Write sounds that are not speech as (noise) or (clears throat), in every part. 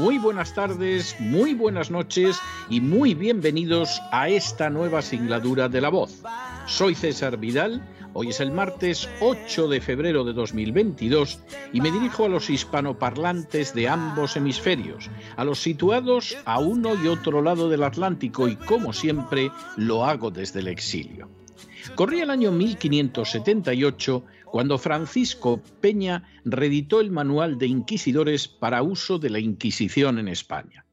muy buenas tardes, muy buenas noches y muy bienvenidos a esta nueva singladura de La Voz. Soy César Vidal, hoy es el martes 8 de febrero de 2022 y me dirijo a los hispanoparlantes de ambos hemisferios, a los situados a uno y otro lado del Atlántico y como siempre lo hago desde el exilio. Corría el año 1578 cuando Francisco Peña reeditó el Manual de Inquisidores para uso de la Inquisición en España.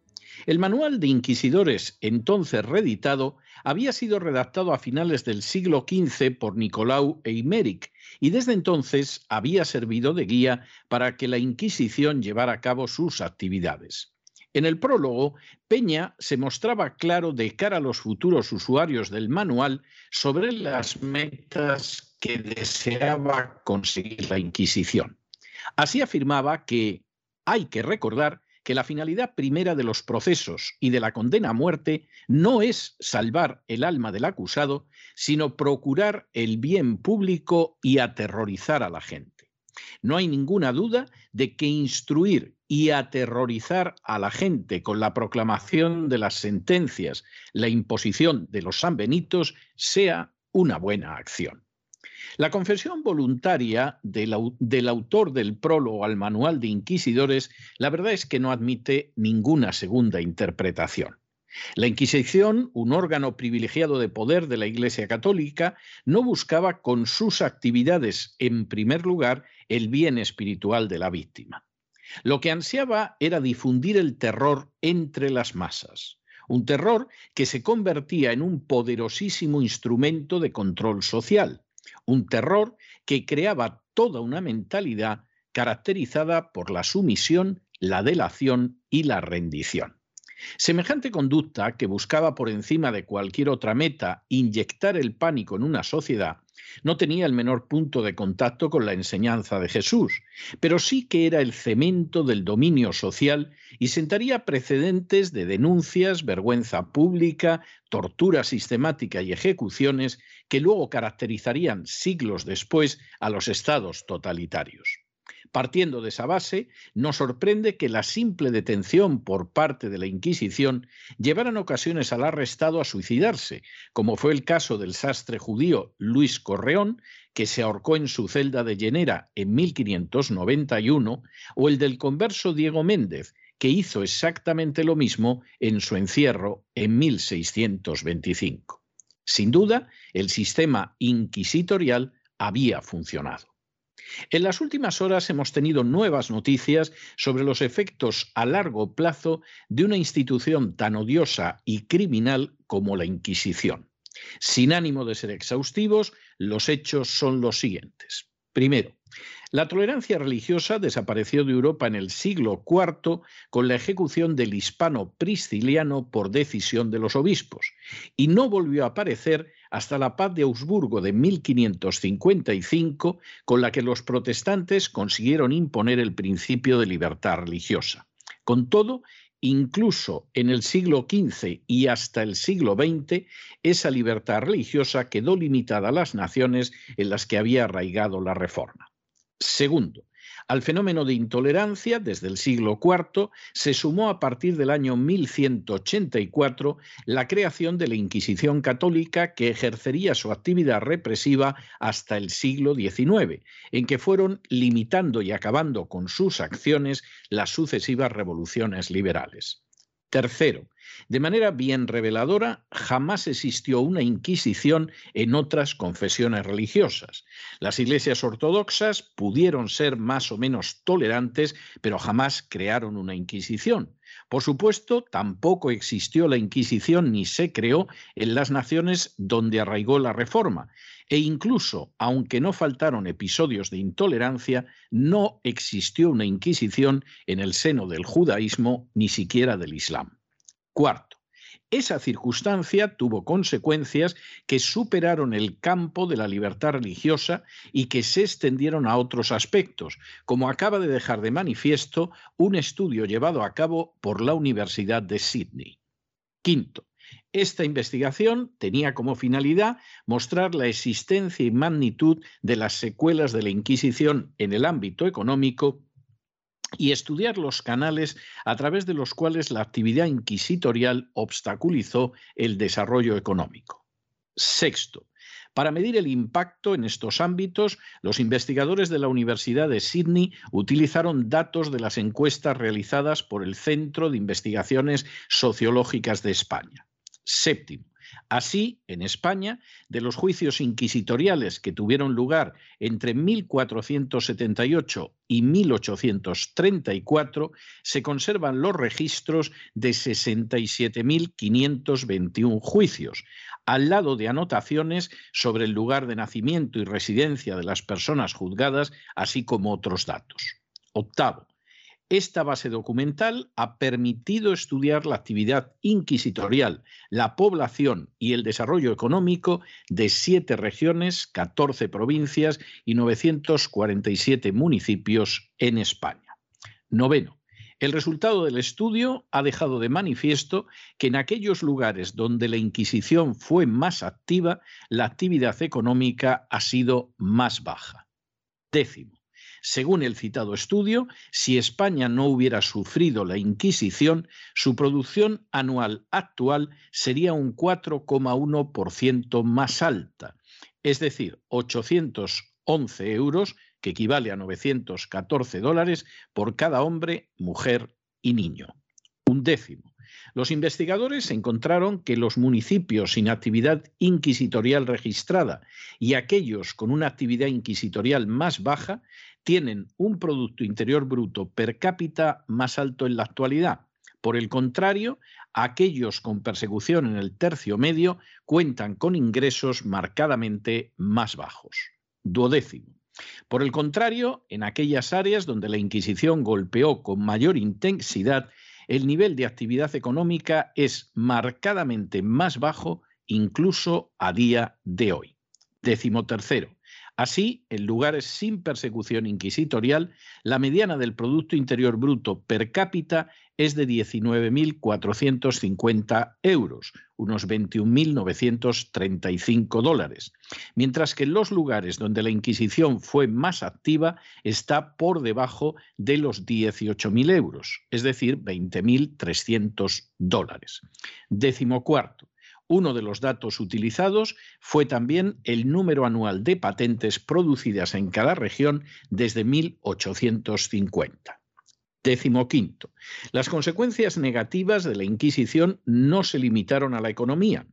El Manual de Inquisidores, entonces reeditado, había sido redactado a finales del siglo XV por Nicolau Eimeric y desde entonces había servido de guía para que la Inquisición llevara a cabo sus actividades. En el prólogo, Peña se mostraba claro de cara a los futuros usuarios del manual sobre las metas que deseaba conseguir la Inquisición. Así afirmaba que hay que recordar que la finalidad primera de los procesos y de la condena a muerte no es salvar el alma del acusado, sino procurar el bien público y aterrorizar a la gente. No hay ninguna duda de que instruir y aterrorizar a la gente con la proclamación de las sentencias, la imposición de los sanbenitos, sea una buena acción. La confesión voluntaria del, autor del prólogo al manual de inquisidores, la verdad es que no admite ninguna segunda interpretación. La Inquisición, un órgano privilegiado de poder de la Iglesia Católica, no buscaba con sus actividades, en primer lugar, el bien espiritual de la víctima. Lo que ansiaba era difundir el terror entre las masas, un terror que se convertía en un poderosísimo instrumento de control social, un terror que creaba toda una mentalidad caracterizada por la sumisión, la delación y la rendición. Semejante conducta, que buscaba por encima de cualquier otra meta inyectar el pánico en una sociedad, no tenía el menor punto de contacto con la enseñanza de Jesús, pero sí que era el cemento del dominio social y sentaría precedentes de denuncias, vergüenza pública, tortura sistemática y ejecuciones que luego caracterizarían siglos después a los estados totalitarios. Partiendo de esa base, nos sorprende que la simple detención por parte de la Inquisición llevara en ocasiones al arrestado a suicidarse, como fue el caso del sastre judío Luis Correón, que se ahorcó en su celda de Llenera en 1591, o el del converso Diego Méndez, que hizo exactamente lo mismo en su encierro en 1625. Sin duda, el sistema inquisitorial había funcionado. En las últimas horas hemos tenido nuevas noticias sobre los efectos a largo plazo de una institución tan odiosa y criminal como la Inquisición. Sin ánimo de ser exhaustivos, los hechos son los siguientes. Primero, la tolerancia religiosa desapareció de Europa en el siglo IV con la ejecución del hispano prisciliano por decisión de los obispos y no volvió a aparecer hasta la paz de Augsburgo de 1555 con la que los protestantes consiguieron imponer el principio de libertad religiosa. Con todo, incluso en el siglo XV y hasta el siglo XX, esa libertad religiosa quedó limitada a las naciones en las que había arraigado la reforma. Segundo, al fenómeno de intolerancia, desde el siglo IV, se sumó a partir del año 1184 la creación de la Inquisición católica que ejercería su actividad represiva hasta el siglo XIX, en que fueron limitando y acabando con sus acciones las sucesivas revoluciones liberales. Tercero, De manera bien reveladora, jamás existió una Inquisición en otras confesiones religiosas. Las iglesias ortodoxas pudieron ser más o menos tolerantes, pero jamás crearon una Inquisición. Por supuesto, tampoco existió la Inquisición ni se creó en las naciones donde arraigó la Reforma. E incluso, aunque no faltaron episodios de intolerancia, no existió una Inquisición en el seno del judaísmo ni siquiera del Islam. Cuarto, esa circunstancia tuvo consecuencias que superaron el campo de la libertad religiosa y que se extendieron a otros aspectos, como acaba de dejar de manifiesto un estudio llevado a cabo por la Universidad de Sydney. Quinto, esta investigación tenía como finalidad mostrar la existencia y magnitud de las secuelas de la Inquisición en el ámbito económico y estudiar los canales a través de los cuales la actividad inquisitorial obstaculizó el desarrollo económico. Sexto, para medir el impacto en estos ámbitos, los investigadores de la Universidad de Sydney utilizaron datos de las encuestas realizadas por el Centro de Investigaciones Sociológicas de España. Séptimo, Así, en España, de los juicios inquisitoriales que tuvieron lugar entre 1478 y 1834, se conservan los registros de 67.521 juicios, al lado de anotaciones sobre el lugar de nacimiento y residencia de las personas juzgadas, así como otros datos. Octavo, esta base documental ha permitido estudiar la actividad inquisitorial, la población y el desarrollo económico de siete regiones, 14 provincias y 947 municipios en España. Noveno. El resultado del estudio ha dejado de manifiesto que en aquellos lugares donde la Inquisición fue más activa, la actividad económica ha sido más baja. Décimo. Según el citado estudio, si España no hubiera sufrido la Inquisición, su producción anual actual sería un 4,1% más alta, es decir, 811 euros, que equivale a 914 dólares por cada hombre, mujer y niño. Un décimo. Los investigadores encontraron que los municipios sin actividad inquisitorial registrada y aquellos con una actividad inquisitorial más baja tienen un Producto Interior Bruto per cápita más alto en la actualidad. Por el contrario, aquellos con persecución en el tercio medio cuentan con ingresos marcadamente más bajos. Duodécimo. Por el contrario, en aquellas áreas donde la Inquisición golpeó con mayor intensidad, el nivel de actividad económica es marcadamente más bajo incluso a día de hoy. Décimo tercero. Así, en lugares sin persecución inquisitorial, la mediana del Producto Interior Bruto per cápita es de 19.450 euros, unos 21.935 dólares, mientras que en los lugares donde la Inquisición fue más activa está por debajo de los 18.000 euros, es decir, 20.300 dólares. Décimo cuarto. Uno de los datos utilizados fue también el número anual de patentes producidas en cada región desde 1850. Décimo quinto. Las consecuencias negativas de la Inquisición no se limitaron a la economía,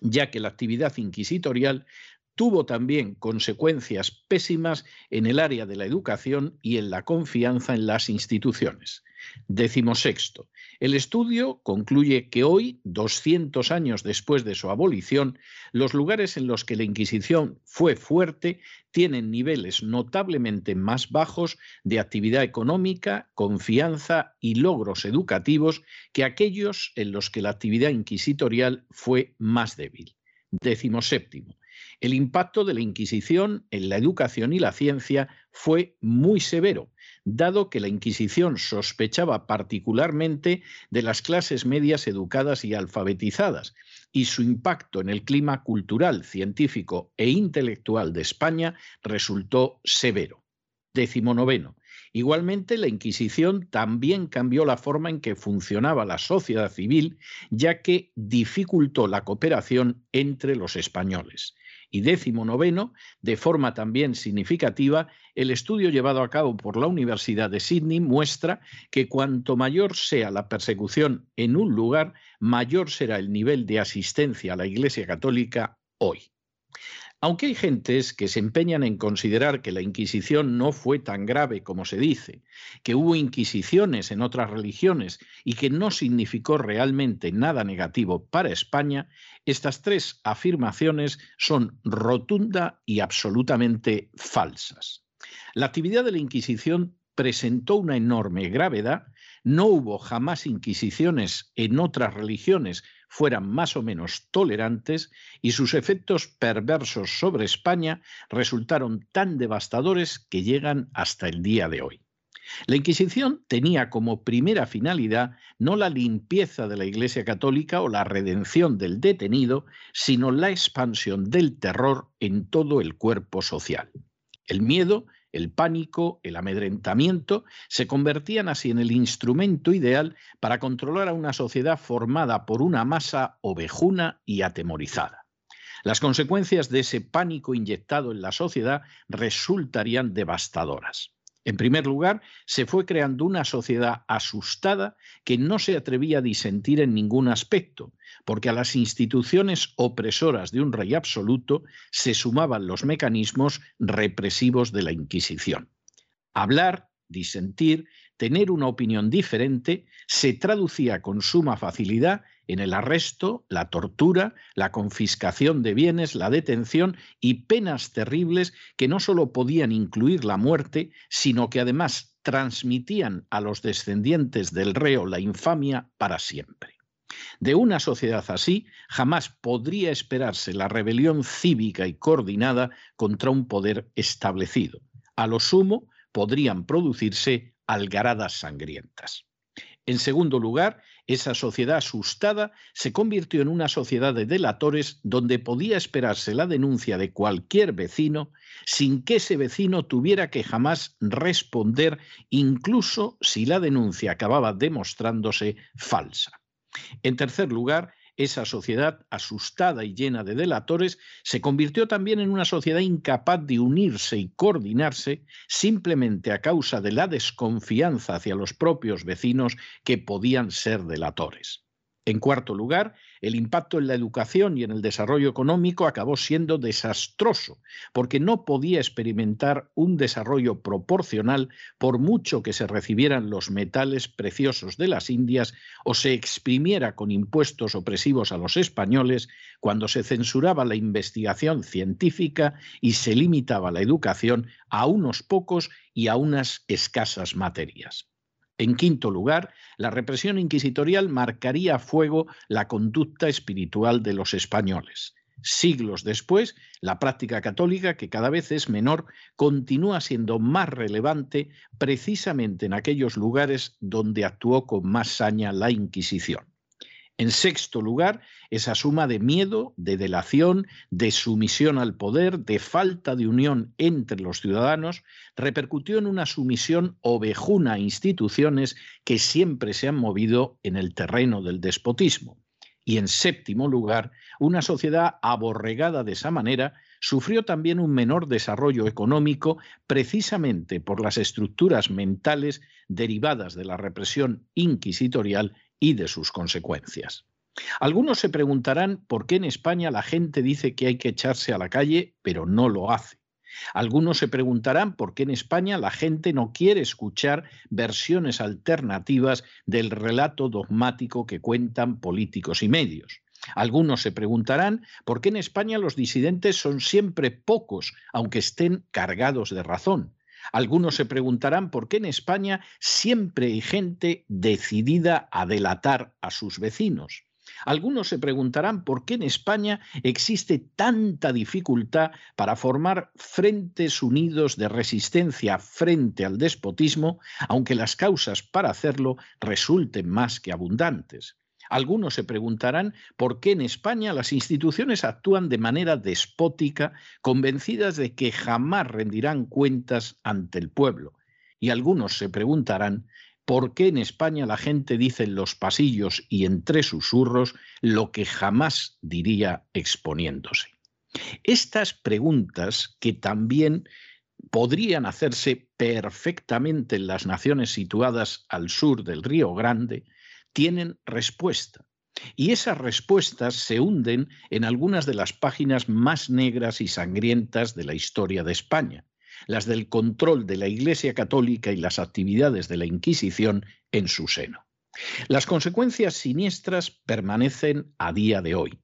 ya que la actividad inquisitorial tuvo también consecuencias pésimas en el área de la educación y en la confianza en las instituciones. Décimo sexto. El estudio concluye que hoy, 200 años después de su abolición, los lugares en los que la Inquisición fue fuerte tienen niveles notablemente más bajos de actividad económica, confianza y logros educativos que aquellos en los que la actividad inquisitorial fue más débil. Décimo séptimo. El impacto de la Inquisición en la educación y la ciencia fue muy severo, dado que la Inquisición sospechaba particularmente de las clases medias educadas y alfabetizadas, y su impacto en el clima cultural, científico e intelectual de España resultó severo. Décimo. Igualmente, la Inquisición también cambió la forma en que funcionaba la sociedad civil, ya que dificultó la cooperación entre los españoles. Y décimo noveno, de forma también significativa, el estudio llevado a cabo por la Universidad de Sydney muestra que cuanto mayor sea la persecución en un lugar, mayor será el nivel de asistencia a la Iglesia Católica hoy. Aunque hay gentes que se empeñan en considerar que la Inquisición no fue tan grave como se dice, que hubo inquisiciones en otras religiones y que no significó realmente nada negativo para España, estas tres afirmaciones son rotunda y absolutamente falsas. La actividad de la Inquisición presentó una enorme gravedad, no hubo jamás inquisiciones en otras religiones fueran más o menos tolerantes y sus efectos perversos sobre España resultaron tan devastadores que llegan hasta el día de hoy. La Inquisición tenía como primera finalidad no la limpieza de la Iglesia Católica o la redención del detenido, sino la expansión del terror en todo el cuerpo social. El miedo el pánico, el amedrentamiento, se convertían así en el instrumento ideal para controlar a una sociedad formada por una masa ovejuna y atemorizada. Las consecuencias de ese pánico inyectado en la sociedad resultarían devastadoras. En primer lugar, se fue creando una sociedad asustada que no se atrevía a disentir en ningún aspecto, porque a las instituciones opresoras de un rey absoluto se sumaban los mecanismos represivos de la Inquisición. Hablar, disentir, tener una opinión diferente se traducía con suma facilidad en el arresto, la tortura, la confiscación de bienes, la detención y penas terribles que no solo podían incluir la muerte, sino que además transmitían a los descendientes del reo la infamia para siempre. De una sociedad así jamás podría esperarse la rebelión cívica y coordinada contra un poder establecido. A lo sumo podrían producirse algaradas sangrientas. En segundo lugar, esa sociedad asustada se convirtió en una sociedad de delatores donde podía esperarse la denuncia de cualquier vecino sin que ese vecino tuviera que jamás responder, incluso si la denuncia acababa demostrándose falsa. En tercer lugar, esa sociedad asustada y llena de delatores se convirtió también en una sociedad incapaz de unirse y coordinarse simplemente a causa de la desconfianza hacia los propios vecinos que podían ser delatores. En cuarto lugar, el impacto en la educación y en el desarrollo económico acabó siendo desastroso, porque no podía experimentar un desarrollo proporcional por mucho que se recibieran los metales preciosos de las Indias o se exprimiera con impuestos opresivos a los españoles cuando se censuraba la investigación científica y se limitaba la educación a unos pocos y a unas escasas materias. En quinto lugar, la represión inquisitorial marcaría a fuego la conducta espiritual de los españoles. Siglos después, la práctica católica, que cada vez es menor, continúa siendo más relevante precisamente en aquellos lugares donde actuó con más saña la Inquisición. En sexto lugar, esa suma de miedo, de delación, de sumisión al poder, de falta de unión entre los ciudadanos, repercutió en una sumisión ovejuna a instituciones que siempre se han movido en el terreno del despotismo. Y en séptimo lugar, una sociedad aborregada de esa manera sufrió también un menor desarrollo económico precisamente por las estructuras mentales derivadas de la represión inquisitorial y de sus consecuencias. Algunos se preguntarán por qué en España la gente dice que hay que echarse a la calle, pero no lo hace. Algunos se preguntarán por qué en España la gente no quiere escuchar versiones alternativas del relato dogmático que cuentan políticos y medios. Algunos se preguntarán por qué en España los disidentes son siempre pocos, aunque estén cargados de razón. Algunos se preguntarán por qué en España siempre hay gente decidida a delatar a sus vecinos. Algunos se preguntarán por qué en España existe tanta dificultad para formar frentes unidos de resistencia frente al despotismo, aunque las causas para hacerlo resulten más que abundantes. Algunos se preguntarán por qué en España las instituciones actúan de manera despótica, convencidas de que jamás rendirán cuentas ante el pueblo. Y algunos se preguntarán por qué en España la gente dice en los pasillos y entre susurros lo que jamás diría exponiéndose. Estas preguntas que también podrían hacerse perfectamente en las naciones situadas al sur del Río Grande, tienen respuesta. Y esas respuestas se hunden en algunas de las páginas más negras y sangrientas de la historia de España, las del control de la Iglesia Católica y las actividades de la Inquisición en su seno. Las consecuencias siniestras permanecen a día de hoy.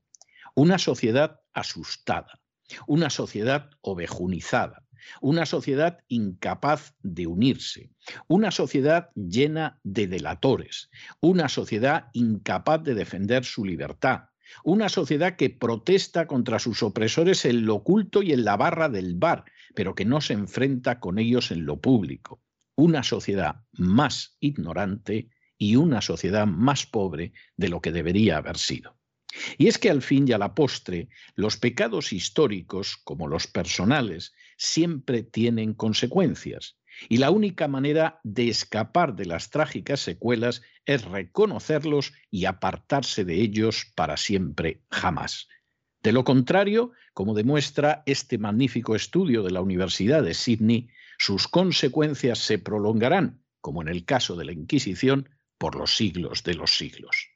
Una sociedad asustada, una sociedad ovejunizada, una sociedad incapaz de unirse, una sociedad llena de delatores, una sociedad incapaz de defender su libertad, una sociedad que protesta contra sus opresores en lo oculto y en la barra del bar, pero que no se enfrenta con ellos en lo público, una sociedad más ignorante y una sociedad más pobre de lo que debería haber sido. Y es que al fin y a la postre, los pecados históricos, como los personales, siempre tienen consecuencias. Y la única manera de escapar de las trágicas secuelas es reconocerlos y apartarse de ellos para siempre jamás. De lo contrario, como demuestra este magnífico estudio de la Universidad de Sydney, sus consecuencias se prolongarán, como en el caso de la Inquisición, por los siglos de los siglos.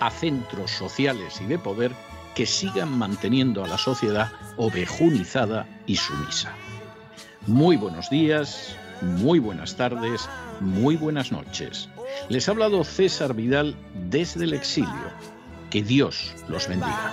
a centros sociales y de poder que sigan manteniendo a la sociedad ovejunizada y sumisa. Muy buenos días, muy buenas tardes, muy buenas noches. Les ha hablado César Vidal desde el exilio. Que Dios los bendiga.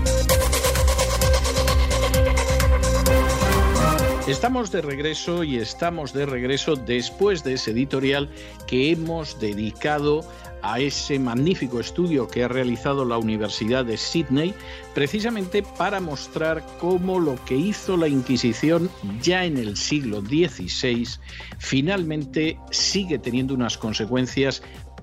Estamos de regreso y estamos de regreso después de ese editorial que hemos dedicado a ese magnífico estudio que ha realizado la Universidad de Sydney, precisamente para mostrar cómo lo que hizo la Inquisición ya en el siglo XVI finalmente sigue teniendo unas consecuencias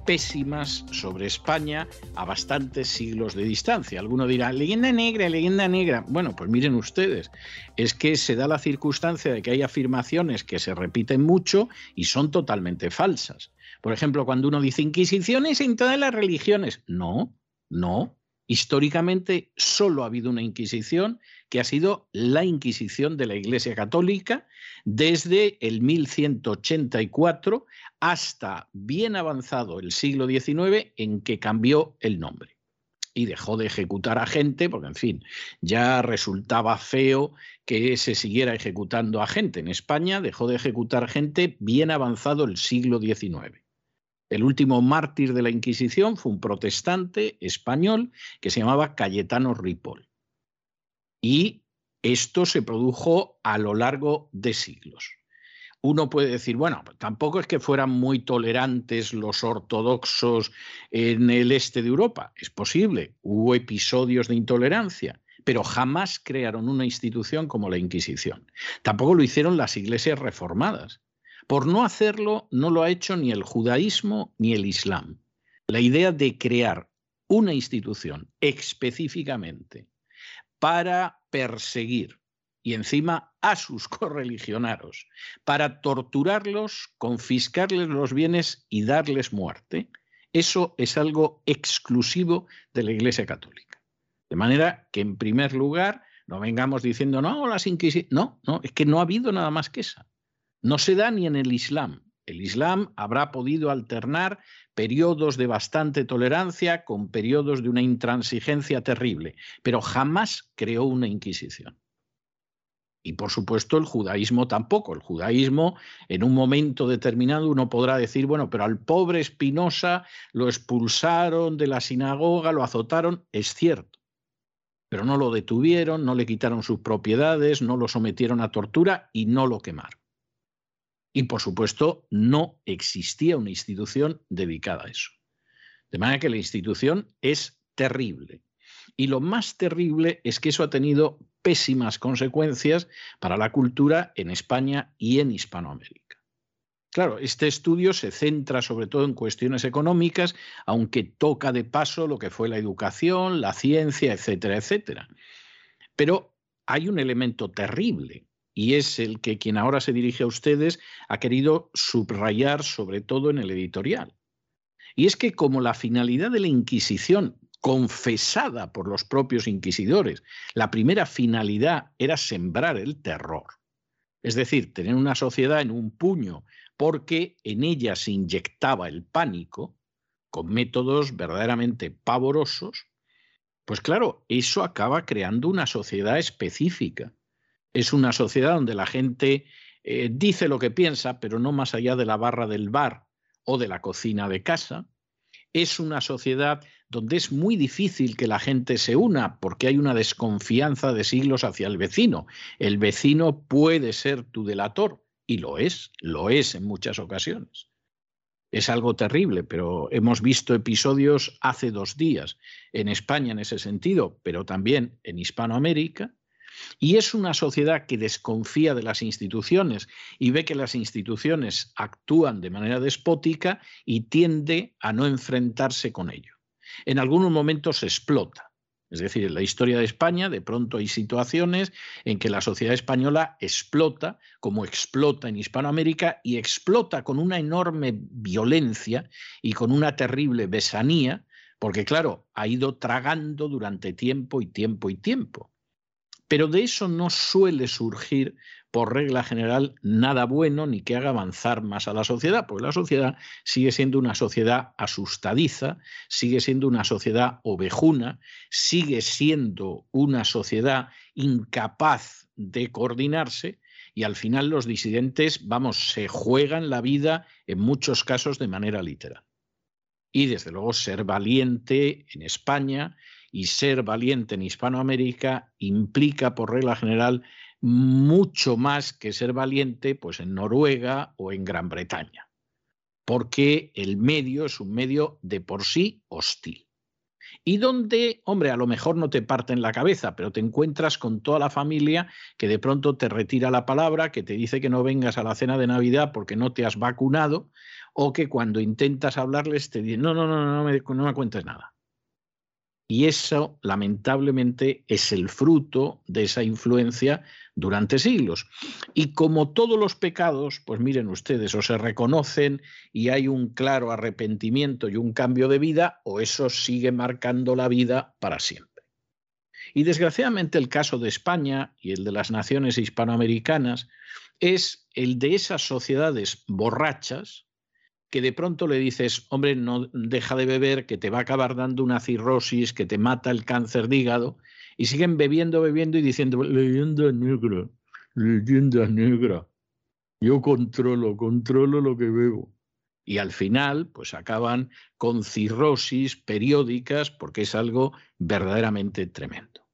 pésimas sobre España a bastantes siglos de distancia. Alguno dirá, leyenda negra, leyenda negra. Bueno, pues miren ustedes, es que se da la circunstancia de que hay afirmaciones que se repiten mucho y son totalmente falsas. Por ejemplo, cuando uno dice inquisiciones en todas las religiones. No, no. Históricamente solo ha habido una Inquisición que ha sido la Inquisición de la Iglesia Católica desde el 1184 hasta bien avanzado el siglo XIX en que cambió el nombre y dejó de ejecutar a gente, porque en fin, ya resultaba feo que se siguiera ejecutando a gente. En España dejó de ejecutar gente bien avanzado el siglo XIX. El último mártir de la Inquisición fue un protestante español que se llamaba Cayetano Ripoll. Y esto se produjo a lo largo de siglos uno puede decir, bueno, tampoco es que fueran muy tolerantes los ortodoxos en el este de Europa. Es posible, hubo episodios de intolerancia, pero jamás crearon una institución como la Inquisición. Tampoco lo hicieron las iglesias reformadas. Por no hacerlo, no lo ha hecho ni el judaísmo ni el islam. La idea de crear una institución específicamente para perseguir y encima a sus (laughs) correligionarios para torturarlos, confiscarles los bienes y darles muerte, eso es algo exclusivo de la Iglesia Católica. De manera que, en primer lugar, no vengamos diciendo, no, las inquisiciones. No, no, es que no ha habido nada más que esa. No se da ni en el Islam. el Islam habrá podido alternar periodos de bastante tolerancia con periodos de una intransigencia terrible, pero jamás creó una Inquisición. Y por supuesto el judaísmo tampoco. El judaísmo en un momento determinado uno podrá decir, bueno, pero al pobre Espinosa lo expulsaron de la sinagoga, lo azotaron, es cierto. Pero no lo detuvieron, no le quitaron sus propiedades, no lo sometieron a tortura y no lo quemaron. Y por supuesto no existía una institución dedicada a eso. De manera que la institución es terrible. Y lo más terrible es que eso ha tenido pésimas consecuencias para la cultura en España y en Hispanoamérica. Claro, este estudio se centra sobre todo en cuestiones económicas, aunque toca de paso lo que fue la educación, la ciencia, etcétera, etcétera. Pero hay un elemento terrible y es el que quien ahora se dirige a ustedes ha querido subrayar sobre todo en el editorial. Y es que como la finalidad de la Inquisición confesada por los propios inquisidores. La primera finalidad era sembrar el terror, es decir, tener una sociedad en un puño, porque en ella se inyectaba el pánico con métodos verdaderamente pavorosos, pues claro, eso acaba creando una sociedad específica. Es una sociedad donde la gente eh, dice lo que piensa, pero no más allá de la barra del bar o de la cocina de casa. Es una sociedad donde es muy difícil que la gente se una porque hay una desconfianza de siglos hacia el vecino. El vecino puede ser tu delator y lo es, lo es en muchas ocasiones. Es algo terrible, pero hemos visto episodios hace dos días en España en ese sentido, pero también en Hispanoamérica. Y es una sociedad que desconfía de las instituciones y ve que las instituciones actúan de manera despótica y tiende a no enfrentarse con ello en algunos momentos explota. Es decir, en la historia de España de pronto hay situaciones en que la sociedad española explota, como explota en Hispanoamérica, y explota con una enorme violencia y con una terrible besanía, porque claro, ha ido tragando durante tiempo y tiempo y tiempo. Pero de eso no suele surgir por regla general, nada bueno ni que haga avanzar más a la sociedad, porque la sociedad sigue siendo una sociedad asustadiza, sigue siendo una sociedad ovejuna, sigue siendo una sociedad incapaz de coordinarse y al final los disidentes, vamos, se juegan la vida en muchos casos de manera literal. Y desde luego ser valiente en España y ser valiente en Hispanoamérica implica por regla general mucho más que ser valiente pues en Noruega o en Gran Bretaña, porque el medio es un medio de por sí hostil. Y donde, hombre, a lo mejor no te parten la cabeza, pero te encuentras con toda la familia que de pronto te retira la palabra, que te dice que no vengas a la cena de Navidad porque no te has vacunado, o que cuando intentas hablarles te dicen, no, no, no, no, me, no me cuentes nada. Y eso, lamentablemente, es el fruto de esa influencia durante siglos. Y como todos los pecados, pues miren ustedes, o se reconocen y hay un claro arrepentimiento y un cambio de vida, o eso sigue marcando la vida para siempre. Y desgraciadamente el caso de España y el de las naciones hispanoamericanas es el de esas sociedades borrachas, que de pronto le dices, hombre, no deja de beber, que te va a acabar dando una cirrosis, que te mata el cáncer de hígado, y siguen bebiendo, bebiendo y diciendo, leyenda negra, leyenda negra. Yo controlo, controlo lo que bebo. Y al final, pues acaban con cirrosis periódicas porque es algo verdaderamente tremendo.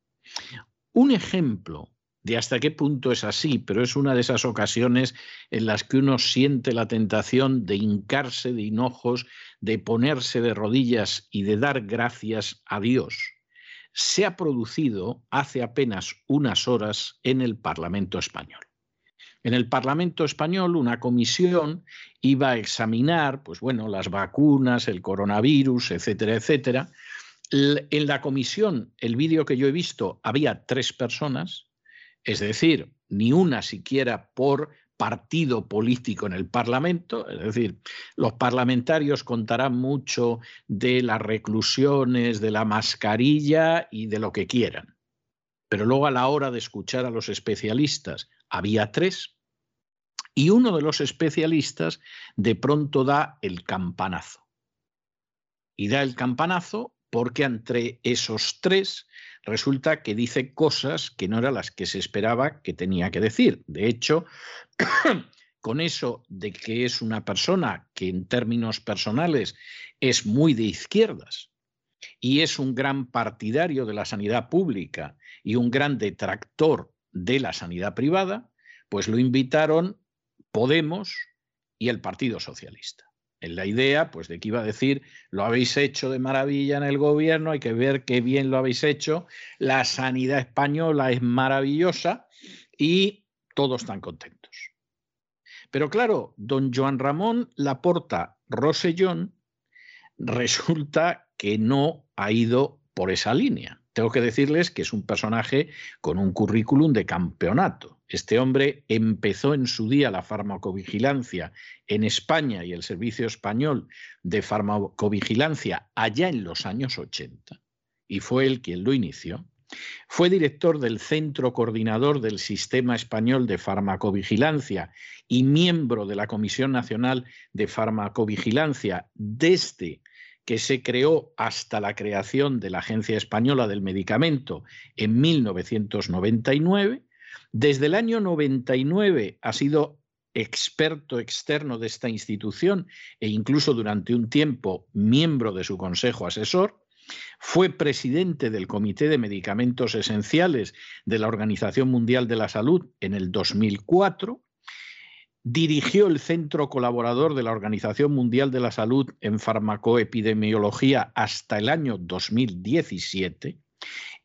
Un ejemplo de hasta qué punto es así, pero es una de esas ocasiones en las que uno siente la tentación de hincarse de hinojos, de ponerse de rodillas y de dar gracias a Dios. Se ha producido hace apenas unas horas en el Parlamento español. En el Parlamento español una comisión iba a examinar, pues bueno, las vacunas, el coronavirus, etcétera, etcétera. En la comisión, el vídeo que yo he visto, había tres personas, es decir, ni una siquiera por partido político en el Parlamento, es decir, los parlamentarios contarán mucho de las reclusiones, de la mascarilla y de lo que quieran. Pero luego a la hora de escuchar a los especialistas había tres Y uno de los especialistas de pronto da el campanazo. Y da el campanazo porque entre esos tres resulta que dice cosas que no eran las que se esperaba que tenía que decir. De hecho, (coughs) con eso de que es una persona que en términos personales es muy de izquierdas y es un gran partidario de la sanidad pública y un gran detractor de la sanidad privada, pues lo invitaron Podemos y el Partido Socialista. En la idea, pues, de que iba a decir, lo habéis hecho de maravilla en el gobierno, hay que ver qué bien lo habéis hecho, la sanidad española es maravillosa y todos están contentos. Pero claro, don Joan Ramón Laporta Rosellón resulta que no ha ido por esa línea. Tengo que decirles que es un personaje con un currículum de campeonato. Este hombre empezó en su día la farmacovigilancia en España y el Servicio Español de Farmacovigilancia allá en los años 80 y fue él quien lo inició. Fue director del Centro Coordinador del Sistema Español de Farmacovigilancia y miembro de la Comisión Nacional de Farmacovigilancia desde que se creó hasta la creación de la Agencia Española del Medicamento en 1999 desde el año 99 ha sido experto externo de esta institución e incluso durante un tiempo miembro de su consejo asesor. Fue presidente del Comité de Medicamentos Esenciales de la Organización Mundial de la Salud en el 2004. Dirigió el Centro Colaborador de la Organización Mundial de la Salud en Farmacoepidemiología hasta el año 2017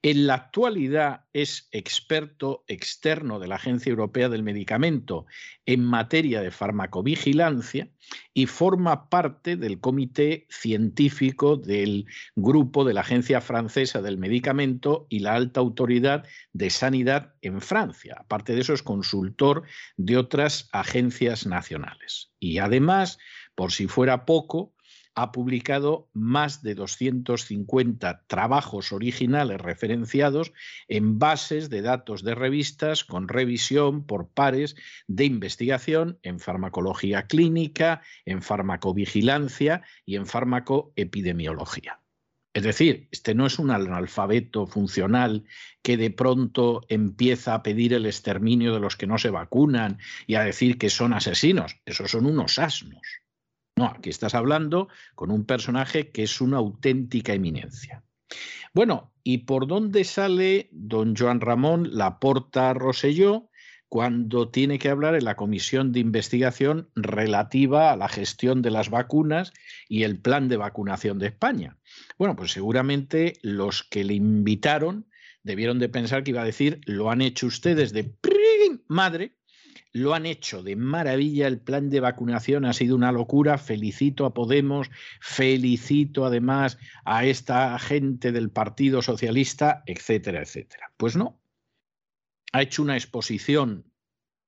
en la actualidad es experto externo de la Agencia Europea del Medicamento en materia de farmacovigilancia y forma parte del comité científico del grupo de la Agencia Francesa del Medicamento y la Alta Autoridad de Sanidad en Francia. Aparte de eso, es consultor de otras agencias nacionales. Y además, por si fuera poco, ha publicado más de 250 trabajos originales referenciados en bases de datos de revistas con revisión por pares de investigación en farmacología clínica, en farmacovigilancia y en farmacoepidemiología. Es decir, este no es un analfabeto funcional que de pronto empieza a pedir el exterminio de los que no se vacunan y a decir que son asesinos. Esos son unos asnos. No, aquí estás hablando con un personaje que es una auténtica eminencia. Bueno, ¿y por dónde sale don Joan Ramón Laporta Roselló cuando tiene que hablar en la comisión de investigación relativa a la gestión de las vacunas y el plan de vacunación de España? Bueno, pues seguramente los que le invitaron debieron de pensar que iba a decir, lo han hecho ustedes de madre, lo han hecho de maravilla, el plan de vacunación ha sido una locura, felicito a Podemos, felicito además a esta gente del Partido Socialista, etcétera, etcétera. Pues no, ha hecho una exposición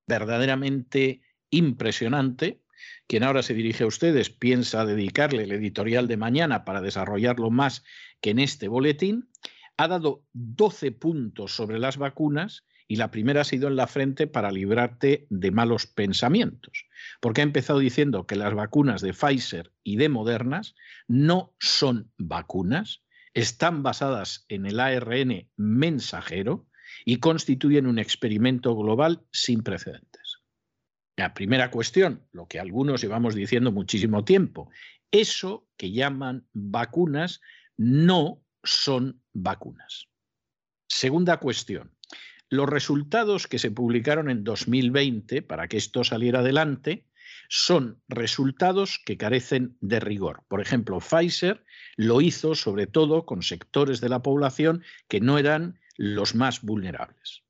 verdaderamente impresionante. Quien ahora se dirige a ustedes piensa dedicarle el editorial de mañana para desarrollarlo más que en este boletín. Ha dado 12 puntos sobre las vacunas y la primera ha sido en la frente para librarte de malos pensamientos, porque ha empezado diciendo que las vacunas de Pfizer y de Modernas no son vacunas, están basadas en el ARN mensajero y constituyen un experimento global sin precedentes. La primera cuestión, lo que algunos llevamos diciendo muchísimo tiempo, eso que llaman vacunas no son vacunas. Segunda cuestión, los resultados que se publicaron en 2020 para que esto saliera adelante son resultados que carecen de rigor. Por ejemplo, Pfizer lo hizo sobre todo con sectores de la población que no eran los más vulnerables.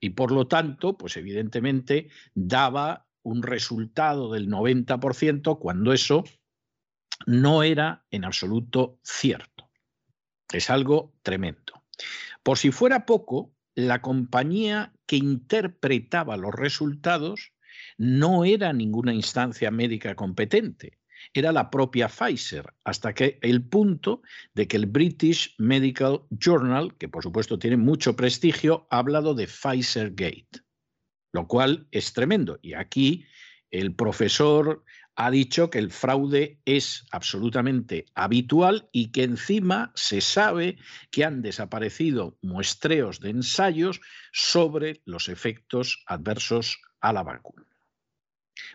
Y por lo tanto, pues evidentemente daba un resultado del 90% cuando eso no era en absoluto cierto. Es algo tremendo. Por si fuera poco, la compañía que interpretaba los resultados no era ninguna instancia médica competente, era la propia Pfizer, hasta que el punto de que el British Medical Journal, que por supuesto tiene mucho prestigio, ha hablado de Pfizer Gate, lo cual es tremendo. Y aquí el profesor ha dicho que el fraude es absolutamente habitual y que encima se sabe que han desaparecido muestreos de ensayos sobre los efectos adversos a la vacuna.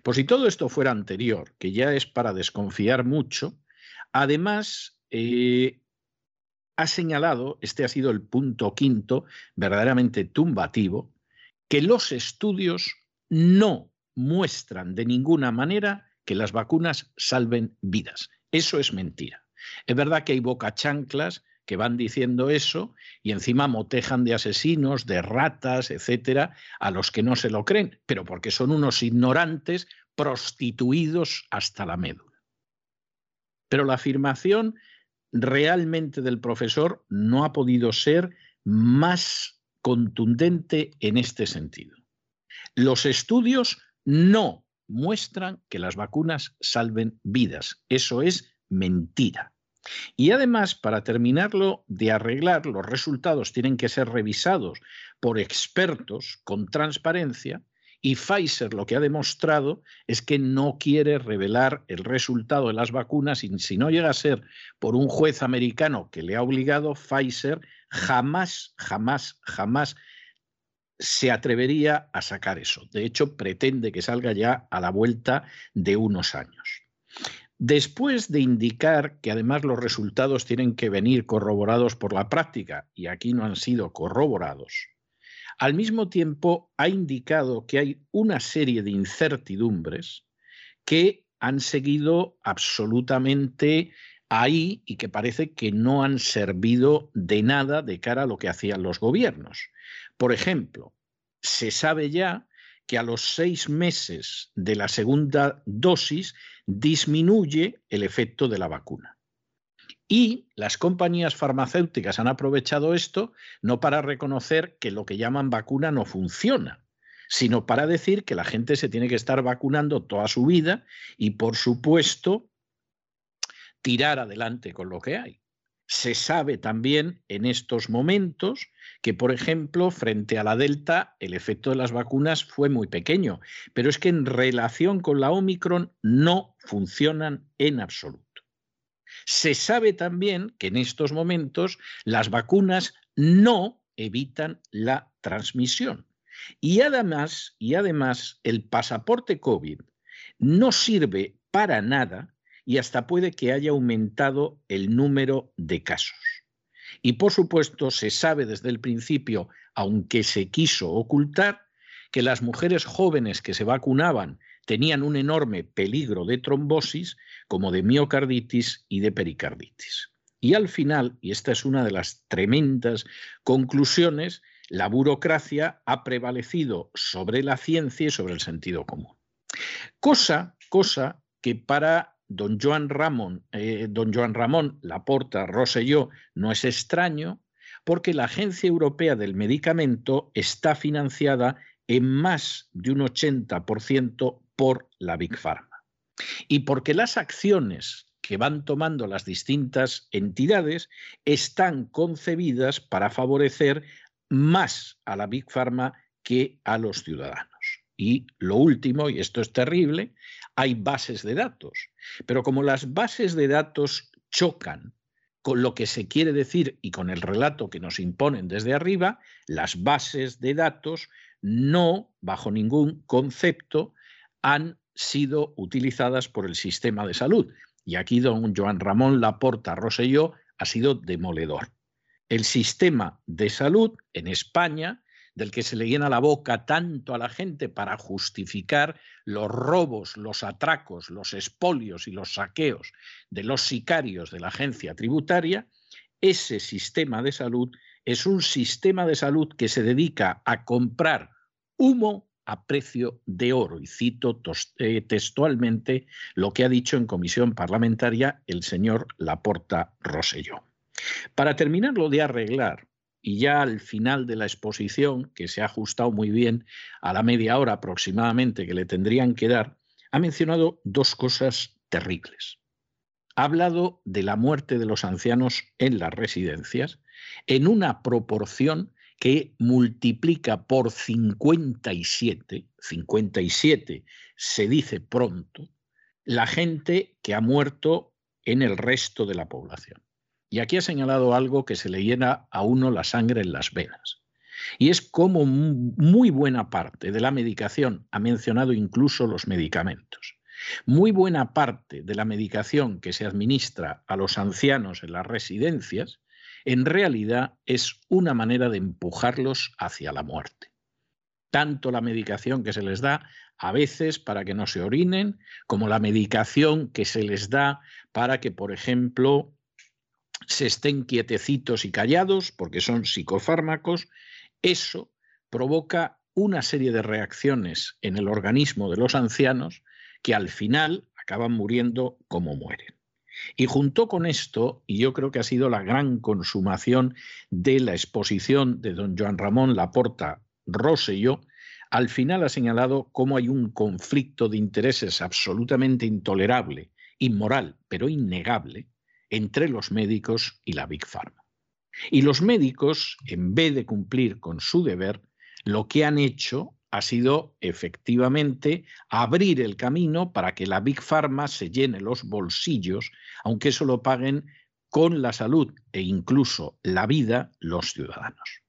Por si todo esto fuera anterior, que ya es para desconfiar mucho, además eh, ha señalado, este ha sido el punto quinto, verdaderamente tumbativo, que los estudios no muestran de ninguna manera que las vacunas salven vidas. Eso es mentira. Es verdad que hay bocachanclas que van diciendo eso y encima motejan de asesinos, de ratas, etcétera, a los que no se lo creen, pero porque son unos ignorantes prostituidos hasta la médula. Pero la afirmación realmente del profesor no ha podido ser más contundente en este sentido. Los estudios no muestran que las vacunas salven vidas. Eso es mentira. Y además, para terminarlo de arreglar, los resultados tienen que ser revisados por expertos con transparencia y Pfizer lo que ha demostrado es que no quiere revelar el resultado de las vacunas y si no llega a ser por un juez americano que le ha obligado, Pfizer jamás, jamás, jamás se atrevería a sacar eso. De hecho, pretende que salga ya a la vuelta de unos años. Después de indicar que además los resultados tienen que venir corroborados por la práctica, y aquí no han sido corroborados, al mismo tiempo ha indicado que hay una serie de incertidumbres que han seguido absolutamente ahí y que parece que no han servido de nada de cara a lo que hacían los gobiernos. Por ejemplo, se sabe ya que a los seis meses de la segunda dosis disminuye el efecto de la vacuna. Y las compañías farmacéuticas han aprovechado esto no para reconocer que lo que llaman vacuna no funciona, sino para decir que la gente se tiene que estar vacunando toda su vida y, por supuesto, tirar adelante con lo que hay. Se sabe también en estos momentos que, por ejemplo, frente a la Delta, el efecto de las vacunas fue muy pequeño, pero es que en relación con la Omicron no funcionan en absoluto. Se sabe también que en estos momentos las vacunas no evitan la transmisión. Y además, y además el pasaporte COVID no sirve para nada y hasta puede que haya aumentado el número de casos. Y por supuesto se sabe desde el principio, aunque se quiso ocultar, que las mujeres jóvenes que se vacunaban tenían un enorme peligro de trombosis, como de miocarditis y de pericarditis. Y al final, y esta es una de las tremendas conclusiones, la burocracia ha prevalecido sobre la ciencia y sobre el sentido común. Cosa, cosa que para don Joan Ramón, eh, don Joan Ramón Laporta Rosselló no es extraño porque la Agencia Europea del Medicamento está financiada en más de un 80% por la Big Pharma. Y porque las acciones que van tomando las distintas entidades están concebidas para favorecer más a la Big Pharma que a los ciudadanos. Y lo último, y esto es terrible, hay bases de datos. Pero como las bases de datos chocan con lo que se quiere decir y con el relato que nos imponen desde arriba, las bases de datos no, bajo ningún concepto, han sido utilizadas por el sistema de salud. Y aquí don Joan Ramón Laporta Roselló ha sido demoledor. El sistema de salud en España del que se le llena la boca tanto a la gente para justificar los robos, los atracos, los espolios y los saqueos de los sicarios de la agencia tributaria, ese sistema de salud es un sistema de salud que se dedica a comprar humo a precio de oro. Y cito eh, textualmente lo que ha dicho en comisión parlamentaria el señor Laporta Roselló. Para terminarlo de arreglar, y ya al final de la exposición, que se ha ajustado muy bien a la media hora aproximadamente que le tendrían que dar, ha mencionado dos cosas terribles. Ha hablado de la muerte de los ancianos en las residencias en una proporción que multiplica por 57, 57 se dice pronto, la gente que ha muerto en el resto de la población. Y aquí ha señalado algo que se le llena a uno la sangre en las venas. Y es como muy buena parte de la medicación, ha mencionado incluso los medicamentos, muy buena parte de la medicación que se administra a los ancianos en las residencias, en realidad es una manera de empujarlos hacia la muerte. Tanto la medicación que se les da a veces para que no se orinen, como la medicación que se les da para que, por ejemplo, se estén quietecitos y callados, porque son psicofármacos, eso provoca una serie de reacciones en el organismo de los ancianos que al final acaban muriendo como mueren. Y junto con esto, y yo creo que ha sido la gran consumación de la exposición de don Joan Ramón Laporta Rosselló, al final ha señalado cómo hay un conflicto de intereses absolutamente intolerable, inmoral, pero innegable, entre los médicos y la Big Pharma. Y los médicos, en vez de cumplir con su deber, lo que han hecho ha sido efectivamente abrir el camino para que la Big Pharma se llene los bolsillos, aunque eso lo paguen con la salud e incluso la vida los ciudadanos.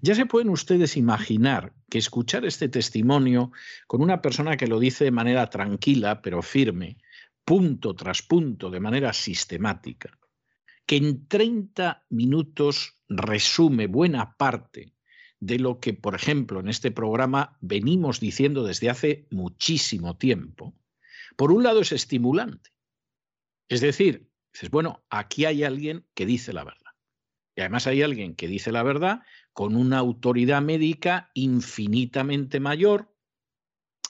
Ya se pueden ustedes imaginar que escuchar este testimonio con una persona que lo dice de manera tranquila pero firme, punto tras punto, de manera sistemática, que en 30 minutos resume buena parte de lo que, por ejemplo, en este programa venimos diciendo desde hace muchísimo tiempo, por un lado es estimulante. Es decir, dices, bueno, aquí hay alguien que dice la verdad. Y además hay alguien que dice la verdad con una autoridad médica infinitamente mayor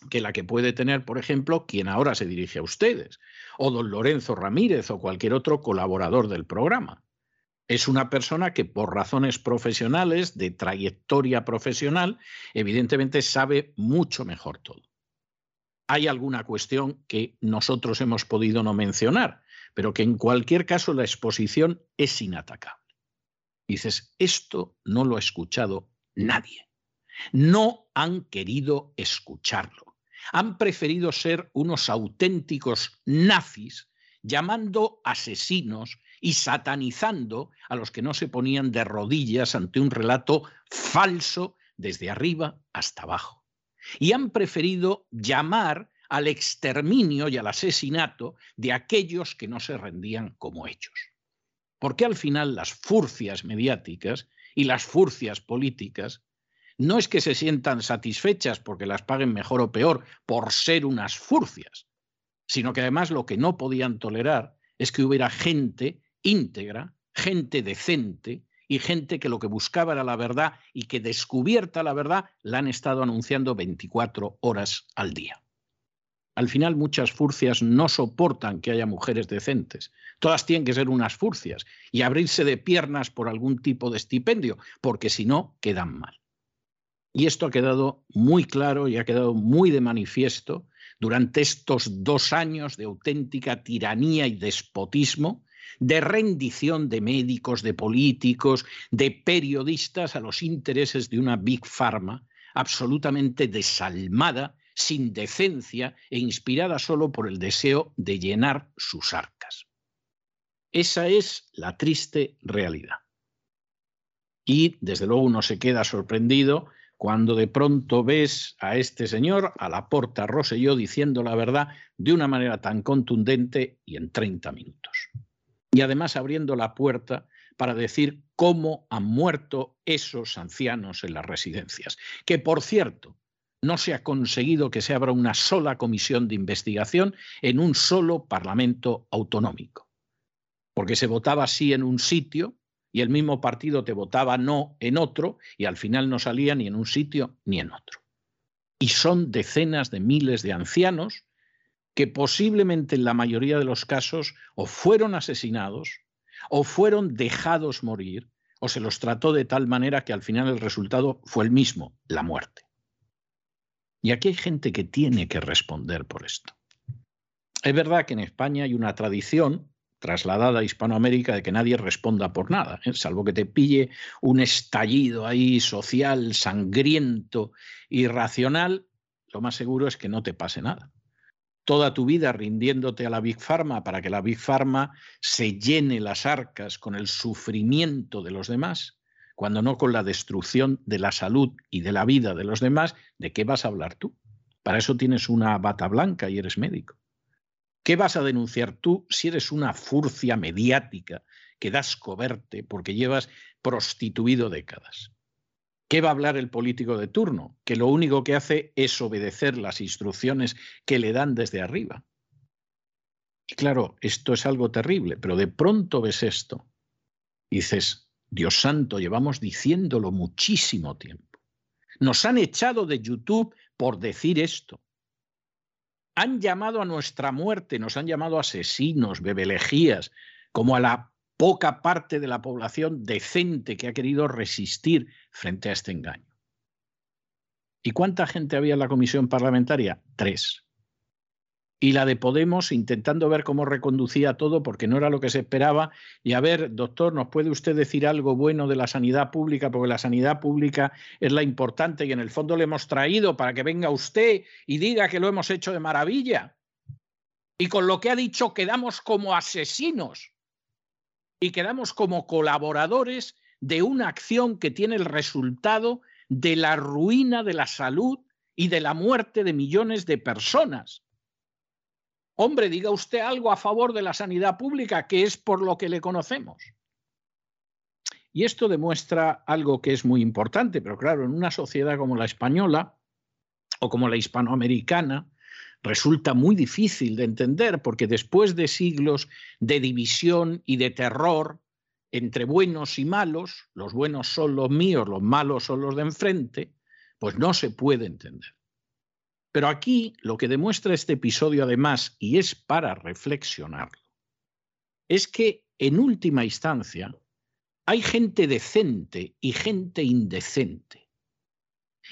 que la que puede tener, por ejemplo, quien ahora se dirige a ustedes, o don Lorenzo Ramírez o cualquier otro colaborador del programa. Es una persona que por razones profesionales, de trayectoria profesional, evidentemente sabe mucho mejor todo. Hay alguna cuestión que nosotros hemos podido no mencionar, pero que en cualquier caso la exposición es inatacable. Dices, esto no lo ha escuchado nadie. No han querido escucharlo. Han preferido ser unos auténticos nazis llamando asesinos y satanizando a los que no se ponían de rodillas ante un relato falso desde arriba hasta abajo. Y han preferido llamar al exterminio y al asesinato de aquellos que no se rendían como ellos. Porque al final las furcias mediáticas y las furcias políticas no es que se sientan satisfechas porque las paguen mejor o peor por ser unas furcias, sino que además lo que no podían tolerar es que hubiera gente íntegra, gente decente y gente que lo que buscaba era la verdad y que descubierta la verdad la han estado anunciando 24 horas al día. Al final muchas furcias no soportan que haya mujeres decentes. Todas tienen que ser unas furcias y abrirse de piernas por algún tipo de estipendio, porque si no, quedan mal. Y esto ha quedado muy claro y ha quedado muy de manifiesto durante estos dos años de auténtica tiranía y despotismo, de rendición de médicos, de políticos, de periodistas a los intereses de una Big Pharma absolutamente desalmada sin decencia e inspirada solo por el deseo de llenar sus arcas. Esa es la triste realidad. Y desde luego uno se queda sorprendido cuando de pronto ves a este señor, a la porta Roselló, diciendo la verdad de una manera tan contundente y en 30 minutos. Y además abriendo la puerta para decir cómo han muerto esos ancianos en las residencias. Que, por cierto, no se ha conseguido que se abra una sola comisión de investigación en un solo Parlamento autonómico. Porque se votaba sí en un sitio y el mismo partido te votaba no en otro y al final no salía ni en un sitio ni en otro. Y son decenas de miles de ancianos que posiblemente en la mayoría de los casos o fueron asesinados o fueron dejados morir o se los trató de tal manera que al final el resultado fue el mismo, la muerte. Y aquí hay gente que tiene que responder por esto. Es verdad que en España hay una tradición trasladada a Hispanoamérica de que nadie responda por nada, ¿eh? salvo que te pille un estallido ahí social, sangriento, irracional, lo más seguro es que no te pase nada. Toda tu vida rindiéndote a la Big Pharma para que la Big Pharma se llene las arcas con el sufrimiento de los demás, cuando no con la destrucción de la salud y de la vida de los demás, ¿de qué vas a hablar tú? Para eso tienes una bata blanca y eres médico. ¿Qué vas a denunciar tú si eres una furcia mediática que das coberte porque llevas prostituido décadas? ¿Qué va a hablar el político de turno? Que lo único que hace es obedecer las instrucciones que le dan desde arriba. Y claro, esto es algo terrible, pero de pronto ves esto y dices, Dios santo, llevamos diciéndolo muchísimo tiempo. Nos han echado de YouTube por decir esto han llamado a nuestra muerte, nos han llamado asesinos, bebelejías, como a la poca parte de la población decente que ha querido resistir frente a este engaño. ¿Y cuánta gente había en la comisión parlamentaria? Tres y la de Podemos intentando ver cómo reconducía todo porque no era lo que se esperaba. Y a ver, doctor, ¿nos puede usted decir algo bueno de la sanidad pública? Porque la sanidad pública es la importante y en el fondo le hemos traído para que venga usted y diga que lo hemos hecho de maravilla. Y con lo que ha dicho quedamos como asesinos y quedamos como colaboradores de una acción que tiene el resultado de la ruina de la salud y de la muerte de millones de personas Hombre, diga usted algo a favor de la sanidad pública, que es por lo que le conocemos. Y esto demuestra algo que es muy importante, pero claro, en una sociedad como la española o como la hispanoamericana, resulta muy difícil de entender porque después de siglos de división y de terror entre buenos y malos, los buenos son los míos, los malos son los de enfrente, pues no se puede entender. Pero aquí lo que demuestra este episodio además, y es para reflexionarlo, es que en última instancia hay gente decente y gente indecente.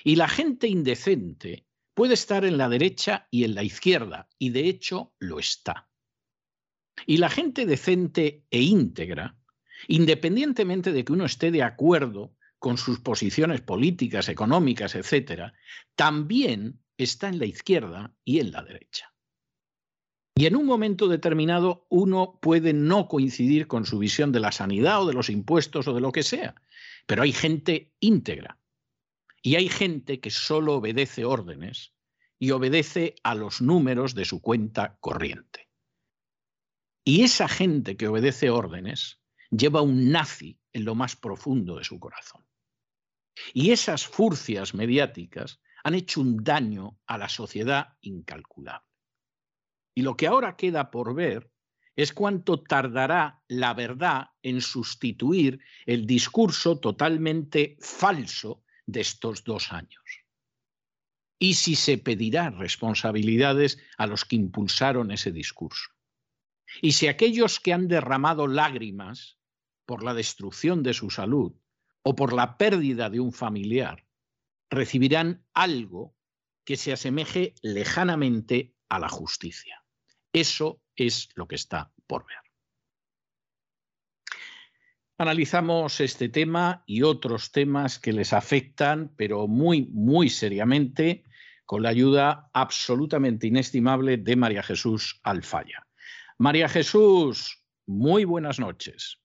Y la gente indecente puede estar en la derecha y en la izquierda, y de hecho lo está. Y la gente decente e íntegra, independientemente de que uno esté de acuerdo con sus posiciones políticas, económicas, etcétera, también está en la izquierda y en la derecha. Y en un momento determinado uno puede no coincidir con su visión de la sanidad o de los impuestos o de lo que sea, pero hay gente íntegra y hay gente que solo obedece órdenes y obedece a los números de su cuenta corriente. Y esa gente que obedece órdenes lleva un nazi en lo más profundo de su corazón. Y esas furcias mediáticas han hecho un daño a la sociedad incalculable. Y lo que ahora queda por ver es cuánto tardará la verdad en sustituir el discurso totalmente falso de estos dos años. Y si se pedirá responsabilidades a los que impulsaron ese discurso. Y si aquellos que han derramado lágrimas por la destrucción de su salud o por la pérdida de un familiar recibirán algo que se asemeje lejanamente a la justicia. Eso es lo que está por ver. Analizamos este tema y otros temas que les afectan, pero muy, muy seriamente, con la ayuda absolutamente inestimable de María Jesús Alfaya. María Jesús, muy buenas noches.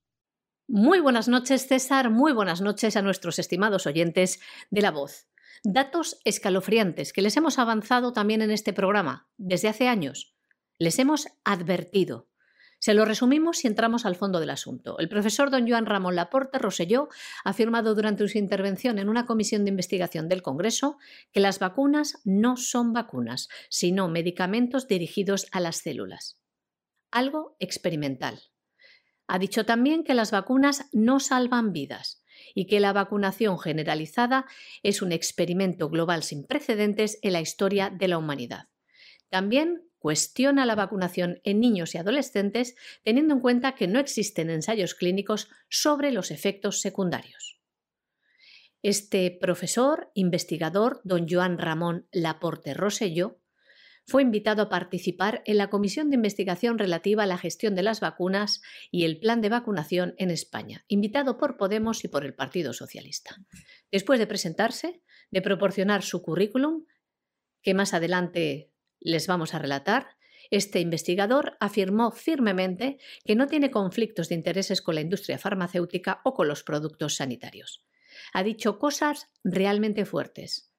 Muy buenas noches, César. Muy buenas noches a nuestros estimados oyentes de La Voz. Datos escalofriantes que les hemos avanzado también en este programa desde hace años. Les hemos advertido. Se lo resumimos y entramos al fondo del asunto. El profesor don Joan Ramón Laporte Roselló ha afirmado durante su intervención en una comisión de investigación del Congreso que las vacunas no son vacunas, sino medicamentos dirigidos a las células. Algo experimental. Ha dicho también que las vacunas no salvan vidas y que la vacunación generalizada es un experimento global sin precedentes en la historia de la humanidad. También cuestiona la vacunación en niños y adolescentes teniendo en cuenta que no existen ensayos clínicos sobre los efectos secundarios. Este profesor, investigador, don Joan Ramón Laporte Rosselló, fue invitado a participar en la comisión de investigación relativa a la gestión de las vacunas y el plan de vacunación en España, invitado por Podemos y por el Partido Socialista. Después de presentarse, de proporcionar su currículum, que más adelante les vamos a relatar, este investigador afirmó firmemente que no tiene conflictos de intereses con la industria farmacéutica o con los productos sanitarios. Ha dicho cosas realmente fuertes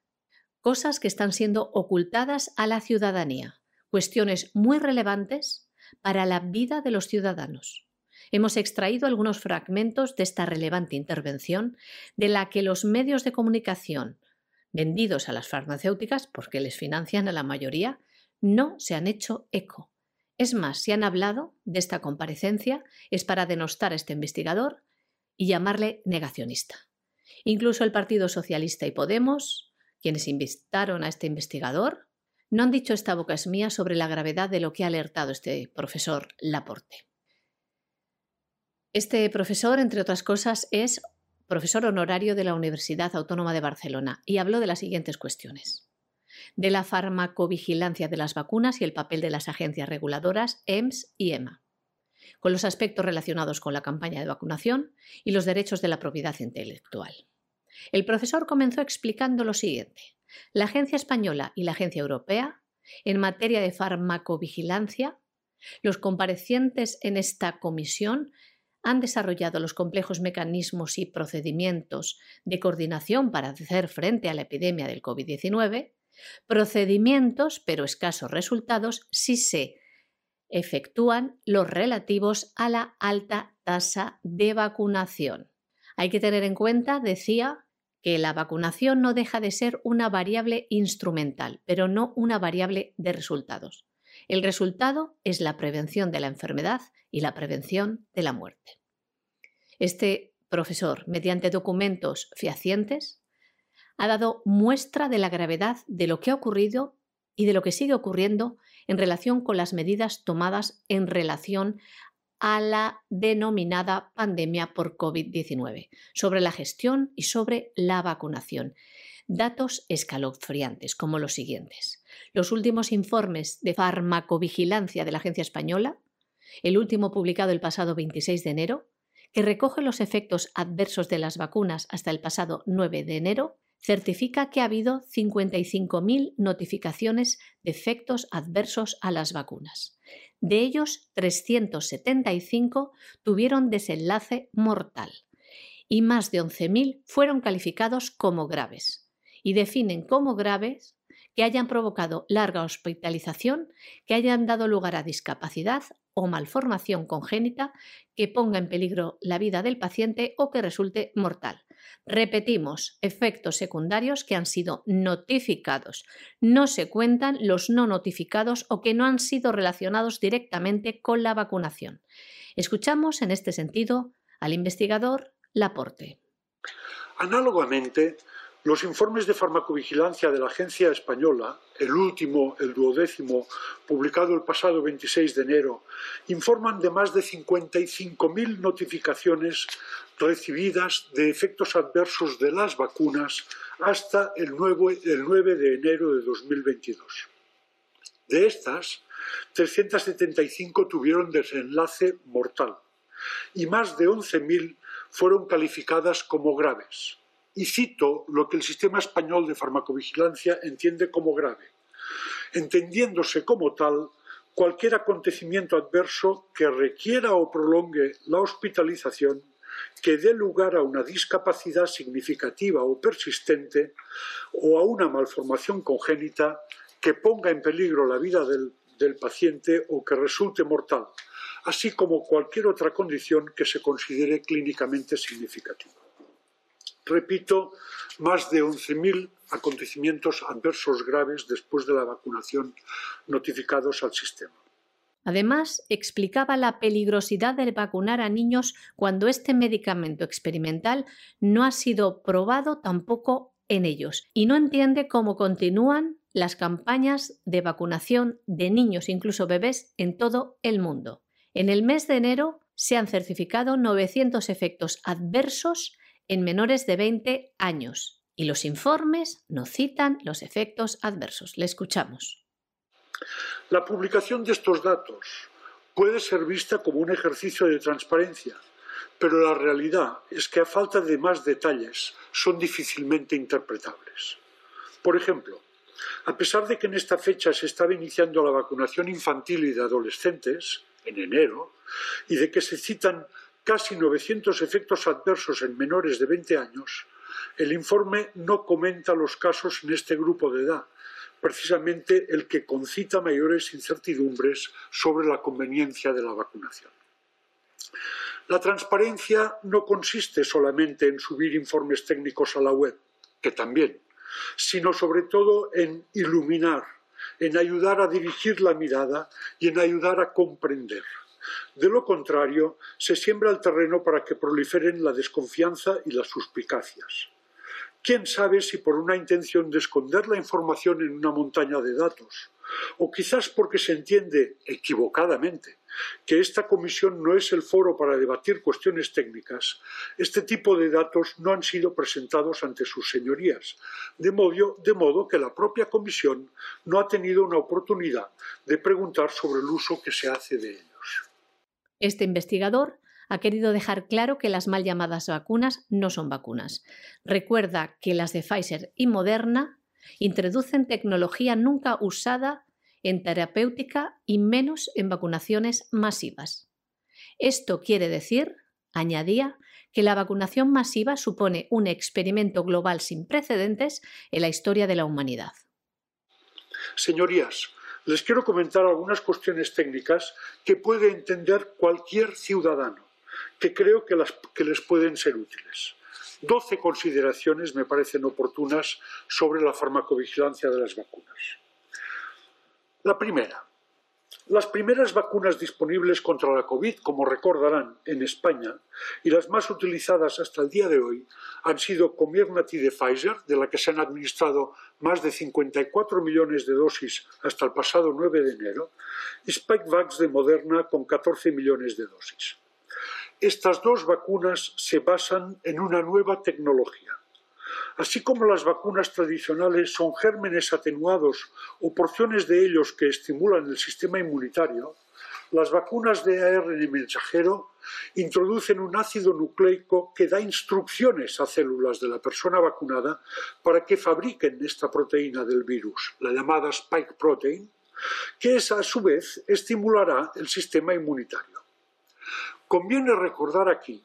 cosas que están siendo ocultadas a la ciudadanía, cuestiones muy relevantes para la vida de los ciudadanos. Hemos extraído algunos fragmentos de esta relevante intervención de la que los medios de comunicación vendidos a las farmacéuticas, porque les financian a la mayoría, no se han hecho eco. Es más, si han hablado de esta comparecencia es para denostar a este investigador y llamarle negacionista. Incluso el Partido Socialista y Podemos quienes invitaron a este investigador no han dicho esta boca es mía sobre la gravedad de lo que ha alertado este profesor Laporte. Este profesor, entre otras cosas, es profesor honorario de la Universidad Autónoma de Barcelona y habló de las siguientes cuestiones. De la farmacovigilancia de las vacunas y el papel de las agencias reguladoras EMS y EMA, con los aspectos relacionados con la campaña de vacunación y los derechos de la propiedad intelectual. El profesor comenzó explicando lo siguiente. La Agencia Española y la Agencia Europea, en materia de farmacovigilancia, los comparecientes en esta comisión han desarrollado los complejos mecanismos y procedimientos de coordinación para hacer frente a la epidemia del COVID-19, procedimientos pero escasos resultados si se efectúan los relativos a la alta tasa de vacunación. Hay que tener en cuenta, decía, que la vacunación no deja de ser una variable instrumental, pero no una variable de resultados. El resultado es la prevención de la enfermedad y la prevención de la muerte. Este profesor, mediante documentos fehacientes, ha dado muestra de la gravedad de lo que ha ocurrido y de lo que sigue ocurriendo en relación con las medidas tomadas en relación a la denominada pandemia por COVID-19, sobre la gestión y sobre la vacunación. Datos escalofriantes como los siguientes. Los últimos informes de farmacovigilancia de la Agencia Española, el último publicado el pasado 26 de enero, que recoge los efectos adversos de las vacunas hasta el pasado 9 de enero, certifica que ha habido 55.000 notificaciones de efectos adversos a las vacunas. De ellos, 375 tuvieron desenlace mortal y más de 11.000 fueron calificados como graves y definen como graves que hayan provocado larga hospitalización, que hayan dado lugar a discapacidad o malformación congénita que ponga en peligro la vida del paciente o que resulte mortal. Repetimos, efectos secundarios que han sido notificados. No se cuentan los no notificados o que no han sido relacionados directamente con la vacunación. Escuchamos en este sentido al investigador Laporte. Análogamente, los informes de farmacovigilancia de la Agencia Española, el último, el duodécimo, publicado el pasado 26 de enero, informan de más de 55.000 notificaciones recibidas de efectos adversos de las vacunas hasta el 9, el 9 de enero de 2022. De estas, 375 tuvieron desenlace mortal y más de 11.000 fueron calificadas como graves y cito lo que el sistema español de farmacovigilancia entiende como grave, entendiéndose como tal cualquier acontecimiento adverso que requiera o prolongue la hospitalización que dé lugar a una discapacidad significativa o persistente o a una malformación congénita que ponga en peligro la vida del, paciente o que resulte mortal, así como cualquier otra condición que se considere clínicamente significativa repito, más de 11.000 acontecimientos adversos graves después de la vacunación notificados al sistema. Además, explicaba la peligrosidad de vacunar a niños cuando este medicamento experimental no ha sido probado tampoco en ellos y no entiende cómo continúan las campañas de vacunación de niños, incluso bebés, en todo el mundo. En el mes de enero se han certificado 900 efectos adversos en menores de 20 años y los informes no citan los efectos adversos. Le escuchamos. La publicación de estos datos puede ser vista como un ejercicio de transparencia, pero la realidad es que a falta de más detalles son difícilmente interpretables. Por ejemplo, a pesar de que en esta fecha se estaba iniciando la vacunación infantil y de adolescentes, en enero, y de que se citan casi 900 efectos adversos en menores de 20 años, el informe no comenta los casos en este grupo de edad, precisamente el que concita mayores incertidumbres sobre la conveniencia de la vacunación. La transparencia no consiste solamente en subir informes técnicos a la web, que también, sino sobre todo en iluminar, en ayudar a dirigir la mirada y en ayudar a comprender. De lo contrario, se siembra el terreno para que proliferen la desconfianza y las suspicacias. ¿Quién sabe si por una intención de esconder la información en una montaña de datos, o quizás porque se entiende equivocadamente que esta comisión no es el foro para debatir cuestiones técnicas, este tipo de datos no han sido presentados ante sus señorías, de modo, que la propia comisión no ha tenido una oportunidad de preguntar sobre el uso que se hace de ellos. Este investigador ha querido dejar claro que las mal llamadas vacunas no son vacunas. Recuerda que las de Pfizer y Moderna introducen tecnología nunca usada en terapéutica y menos en vacunaciones masivas. Esto quiere decir, añadía, que la vacunación masiva supone un experimento global sin precedentes en la historia de la humanidad. Señorías, les quiero comentar algunas cuestiones técnicas que puede entender cualquier ciudadano, que creo que, que les pueden ser útiles. Doce consideraciones me parecen oportunas sobre la farmacovigilancia de las vacunas. La primera. Las primeras vacunas disponibles contra la COVID, como recordarán, en España, y las más utilizadas hasta el día de hoy, han sido Comirnaty de Pfizer, de la que se han administrado más de 54 millones de dosis hasta el pasado 9 de enero, y Spikevax de Moderna con 14 millones de dosis. Estas dos vacunas se basan en una nueva tecnología, Así como las vacunas tradicionales son gérmenes atenuados o porciones de ellos que estimulan el sistema inmunitario, las vacunas de ARN mensajero introducen un ácido nucleico que da instrucciones a células de la persona vacunada para que fabriquen esta proteína del virus, la llamada spike protein, que a su vez estimulará el sistema inmunitario. Conviene recordar aquí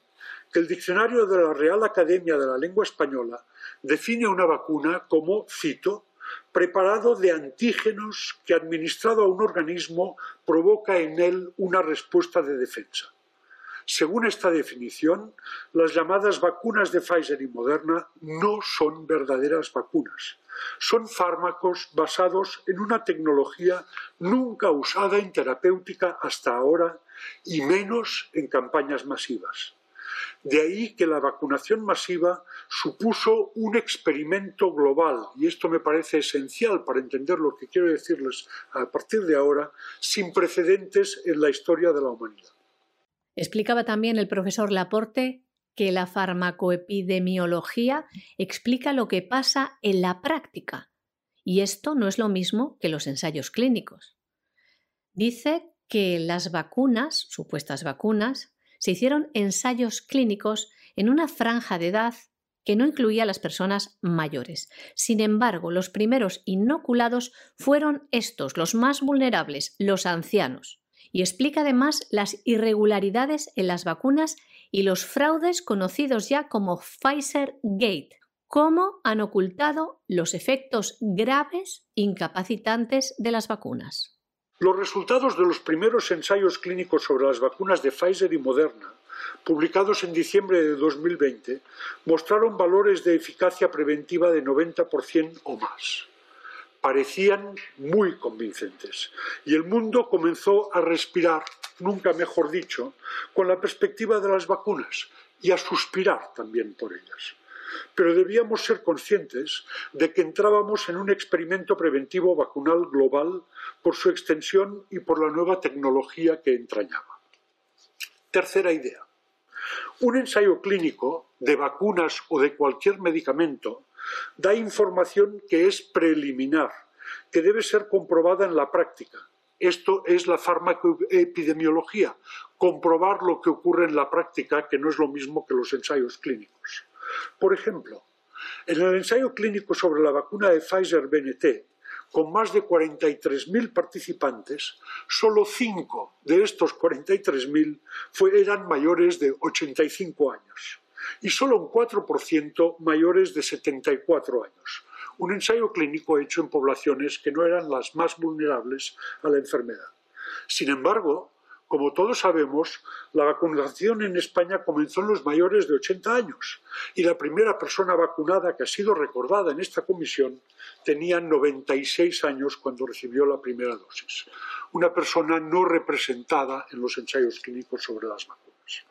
que el diccionario de la Real Academia de la Lengua Española define una vacuna como, cito, preparado de antígenos que administrado a un organismo provoca en él una respuesta de defensa. Según esta definición, las llamadas vacunas de Pfizer y Moderna no son verdaderas vacunas. Son fármacos basados en una tecnología nunca usada en terapéutica hasta ahora y menos en campañas masivas. De ahí que la vacunación masiva supuso un experimento global, y esto me parece esencial para entender lo que quiero decirles a partir de ahora, sin precedentes en la historia de la humanidad. Explicaba también el profesor Laporte que la farmacoepidemiología explica lo que pasa en la práctica, y esto no es lo mismo que los ensayos clínicos. Dice que las vacunas, supuestas vacunas, se hicieron ensayos clínicos en una franja de edad que no incluía a las personas mayores. Sin embargo, los primeros inoculados fueron estos, los más vulnerables, los ancianos. Y explica además las irregularidades en las vacunas y los fraudes conocidos ya como Pfizer Gate, cómo han ocultado los efectos graves incapacitantes de las vacunas. Los resultados de los primeros ensayos clínicos sobre las vacunas de Pfizer y Moderna, publicados en diciembre de 2020, mostraron valores de eficacia preventiva de 90% o más. Parecían muy convincentes y el mundo comenzó a respirar, nunca mejor dicho, con la perspectiva de las vacunas y a suspirar también por ellas pero debíamos ser conscientes de que entrábamos en un experimento preventivo vacunal global por su extensión y por la nueva tecnología que entrañaba. Tercera idea. Un ensayo clínico de vacunas o de cualquier medicamento da información que es preliminar que debe ser comprobada en la práctica. Esto es la farmacoepidemiología, comprobar lo que ocurre en la práctica, que no es lo mismo que los ensayos clínicos. Por ejemplo, en el ensayo clínico sobre la vacuna de Pfizer-BNT, con más de 43.000 participantes, solo 5 de estos 43.000 eran mayores de 85 años y solo un 4% mayores de 74 años. Un ensayo clínico hecho en poblaciones que no eran las más vulnerables a la enfermedad. Sin embargo, como todos sabemos, la vacunación en España comenzó en los mayores de 80 años y la primera persona vacunada que ha sido recordada en esta comisión tenía 96 años cuando recibió la primera dosis. Una persona no representada en los ensayos clínicos sobre las vacunas.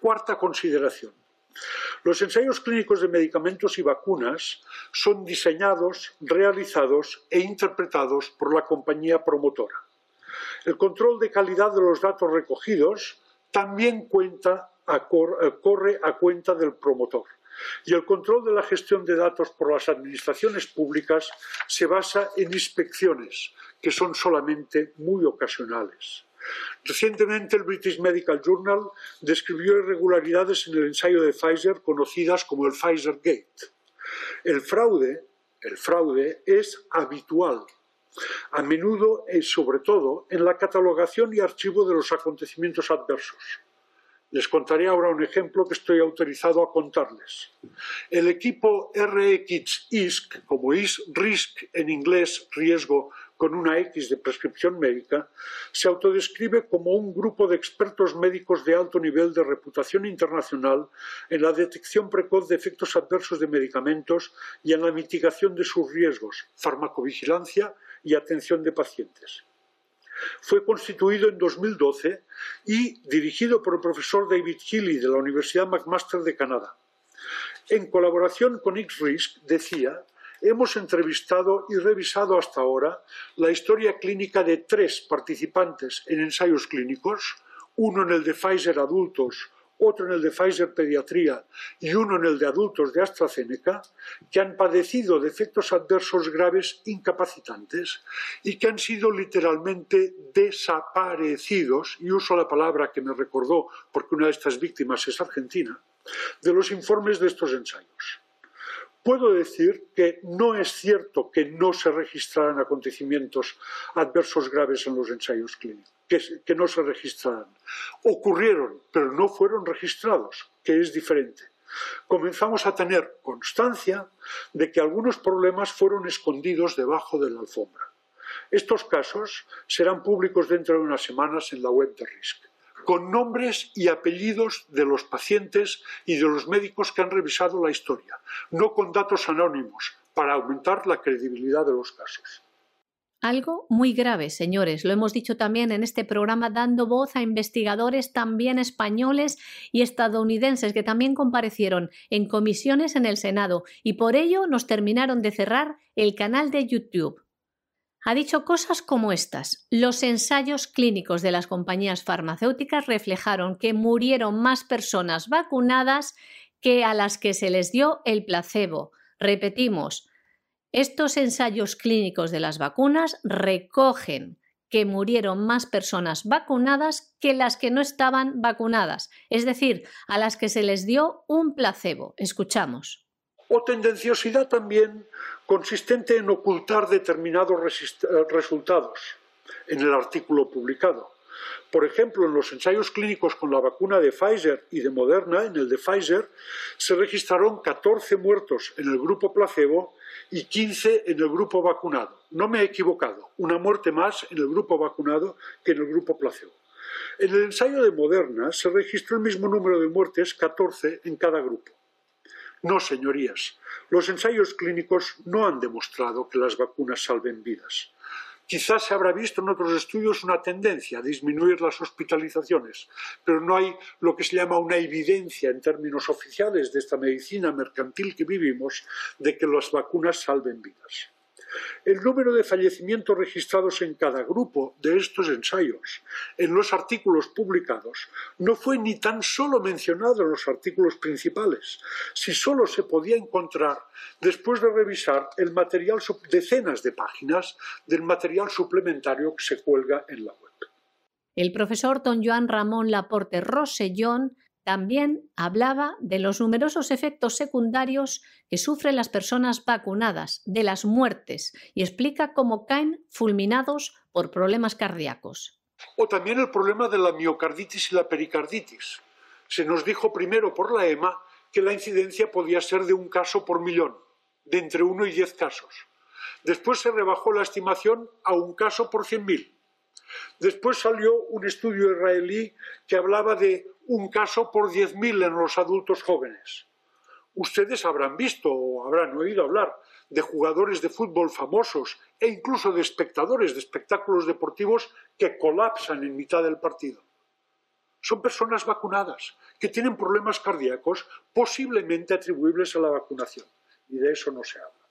Cuarta consideración. Los ensayos clínicos de medicamentos y vacunas son diseñados, realizados e interpretados por la compañía promotora el control de calidad de los datos recogidos también eh, corre a cuenta del promotor. Y el control de la gestión de datos por las administraciones públicas se basa en inspecciones, que son solamente muy ocasionales. Recientemente el British Medical Journal describió irregularidades en el ensayo de Pfizer conocidas como el Pfizer Gate. El fraude, el fraude es habitual a menudo y sobre todo en la catalogación y archivo de los acontecimientos adversos. Les contaré ahora un ejemplo que estoy autorizado a contarles. El equipo RX-ISC, como is RISC en inglés, riesgo con una X de prescripción médica, se autodescribe como un grupo de expertos médicos de alto nivel de reputación internacional en la detección precoz de efectos adversos de medicamentos y en la mitigación de sus riesgos, farmacovigilancia y atención de pacientes. Fue constituido en 2012 y dirigido por el profesor David Healy de la Universidad McMaster de Canadá. En colaboración con X-Risk, decía, hemos entrevistado y revisado hasta ahora la historia clínica de tres participantes en ensayos clínicos, uno en el de Pfizer adultos, otro en el de Pfizer Pediatría y uno en el de adultos de AstraZeneca, que han padecido de efectos adversos graves incapacitantes y que han sido literalmente desaparecidos, y uso la palabra que me recordó porque una de estas víctimas es argentina, de los informes de estos ensayos. Puedo decir que no es cierto que no se registraran acontecimientos adversos graves en los ensayos clínicos, que, no se registraran. Ocurrieron, pero no fueron registrados, que es diferente. Comenzamos a tener constancia de que algunos problemas fueron escondidos debajo de la alfombra. Estos casos serán públicos dentro de unas semanas en la web de RISC con nombres y apellidos de los pacientes y de los médicos que han revisado la historia, no con datos anónimos, para aumentar la credibilidad de los casos. Algo muy grave, señores. Lo hemos dicho también en este programa dando voz a investigadores también españoles y estadounidenses que también comparecieron en comisiones en el Senado y por ello nos terminaron de cerrar el canal de YouTube ha dicho cosas como estas. Los ensayos clínicos de las compañías farmacéuticas reflejaron que murieron más personas vacunadas que a las que se les dio el placebo. Repetimos, estos ensayos clínicos de las vacunas recogen que murieron más personas vacunadas que las que no estaban vacunadas, es decir, a las que se les dio un placebo. Escuchamos o tendenciosidad también consistente en ocultar determinados resultados en el artículo publicado. Por ejemplo, en los ensayos clínicos con la vacuna de Pfizer y de Moderna, en el de Pfizer, se registraron 14 muertos en el grupo placebo y 15 en el grupo vacunado. No me he equivocado, una muerte más en el grupo vacunado que en el grupo placebo. En el ensayo de Moderna se registró el mismo número de muertes, 14 en cada grupo. No, señorías, los ensayos clínicos no han demostrado que las vacunas salven vidas. Quizás se habrá visto en otros estudios una tendencia a disminuir las hospitalizaciones, pero no hay lo que se llama una evidencia en términos oficiales de esta medicina mercantil que vivimos de que las vacunas salven vidas. El número de fallecimientos registrados en cada grupo de estos ensayos en los artículos publicados no fue ni tan solo mencionado en los artículos principales, si solo se podía encontrar después de revisar el material decenas de páginas del material suplementario que se cuelga en la web. El profesor don Joan Ramón Laporte Rosellón también hablaba de los numerosos efectos secundarios que sufren las personas vacunadas, de las muertes, y explica cómo caen fulminados por problemas cardíacos. O también el problema de la miocarditis y la pericarditis. Se nos dijo primero por la EMA que la incidencia podía ser de un caso por millón, de entre uno y diez casos. Después se rebajó la estimación a un caso por cien mil. Después salió un estudio israelí que hablaba de un caso por 10.000 en los adultos jóvenes. Ustedes habrán visto o habrán oído hablar de jugadores de fútbol famosos e incluso de espectadores de espectáculos deportivos que colapsan en mitad del partido. Son personas vacunadas que tienen problemas cardíacos posiblemente atribuibles a la vacunación y de eso no se habla.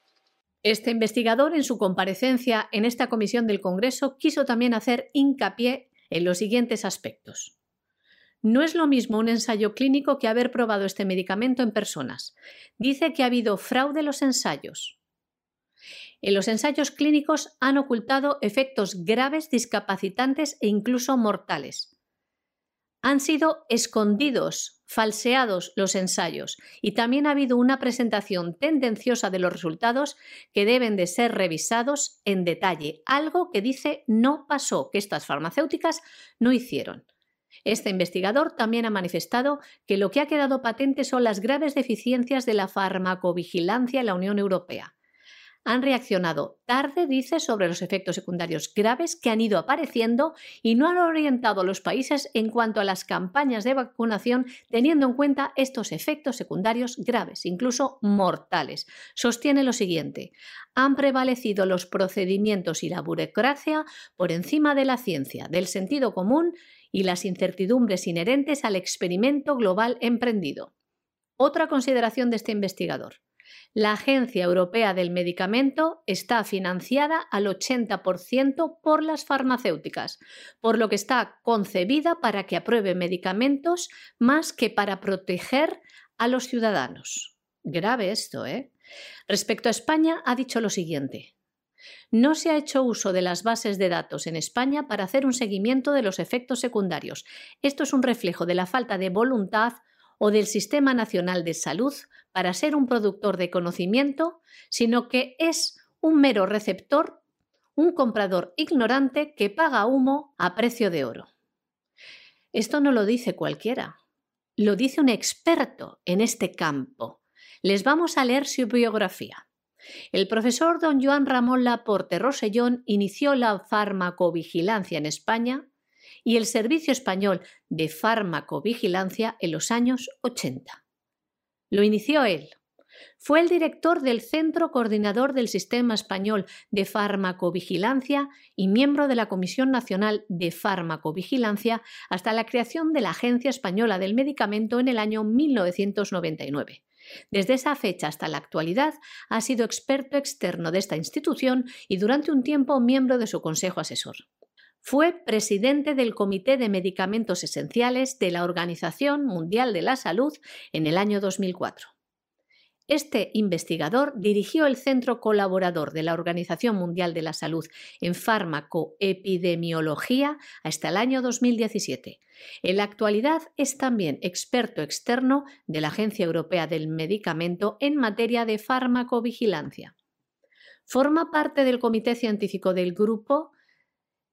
Este investigador, en su comparecencia en esta comisión del Congreso, quiso también hacer hincapié en los siguientes aspectos. No es lo mismo un ensayo clínico que haber probado este medicamento en personas. Dice que ha habido fraude en los ensayos. En los ensayos clínicos han ocultado efectos graves, discapacitantes e incluso mortales. Han sido escondidos, falseados los ensayos y también ha habido una presentación tendenciosa de los resultados que deben de ser revisados en detalle, algo que dice no pasó, que estas farmacéuticas no hicieron. Este investigador también ha manifestado que lo que ha quedado patente son las graves deficiencias de la farmacovigilancia en la Unión Europea. Han reaccionado tarde, dice, sobre los efectos secundarios graves que han ido apareciendo y no han orientado a los países en cuanto a las campañas de vacunación teniendo en cuenta estos efectos secundarios graves, incluso mortales. Sostiene lo siguiente, han prevalecido los procedimientos y la burocracia por encima de la ciencia, del sentido común y las incertidumbres inherentes al experimento global emprendido. Otra consideración de este investigador. La Agencia Europea del Medicamento está financiada al 80% por las farmacéuticas, por lo que está concebida para que apruebe medicamentos más que para proteger a los ciudadanos. Grave esto, ¿eh? Respecto a España, ha dicho lo siguiente. No se ha hecho uso de las bases de datos en España para hacer un seguimiento de los efectos secundarios. Esto es un reflejo de la falta de voluntad o del Sistema Nacional de Salud para ser un productor de conocimiento, sino que es un mero receptor, un comprador ignorante que paga humo a precio de oro. Esto no lo dice cualquiera, lo dice un experto en este campo. Les vamos a leer su biografía. El profesor don Joan Ramón Laporte Rosellón inició la farmacovigilancia en España y el Servicio Español de Farmacovigilancia en los años 80. Lo inició él. Fue el director del Centro Coordinador del Sistema Español de Farmacovigilancia y miembro de la Comisión Nacional de Farmacovigilancia hasta la creación de la Agencia Española del Medicamento en el año 1999. Desde esa fecha hasta la actualidad ha sido experto externo de esta institución y durante un tiempo miembro de su consejo asesor. Fue presidente del Comité de Medicamentos Esenciales de la Organización Mundial de la Salud en el año 2004. Este investigador dirigió el Centro Colaborador de la Organización Mundial de la Salud en Fármacoepidemiología hasta el año 2017. En la actualidad es también experto externo de la Agencia Europea del Medicamento en materia de farmacovigilancia. Forma parte del Comité Científico del Grupo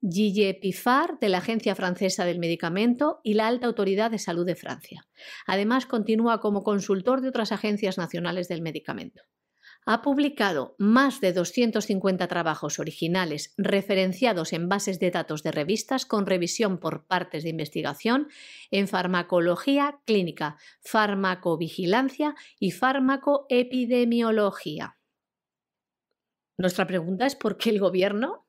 Gilles Pifar, de la Agencia Francesa del Medicamento y la Alta Autoridad de Salud de Francia. Además, continúa como consultor de otras agencias nacionales del medicamento. Ha publicado más de 250 trabajos originales referenciados en bases de datos de revistas con revisión por partes de investigación en farmacología clínica, farmacovigilancia y farmacoepidemiología. Nuestra pregunta es por qué el gobierno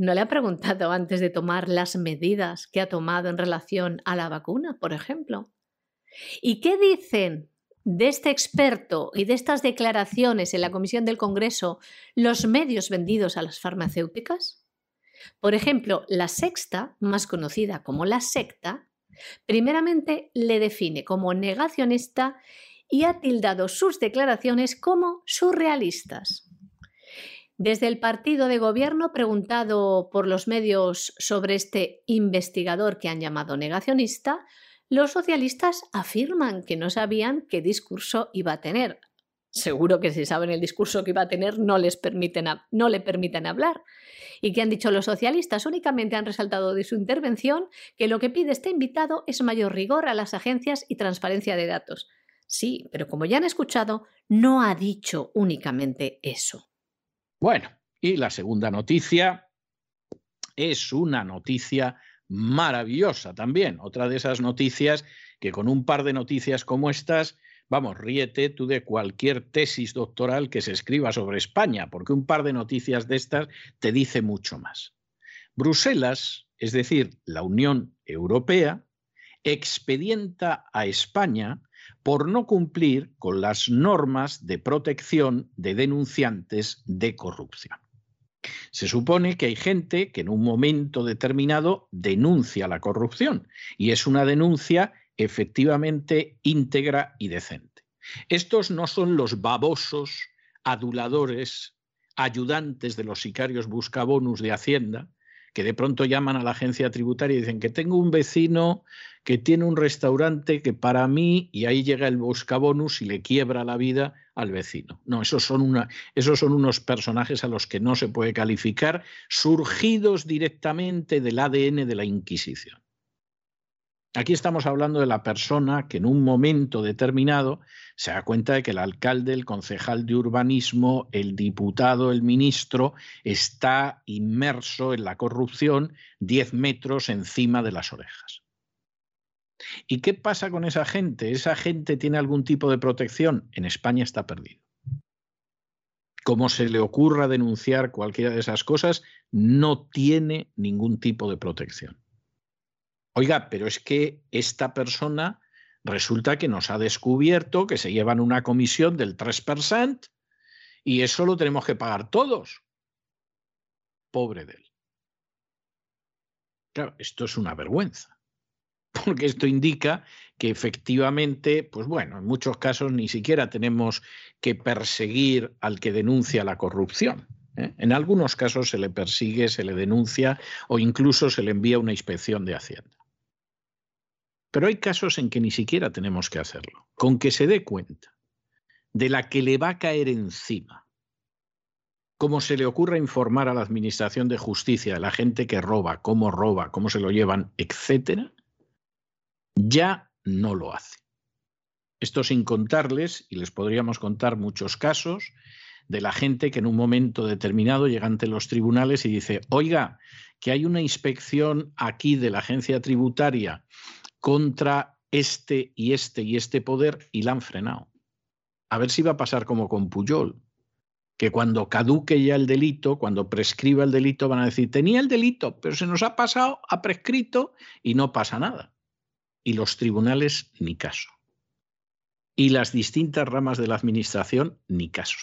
¿No le ha preguntado antes de tomar las medidas que ha tomado en relación a la vacuna, por ejemplo? ¿Y qué dicen de este experto y de estas declaraciones en la Comisión del Congreso los medios vendidos a las farmacéuticas? Por ejemplo, la sexta, más conocida como la secta, primeramente le define como negacionista y ha tildado sus declaraciones como surrealistas. Desde el partido de gobierno, preguntado por los medios sobre este investigador que han llamado negacionista, los socialistas afirman que no sabían qué discurso iba a tener. Seguro que si saben el discurso que iba a tener no, les permiten, no le permiten hablar. ¿Y qué han dicho los socialistas? Únicamente han resaltado de su intervención que lo que pide este invitado es mayor rigor a las agencias y transparencia de datos. Sí, pero como ya han escuchado, no ha dicho únicamente eso. Bueno, y la segunda noticia es una noticia maravillosa también, otra de esas noticias que con un par de noticias como estas, vamos, ríete tú de cualquier tesis doctoral que se escriba sobre España, porque un par de noticias de estas te dice mucho más. Bruselas, es decir, la Unión Europea, expedienta a España por no cumplir con las normas de protección de denunciantes de corrupción. Se supone que hay gente que en un momento determinado denuncia la corrupción y es una denuncia efectivamente íntegra y decente. Estos no son los babosos, aduladores, ayudantes de los sicarios buscabonus de Hacienda, que de pronto llaman a la agencia tributaria y dicen que tengo un vecino que tiene un restaurante que para mí, y ahí llega el buscabonus y le quiebra la vida al vecino. No, esos son, esos son unos personajes a los que no se puede calificar, surgidos directamente del ADN de la Inquisición. Aquí estamos hablando de la persona que en un momento determinado se da cuenta de que el alcalde, el concejal de urbanismo, el diputado, el ministro está inmerso en la corrupción 10 metros encima de las orejas. ¿Y qué pasa con esa gente? ¿Esa gente tiene algún tipo de protección? En España está perdido. Como se le ocurra denunciar cualquiera de esas cosas, no tiene ningún tipo de protección. Oiga, pero es que esta persona resulta que nos ha descubierto que se llevan una comisión del 3% y eso lo tenemos que pagar todos. Pobre de él. Claro, esto es una vergüenza, (laughs) porque esto indica que efectivamente, pues bueno, en muchos casos ni siquiera tenemos que perseguir al que denuncia la corrupción. ¿eh? En algunos casos se le persigue, se le denuncia o incluso se le envía una inspección de Hacienda. Pero hay casos en que ni siquiera tenemos que hacerlo. Con que se dé cuenta de la que le va a caer encima, como se le ocurra informar a la Administración de Justicia de la gente que roba, cómo roba, cómo se lo llevan, etcétera, ya no lo hace. Esto sin contarles, y les podríamos contar muchos casos, de la gente que en un momento determinado llega ante los tribunales y dice, oiga, que hay una inspección aquí de la agencia tributaria contra este y este y este poder y la han frenado. A ver si va a pasar como con Puyol, que cuando caduque ya el delito, cuando prescriba el delito, van a decir, tenía el delito, pero se nos ha pasado, ha prescrito y no pasa nada. Y los tribunales ni caso. Y las distintas ramas de la administración ni caso.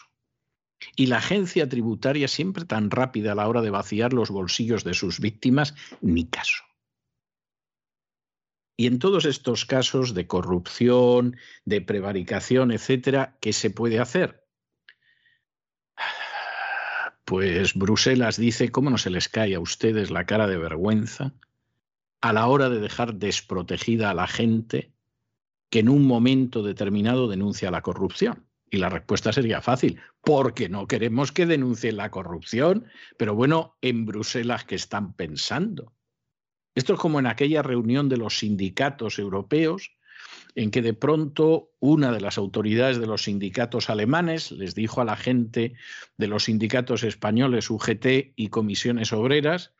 Y la agencia tributaria siempre tan rápida a la hora de vaciar los bolsillos de sus víctimas, ni caso. Y en todos estos casos de corrupción, de prevaricación, etcétera, ¿qué se puede hacer? Pues Bruselas dice, ¿cómo no se les cae a ustedes la cara de vergüenza a la hora de dejar desprotegida a la gente que en un momento determinado denuncia la corrupción? Y la respuesta sería fácil, porque no queremos que denuncien la corrupción. Pero bueno, en Bruselas, ¿qué están pensando? Esto es como en aquella reunión de los sindicatos europeos, en que de pronto una de las autoridades de los sindicatos alemanes les dijo a la gente de los sindicatos españoles, UGT y comisiones obreras,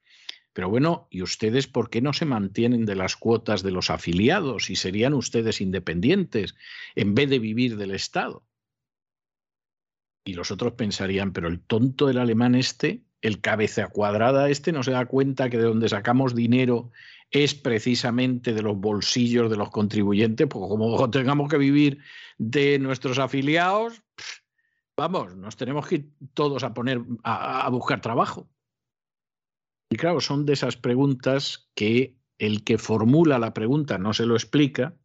pero bueno, ¿y ustedes por qué no se mantienen de las cuotas de los afiliados y serían ustedes independientes en vez de vivir del Estado? Y los otros pensarían, pero el tonto del alemán este El cabeza cuadrada este no se da cuenta que de donde sacamos dinero es precisamente de los bolsillos de los contribuyentes, porque como (laughs) tengamos que vivir de nuestros afiliados, vamos, nos tenemos que ir todos a poner a, buscar trabajo. Y claro, son de esas preguntas que el que formula la pregunta no se lo explica,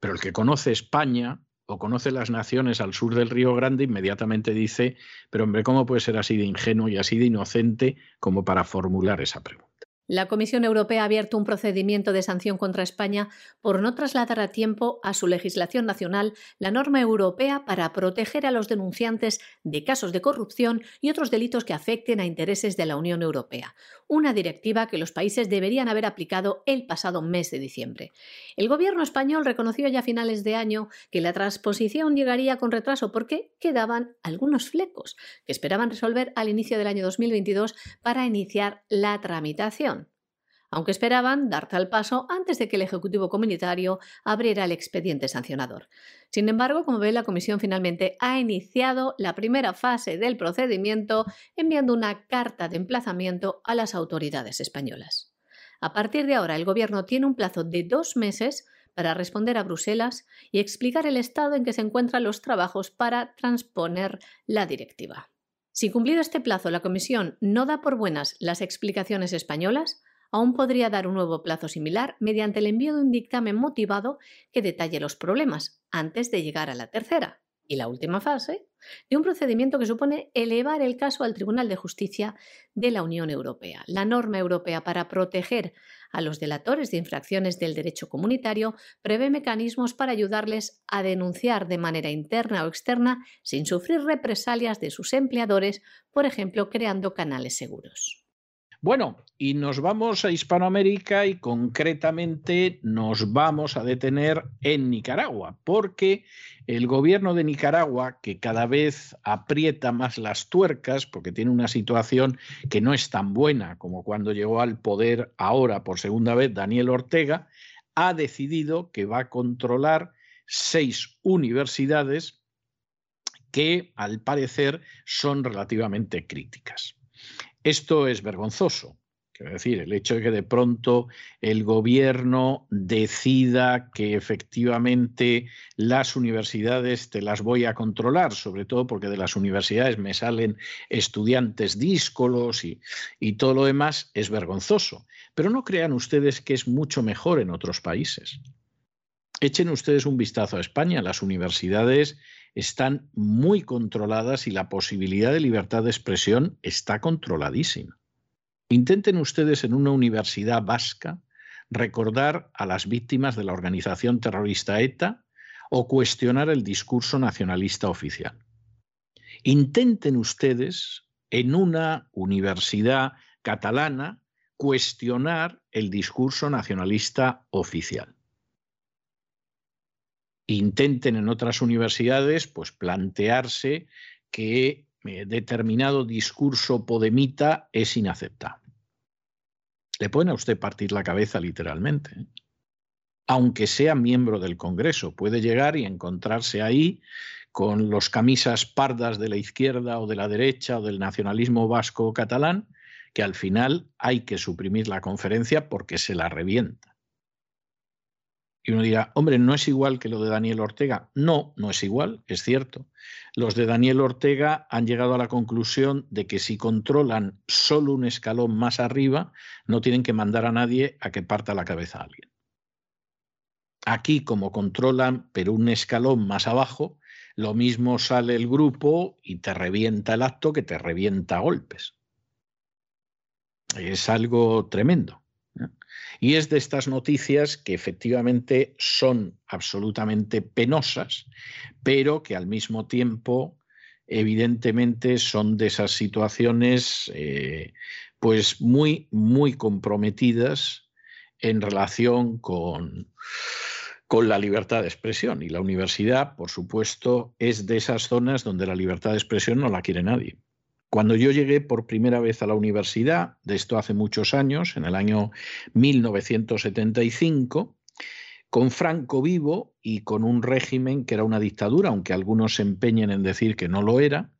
pero el que conoce España o conoce las naciones al sur del Río Grande inmediatamente dice, pero hombre, ¿cómo puede ser así de ingenuo y así de inocente como para formular esa pregunta? La Comisión Europea ha abierto un procedimiento de sanción contra España por no trasladar a tiempo a su legislación nacional la norma europea para proteger a los denunciantes de casos de corrupción y otros delitos que afecten a intereses de la Unión Europea, una directiva que los países deberían haber aplicado el pasado mes de diciembre. El gobierno español reconoció ya a finales de año que la transposición llegaría con retraso porque quedaban algunos flecos que esperaban resolver al inicio del año 2022 para iniciar la tramitación aunque esperaban dar tal paso antes de que el Ejecutivo Comunitario abriera el expediente sancionador. Sin embargo, como ve, la Comisión finalmente ha iniciado la primera fase del procedimiento enviando una carta de emplazamiento a las autoridades españolas. A partir de ahora, el Gobierno tiene un plazo de dos meses para responder a Bruselas y explicar el estado en que se encuentran los trabajos para transponer la directiva. Si cumplido este plazo la Comisión no da por buenas las explicaciones españolas, aún podría dar un nuevo plazo similar mediante el envío de un dictamen motivado que detalle los problemas antes de llegar a la tercera y la última fase de un procedimiento que supone elevar el caso al Tribunal de Justicia de la Unión Europea. La norma europea para proteger a los delatores de infracciones del derecho comunitario prevé mecanismos para ayudarles a denunciar de manera interna o externa sin sufrir represalias de sus empleadores, por ejemplo, creando canales seguros. Bueno, y nos vamos a Hispanoamérica y concretamente nos vamos a detener en Nicaragua, porque el gobierno de Nicaragua, que cada vez aprieta más las tuercas, porque tiene una situación que no es tan buena como cuando llegó al poder ahora por segunda vez Daniel Ortega, ha decidido que va a controlar seis universidades que al parecer son relativamente críticas. Esto es vergonzoso. Quiero decir, el hecho de que de pronto el gobierno decida que efectivamente las universidades te las voy a controlar, sobre todo porque de las universidades me salen estudiantes díscolos y, y todo lo demás, es vergonzoso. Pero no crean ustedes que es mucho mejor en otros países. Echen ustedes un vistazo a España. Las universidades están muy controladas y la posibilidad de libertad de expresión está controladísima. Intenten ustedes en una universidad vasca recordar a las víctimas de la organización terrorista ETA o cuestionar el discurso nacionalista oficial. Intenten ustedes en una universidad catalana cuestionar el discurso nacionalista oficial intenten en otras universidades pues plantearse que eh, determinado discurso podemita es inaceptable. Le pueden a usted partir la cabeza literalmente. ¿eh? Aunque sea miembro del Congreso, puede llegar y encontrarse ahí con los camisas pardas de la izquierda o de la derecha o del nacionalismo vasco o catalán, que al final hay que suprimir la conferencia porque se la revienta. Y uno dirá, hombre, ¿no es igual que lo de Daniel Ortega? No, no es igual, es cierto. Los de Daniel Ortega han llegado a la conclusión de que si controlan solo un escalón más arriba, no tienen que mandar a nadie a que parta la cabeza a alguien. Aquí, como controlan, pero un escalón más abajo, lo mismo sale el grupo y te revienta el acto que te revienta a golpes. Es algo tremendo. Y es de estas noticias que efectivamente son absolutamente penosas, pero que al mismo tiempo, evidentemente, son de esas situaciones eh, pues muy, muy comprometidas en relación con, con la libertad de expresión. Y la universidad, por supuesto, es de esas zonas donde la libertad de expresión no la quiere nadie. Cuando yo llegué por primera vez a la universidad, de esto hace muchos años, en el año 1975, con Franco vivo y con un régimen que era una dictadura, aunque algunos se empeñen en decir que no lo era,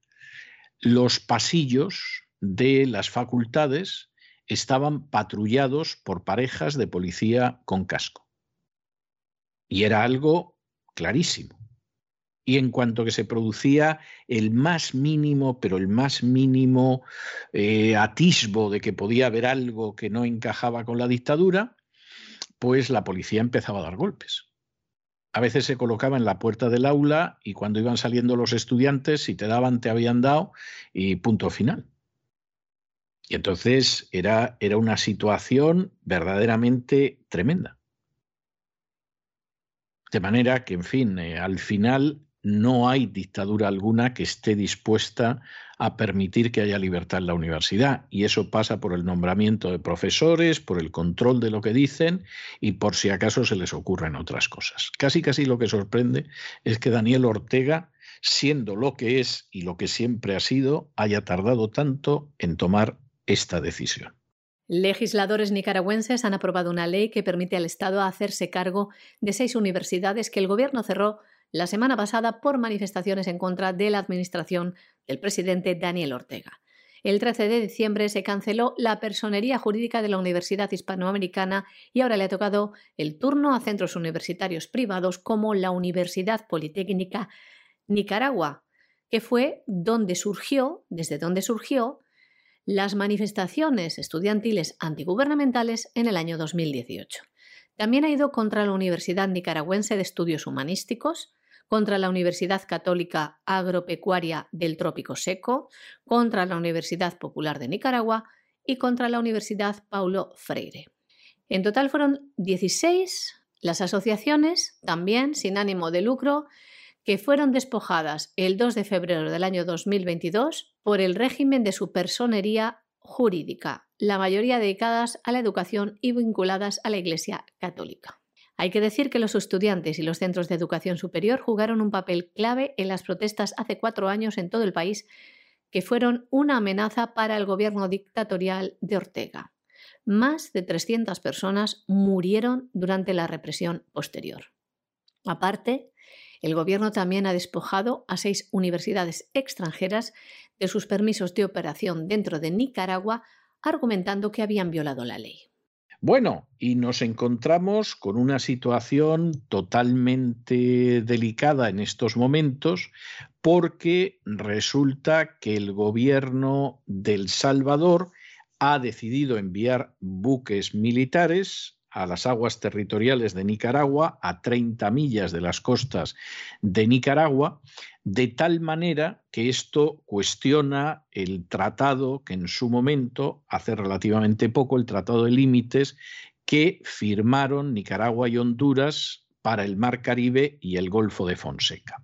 los pasillos de las facultades estaban patrullados por parejas de policía con casco. Y era algo clarísimo. Y en cuanto que se producía el más mínimo, pero el más mínimo eh, atisbo de que podía haber algo que no encajaba con la dictadura, pues la policía empezaba a dar golpes. A veces se colocaba en la puerta del aula y cuando iban saliendo los estudiantes, si te daban, te habían dado y punto final. Y entonces era, era una situación verdaderamente tremenda. De manera que, en fin, eh, al final no hay dictadura alguna que esté dispuesta a permitir que haya libertad en la universidad. Y eso pasa por el nombramiento de profesores, por el control de lo que dicen y por si acaso se les ocurren otras cosas. Casi, casi lo que sorprende es que Daniel Ortega, siendo lo que es y lo que siempre ha sido, haya tardado tanto en tomar esta decisión. Legisladores nicaragüenses han aprobado una ley que permite al Estado hacerse cargo de seis universidades que el gobierno cerró la semana pasada por manifestaciones en contra de la administración del presidente Daniel Ortega. El 13 de diciembre se canceló la personería jurídica de la Universidad Hispanoamericana y ahora le ha tocado el turno a centros universitarios privados como la Universidad Politécnica Nicaragua, que fue donde surgió, desde donde surgió, las manifestaciones estudiantiles antigubernamentales en el año 2018. También ha ido contra la Universidad Nicaragüense de Estudios Humanísticos, contra la Universidad Católica Agropecuaria del Trópico Seco, contra la Universidad Popular de Nicaragua y contra la Universidad Paulo Freire. En total fueron 16 las asociaciones, también sin ánimo de lucro, que fueron despojadas el 2 de febrero del año 2022 por el régimen de su personería jurídica, la mayoría dedicadas a la educación y vinculadas a la Iglesia Católica. Hay que decir que los estudiantes y los centros de educación superior jugaron un papel clave en las protestas hace cuatro años en todo el país, que fueron una amenaza para el gobierno dictatorial de Ortega. Más de 300 personas murieron durante la represión posterior. Aparte, el gobierno también ha despojado a seis universidades extranjeras de sus permisos de operación dentro de Nicaragua, argumentando que habían violado la ley. Bueno, y nos encontramos con una situación totalmente delicada en estos momentos porque resulta que el gobierno del Salvador ha decidido enviar buques militares a las aguas territoriales de Nicaragua, a 30 millas de las costas de Nicaragua, de tal manera que esto cuestiona el tratado que en su momento, hace relativamente poco, el tratado de límites que firmaron Nicaragua y Honduras para el Mar Caribe y el Golfo de Fonseca.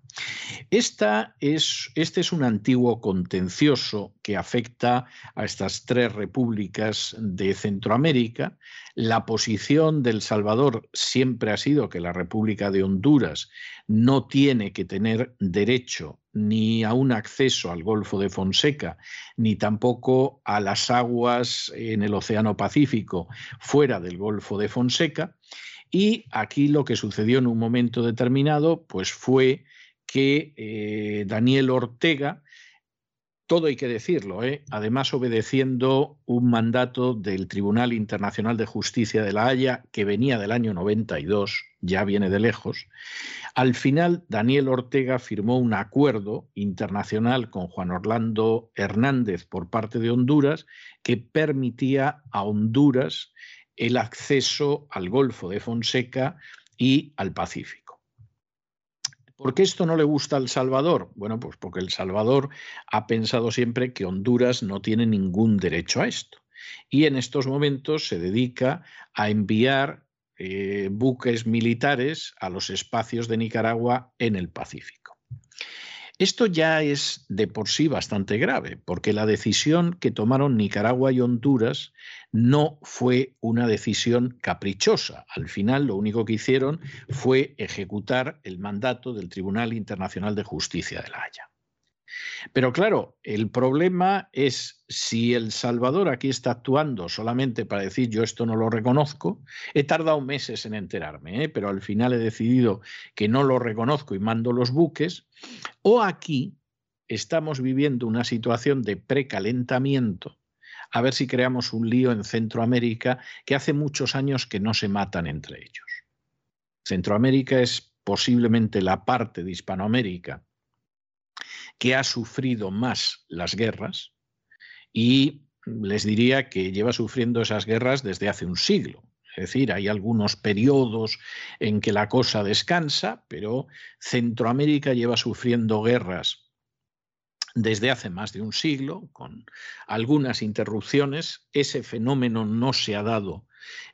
Esta es, este es un antiguo contencioso que afecta a estas tres repúblicas de Centroamérica. La posición del Salvador siempre ha sido que la República de Honduras no tiene que tener derecho ni a un acceso al Golfo de Fonseca, ni tampoco a las aguas en el Océano Pacífico fuera del Golfo de Fonseca. Y aquí lo que sucedió en un momento determinado, pues fue que eh, Daniel Ortega, todo hay que decirlo, ¿eh? además obedeciendo un mandato del Tribunal Internacional de Justicia de La Haya que venía del año 92, ya viene de lejos, al final Daniel Ortega firmó un acuerdo internacional con Juan Orlando Hernández por parte de Honduras que permitía a Honduras el acceso al Golfo de Fonseca y al Pacífico. ¿Por qué esto no le gusta al Salvador? Bueno, pues porque El Salvador ha pensado siempre que Honduras no tiene ningún derecho a esto. Y en estos momentos se dedica a enviar eh, buques militares a los espacios de Nicaragua en el Pacífico. Esto ya es de por sí bastante grave, porque la decisión que tomaron Nicaragua y Honduras no fue una decisión caprichosa. Al final lo único que hicieron fue ejecutar el mandato del Tribunal Internacional de Justicia de La Haya. Pero claro, el problema es si El Salvador aquí está actuando solamente para decir yo esto no lo reconozco, he tardado meses en enterarme, ¿eh? pero al final he decidido que no lo reconozco y mando los buques, o aquí estamos viviendo una situación de precalentamiento, a ver si creamos un lío en Centroamérica que hace muchos años que no se matan entre ellos. Centroamérica es posiblemente la parte de Hispanoamérica que ha sufrido más las guerras y les diría que lleva sufriendo esas guerras desde hace un siglo. Es decir, hay algunos periodos en que la cosa descansa, pero Centroamérica lleva sufriendo guerras desde hace más de un siglo, con algunas interrupciones. Ese fenómeno no se ha dado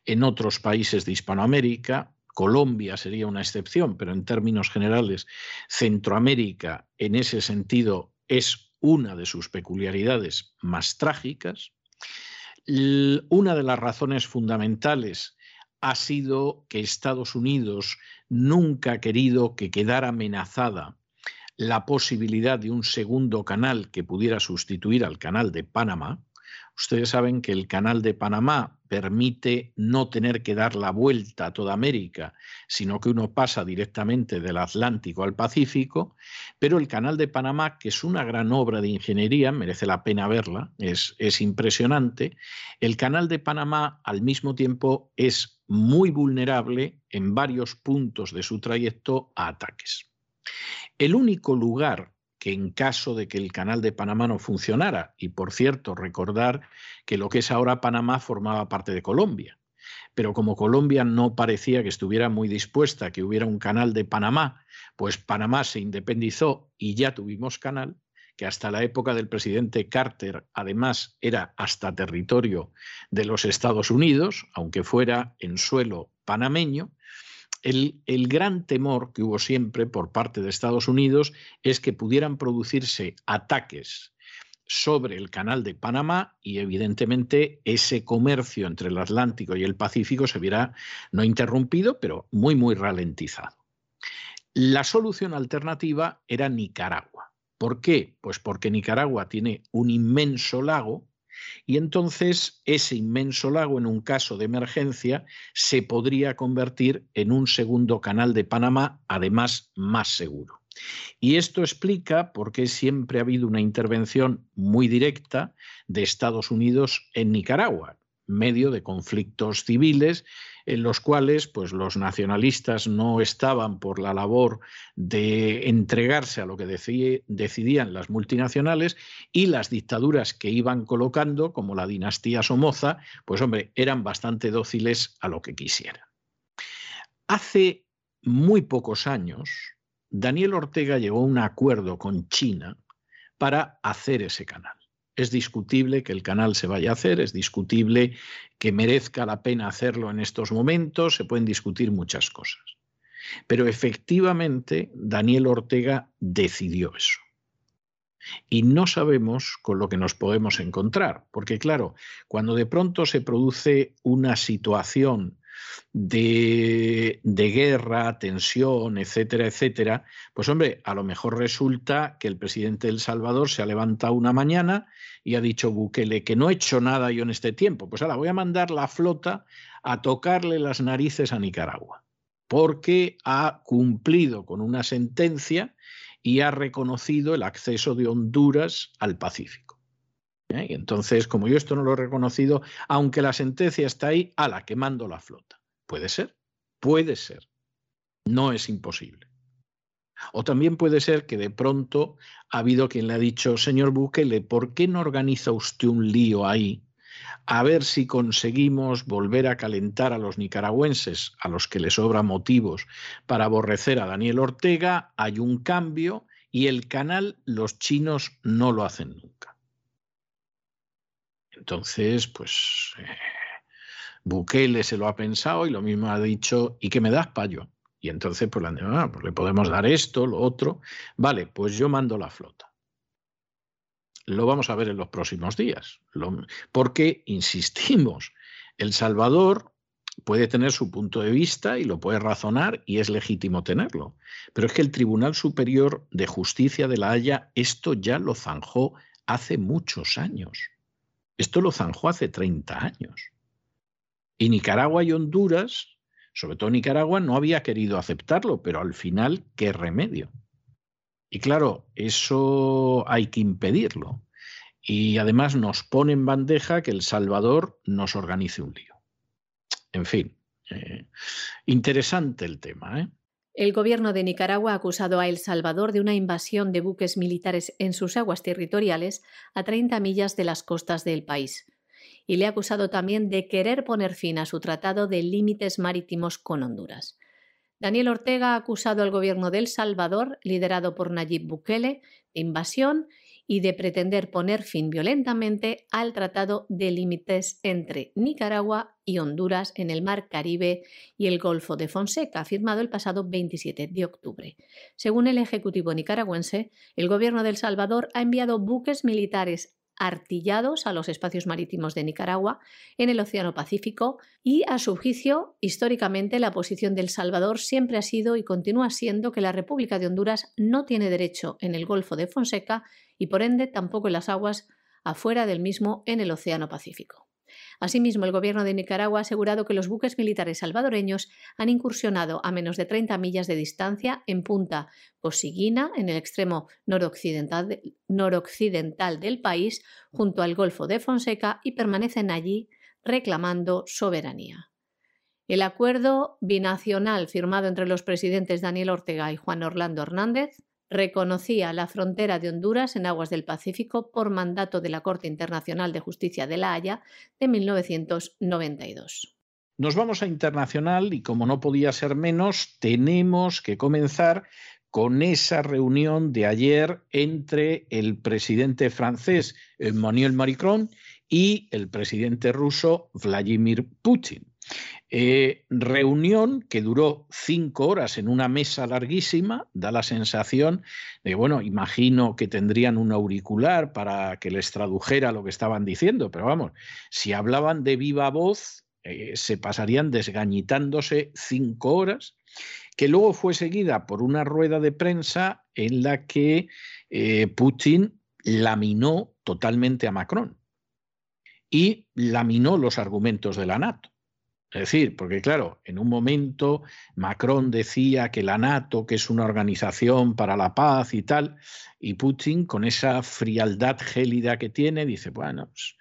en otros países de Hispanoamérica. Colombia sería una excepción, pero en términos generales, Centroamérica en ese sentido es una de sus peculiaridades más trágicas. Una de las razones fundamentales ha sido que Estados Unidos nunca ha querido que quedara amenazada la posibilidad de un segundo canal que pudiera sustituir al canal de Panamá, Ustedes saben que el canal de Panamá permite no tener que dar la vuelta a toda América, sino que uno pasa directamente del Atlántico al Pacífico, pero el canal de Panamá, que es una gran obra de ingeniería, merece la pena verla, es, es impresionante, el canal de Panamá al mismo tiempo es muy vulnerable en varios puntos de su trayecto a ataques. El único lugar que en caso de que el canal de Panamá no funcionara, y por cierto, recordar que lo que es ahora Panamá formaba parte de Colombia, pero como Colombia no parecía que estuviera muy dispuesta a que hubiera un canal de Panamá, pues Panamá se independizó y ya tuvimos canal, que hasta la época del presidente Carter además era hasta territorio de los Estados Unidos, aunque fuera en suelo panameño, el, gran temor que hubo siempre por parte de Estados Unidos es que pudieran producirse ataques sobre el canal de Panamá y evidentemente ese comercio entre el Atlántico y el Pacífico se viera no interrumpido, pero muy, muy ralentizado. La solución alternativa era Nicaragua. ¿Por qué? Pues porque Nicaragua tiene un inmenso lago y entonces ese inmenso lago, en un caso de emergencia, se podría convertir en un segundo canal de Panamá, además más seguro. Y esto explica por qué siempre ha habido una intervención muy directa de Estados Unidos en Nicaragua, medio de conflictos civiles en los cuales pues, los nacionalistas no estaban por la labor de entregarse a lo que decidían las multinacionales y las dictaduras que iban colocando, como la dinastía Somoza, pues hombre, eran bastante dóciles a lo que quisieran. Hace muy pocos años, Daniel Ortega llegó a un acuerdo con China para hacer ese canal. Es discutible que el canal se vaya a hacer, es discutible que merezca la pena hacerlo en estos momentos, se pueden discutir muchas cosas. Pero efectivamente Daniel Ortega decidió eso. Y no sabemos con lo que nos podemos encontrar, porque claro, cuando de pronto se produce una situación de, guerra, tensión, etcétera, etcétera, pues hombre, a lo mejor resulta que el presidente del Salvador se ha levantado una mañana y ha dicho Bukele que no he hecho nada yo en este tiempo. Pues ahora voy a mandar la flota a tocarle las narices a Nicaragua, porque ha cumplido con una sentencia y ha reconocido el acceso de Honduras al Pacífico. ¿Eh? Y entonces, como yo esto no lo he reconocido, aunque la sentencia está ahí, a la que mando la flota. Puede ser, puede ser. No es imposible. O también puede ser que de pronto ha habido quien le ha dicho, señor Bukele, ¿por qué no organiza usted un lío ahí? A ver si conseguimos volver a calentar a los nicaragüenses, a los que les sobra motivos para aborrecer a Daniel Ortega, hay un cambio y el canal los chinos no lo hacen nunca. Entonces, pues eh, Bukele se lo ha pensado y lo mismo ha dicho, ¿y qué me das, payo? Y entonces pues, ah, pues, le podemos dar esto, lo otro. Vale, pues yo mando la flota. Lo vamos a ver en los próximos días. porque, insistimos, El Salvador puede tener su punto de vista y lo puede razonar y es legítimo tenerlo. Pero es que el Tribunal Superior de Justicia de La Haya esto ya lo zanjó hace muchos años. Esto lo zanjó hace 30 años. Y Nicaragua y Honduras, sobre todo Nicaragua, no había querido aceptarlo, pero al final, ¿qué remedio? Y claro, eso hay que impedirlo. Y además nos pone en bandeja que El Salvador nos organice un lío. En fin, eh, interesante el tema. ¿eh? El gobierno de Nicaragua ha acusado a El Salvador de una invasión de buques militares en sus aguas territoriales a 30 millas de las costas del país. Y le ha acusado también de querer poner fin a su tratado de límites marítimos con Honduras. Daniel Ortega ha acusado al gobierno de El Salvador, liderado por Nayib Bukele, de invasión y de pretender poner fin violentamente al Tratado de Límites entre Nicaragua y Honduras en el Mar Caribe y el Golfo de Fonseca, firmado el pasado 27 de octubre. Según el Ejecutivo nicaragüense, el gobierno de El Salvador ha enviado buques militares artillados a los espacios marítimos de Nicaragua en el Océano Pacífico y, a su juicio, históricamente la posición de El Salvador siempre ha sido y continúa siendo que la República de Honduras no tiene derecho en el Golfo de Fonseca y por ende tampoco en las aguas afuera del mismo en el Océano Pacífico. Asimismo, el gobierno de Nicaragua ha asegurado que los buques militares salvadoreños han incursionado a menos de 30 millas de distancia en Punta Cosiguina, en el extremo noroccidental, noroccidental del país, junto al Golfo de Fonseca, y permanecen allí reclamando soberanía. El acuerdo binacional firmado entre los presidentes Daniel Ortega y Juan Orlando Hernández reconocía la frontera de Honduras en aguas del Pacífico por mandato de la Corte Internacional de Justicia de La Haya de 1992. Nos vamos a internacional y como no podía ser menos, tenemos que comenzar con esa reunión de ayer entre el presidente francés Emmanuel Macron y el presidente ruso Vladimir Putin. Eh, reunión que duró cinco horas en una mesa larguísima, da la sensación de, bueno, imagino que tendrían un auricular para que les tradujera lo que estaban diciendo, pero vamos, si hablaban de viva voz, eh, se pasarían desgañitándose cinco horas, que luego fue seguida por una rueda de prensa en la que eh, Putin laminó totalmente a Macron y laminó los argumentos de la NATO. Es decir, porque claro, en un momento Macron decía que la NATO, que es una organización para la paz y tal, y Putin con esa frialdad gélida que tiene, dice, bueno, pues,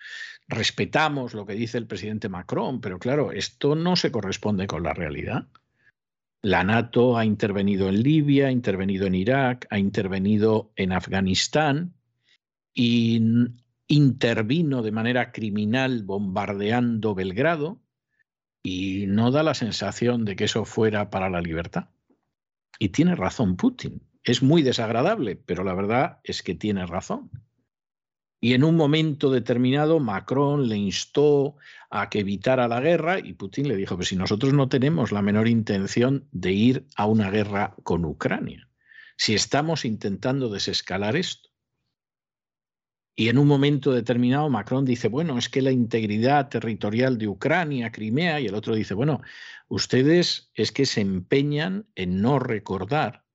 respetamos lo que dice el presidente Macron, pero claro, esto no se corresponde con la realidad. La NATO ha intervenido en Libia, ha intervenido en Irak, ha intervenido en Afganistán y intervino de manera criminal bombardeando Belgrado y no da la sensación de que eso fuera para la libertad. Y tiene razón Putin. Es muy desagradable, pero la verdad es que tiene razón. Y en un momento determinado Macron le instó a que evitara la guerra y Putin le dijo, que si nosotros no tenemos la menor intención de ir a una guerra con Ucrania, si estamos intentando desescalar esto. Y en un momento determinado Macron dice, bueno, es que la integridad territorial de Ucrania, Crimea, y el otro dice, bueno, ustedes es que se empeñan en no recordar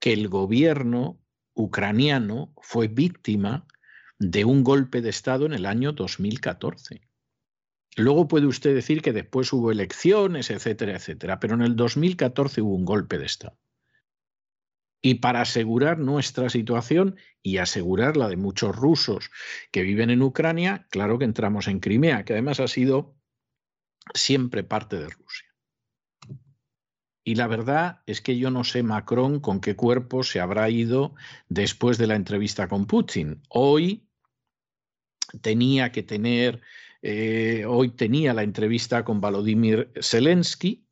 que el gobierno ucraniano fue víctima de un golpe de Estado en el año 2014. Luego puede usted decir que después hubo elecciones, etcétera, etcétera, pero en el 2014 hubo un golpe de Estado. Y para asegurar nuestra situación y asegurar la de muchos rusos que viven en Ucrania, claro que entramos en Crimea, que además ha sido siempre parte de Rusia. Y la verdad es que yo no sé Macron con qué cuerpo se habrá ido después de la entrevista con Putin. Hoy tenía que tener, eh, hoy tenía la entrevista con Volodymyr Zelensky,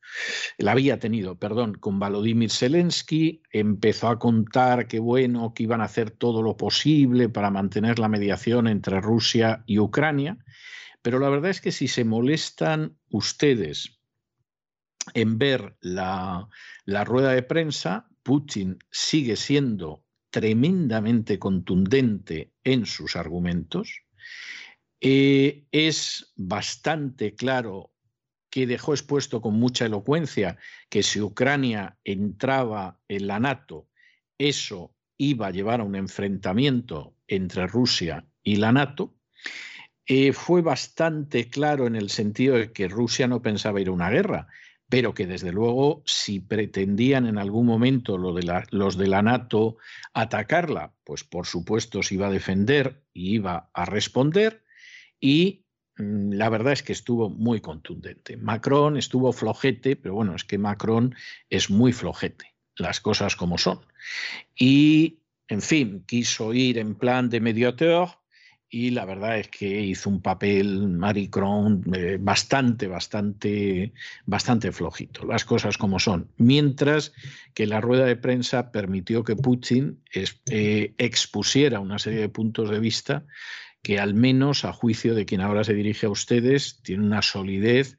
la había tenido, perdón, con Volodymyr Zelensky, empezó a contar que bueno, que iban a hacer todo lo posible para mantener la mediación entre Rusia y Ucrania, pero la verdad es que si se molestan ustedes en ver la, rueda de prensa, Putin sigue siendo tremendamente contundente en sus argumentos. Eh, es bastante claro que dejó expuesto con mucha elocuencia que si Ucrania entraba en la NATO, eso iba a llevar a un enfrentamiento entre Rusia y la NATO, eh, fue bastante claro en el sentido de que Rusia no pensaba ir a una guerra, pero que desde luego si pretendían en algún momento de los de la NATO atacarla, pues por supuesto se iba a defender y iba a responder y la verdad es que estuvo muy contundente. Macron estuvo flojete, pero bueno, es que Macron es muy flojete, las cosas como son. Y, en fin, quiso ir en plan de mediateur, y la verdad es que hizo un papel Maricron eh, bastante, bastante, bastante flojito, las cosas como son. Mientras que la rueda de prensa permitió que Putin eh, expusiera una serie de puntos de vista que al menos a juicio de quien ahora se dirige a ustedes tiene una solidez,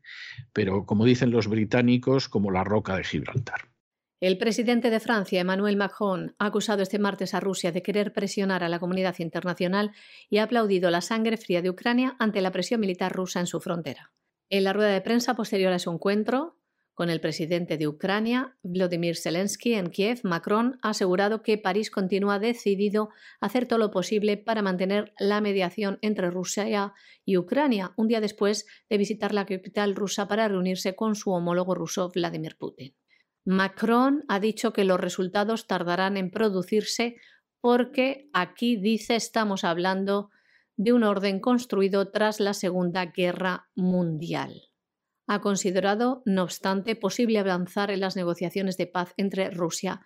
pero como dicen los británicos, como la roca de Gibraltar. El presidente de Francia, Emmanuel Macron, ha acusado este martes a Rusia de querer presionar a la comunidad internacional y ha aplaudido la sangre fría de Ucrania ante la presión militar rusa en su frontera. En la rueda de prensa posterior a su encuentro con el presidente de Ucrania, Vladimir Zelensky, en Kiev, Macron ha asegurado que París continúa decidido a hacer todo lo posible para mantener la mediación entre Rusia y Ucrania, un día después de visitar la capital rusa para reunirse con su homólogo ruso Vladimir Putin. Macron ha dicho que los resultados tardarán en producirse porque aquí dice estamos hablando de un orden construido tras la Segunda Guerra Mundial. Ha considerado, no obstante, posible avanzar en las negociaciones de paz entre Rusia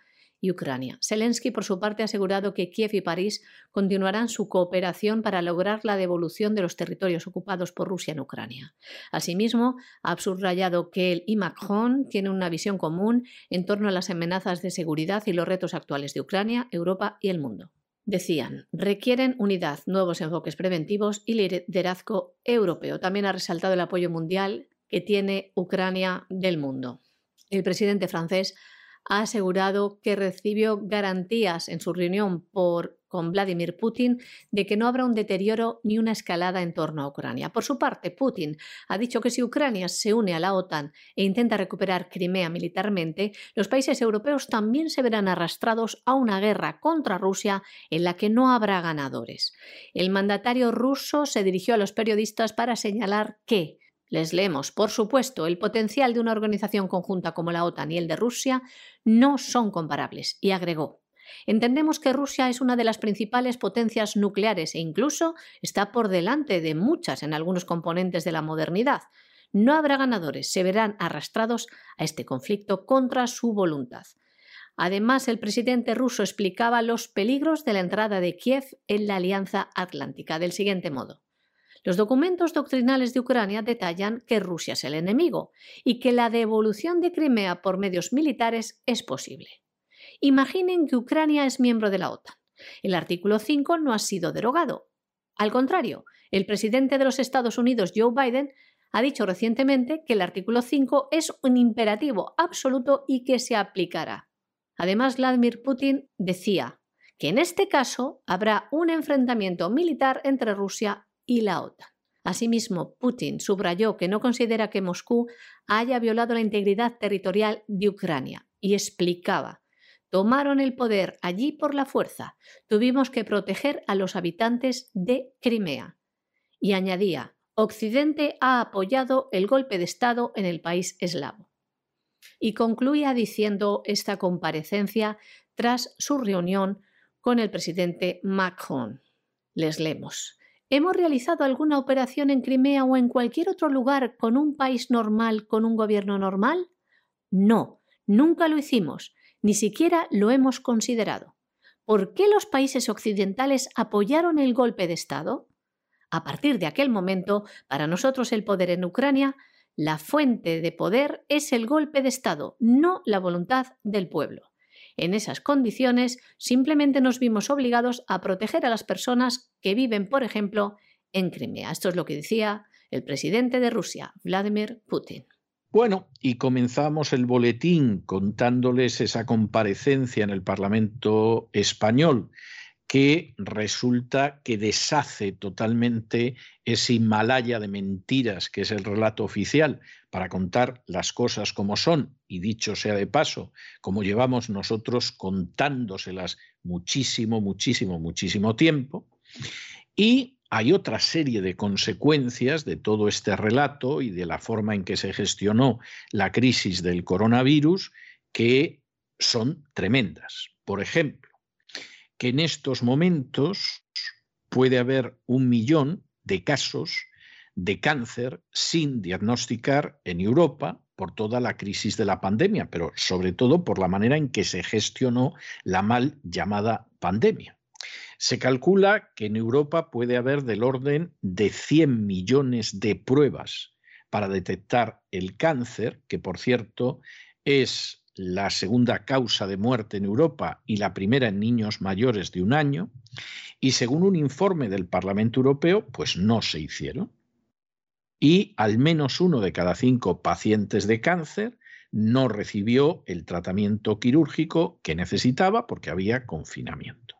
Ucrania. Zelensky, por su parte, ha asegurado que Kiev y París continuarán su cooperación para lograr la devolución de los territorios ocupados por Rusia en Ucrania. Asimismo, ha subrayado que él y Macron tienen una visión común en torno a las amenazas de seguridad y los retos actuales de Ucrania, Europa y el mundo. Decían, requieren unidad, nuevos enfoques preventivos y liderazgo europeo. También ha resaltado el apoyo mundial que tiene Ucrania del mundo. El presidente francés ha asegurado que recibió garantías en su reunión con Vladimir Putin de que no habrá un deterioro ni una escalada en torno a Ucrania. Por su parte, Putin ha dicho que si Ucrania se une a la OTAN e intenta recuperar Crimea militarmente, los países europeos también se verán arrastrados a una guerra contra Rusia en la que no habrá ganadores. El mandatario ruso se dirigió a los periodistas para señalar que les leemos, por supuesto, el potencial de una organización conjunta como la OTAN y el de Rusia no son comparables, y agregó, Entendemos que Rusia es una de las principales potencias nucleares e incluso está por delante de muchas en algunos componentes de la modernidad. No habrá ganadores, se verán arrastrados a este conflicto contra su voluntad. Además, el presidente ruso explicaba los peligros de la entrada de Kiev en la Alianza Atlántica del siguiente modo. Los documentos doctrinales de Ucrania detallan que Rusia es el enemigo y que la devolución de Crimea por medios militares es posible. Imaginen que Ucrania es miembro de la OTAN. El artículo 5 no ha sido derogado. Al contrario, el presidente de los Estados Unidos, Joe Biden, ha dicho recientemente que el artículo 5 es un imperativo absoluto y que se aplicará. Además, Vladimir Putin decía que en este caso habrá un enfrentamiento militar entre Rusia y la OTAN. Asimismo, Putin subrayó que no considera que Moscú haya violado la integridad territorial de Ucrania y explicaba Tomaron el poder allí por la fuerza. Tuvimos que proteger a los habitantes de Crimea. Y añadía, Occidente ha apoyado el golpe de Estado en el país eslavo. Y concluía diciendo esta comparecencia tras su reunión con el presidente Macron. Les leemos. ¿Hemos realizado alguna operación en Crimea o en cualquier otro lugar con un país normal, con un gobierno normal? No, nunca lo hicimos, ni siquiera lo hemos considerado. ¿Por qué los países occidentales apoyaron el golpe de Estado? A partir de aquel momento, para nosotros el poder en Ucrania, la fuente de poder es el golpe de Estado, no la voluntad del pueblo. En esas condiciones, simplemente nos vimos obligados a proteger a las personas que viven, por ejemplo, en Crimea. Esto es lo que decía el presidente de Rusia, Vladimir Putin. Bueno, y comenzamos el boletín contándoles esa comparecencia en el Parlamento español que resulta que deshace totalmente ese Himalaya de mentiras que es el relato oficial para contar las cosas como son, y dicho sea de paso, como llevamos nosotros contándoselas muchísimo, muchísimo, muchísimo tiempo, y hay otra serie de consecuencias de todo este relato y de la forma en que se gestionó la crisis del coronavirus que son tremendas. Por ejemplo, que en estos momentos puede haber un millón de casos de cáncer sin diagnosticar en Europa por toda la crisis de la pandemia, pero sobre todo por la manera en que se gestionó la mal llamada pandemia. Se calcula que en Europa puede haber del orden de 100 millones de pruebas para detectar el cáncer, que por cierto es la segunda causa de muerte en Europa y la primera en niños mayores de un año, y según un informe del Parlamento Europeo, pues no se hicieron. Y al menos uno de cada cinco pacientes de cáncer no recibió el tratamiento quirúrgico que necesitaba porque había confinamiento.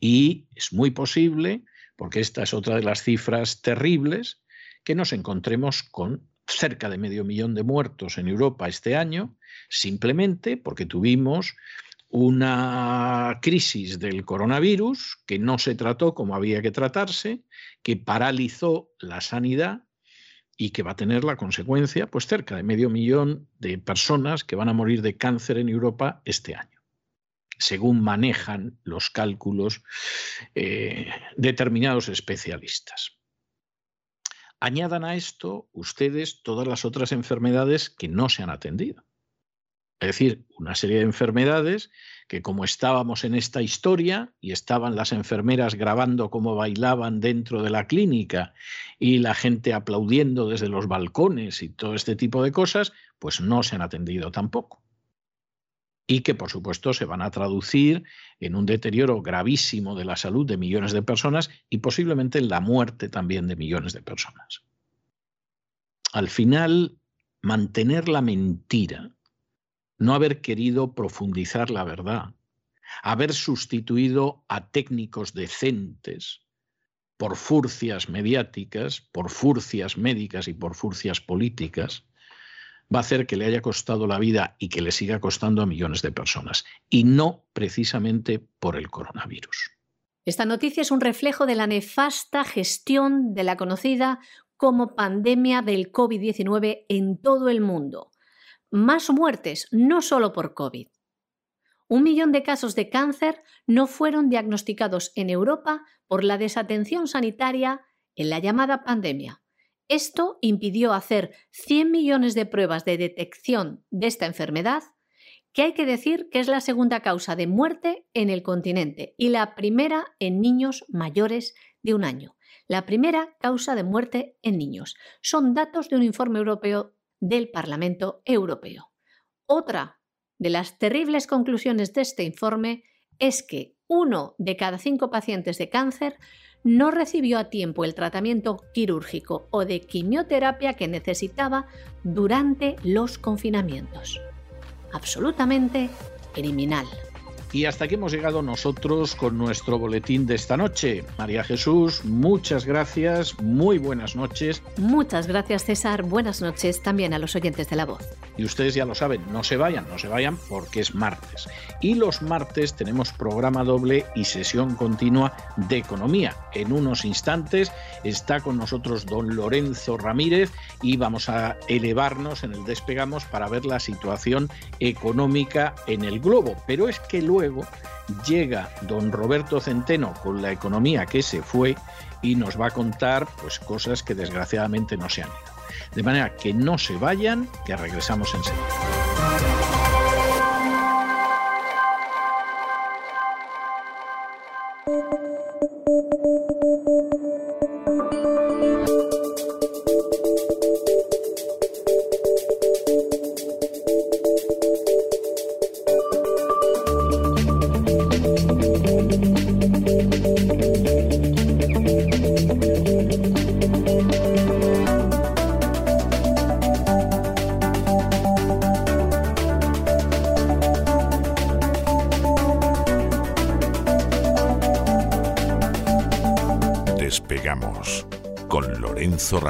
Y es muy posible, porque esta es otra de las cifras terribles, que nos encontremos con cerca de medio millón de muertos en Europa este año, simplemente porque tuvimos una crisis del coronavirus que no se trató como había que tratarse, que paralizó la sanidad y que va a tener la consecuencia, pues cerca de medio millón de personas que van a morir de cáncer en Europa este año, según manejan los cálculos eh, determinados especialistas. Añadan a esto ustedes todas las otras enfermedades que no se han atendido. Es decir, una serie de enfermedades que como estábamos en esta historia y estaban las enfermeras grabando cómo bailaban dentro de la clínica y la gente aplaudiendo desde los balcones y todo este tipo de cosas, pues no se han atendido tampoco y que por supuesto se van a traducir en un deterioro gravísimo de la salud de millones de personas y posiblemente en la muerte también de millones de personas. Al final, mantener la mentira, no haber querido profundizar la verdad, haber sustituido a técnicos decentes por furcias mediáticas, por furcias médicas y por furcias políticas, va a hacer que le haya costado la vida y que le siga costando a millones de personas, y no precisamente por el coronavirus. Esta noticia es un reflejo de la nefasta gestión de la conocida como pandemia del COVID-19 en todo el mundo. Más muertes, no solo por COVID. Un millón de casos de cáncer no fueron diagnosticados en Europa por la desatención sanitaria en la llamada pandemia. Esto impidió hacer 100 millones de pruebas de detección de esta enfermedad, que hay que decir que es la segunda causa de muerte en el continente y la primera en niños mayores de un año. La primera causa de muerte en niños. Son datos de un informe europeo del Parlamento Europeo. Otra de las terribles conclusiones de este informe es que uno de cada cinco pacientes de cáncer no recibió a tiempo el tratamiento quirúrgico o de quimioterapia que necesitaba durante los confinamientos. Absolutamente criminal. Y hasta aquí hemos llegado nosotros con nuestro boletín de esta noche. María Jesús, muchas gracias, muy buenas noches. Muchas gracias César, buenas noches también a los oyentes de la voz. Y ustedes ya lo saben, no se vayan, no se vayan porque es martes. Y los martes tenemos programa doble y sesión continua de economía. En unos instantes está con nosotros don Lorenzo Ramírez y vamos a elevarnos en el despegamos para ver la situación económica en el globo. Pero es que luego luego llega don Roberto Centeno con la economía que se fue y nos va a contar pues cosas que desgraciadamente no se han ido. De manera que no se vayan, que regresamos enseguida.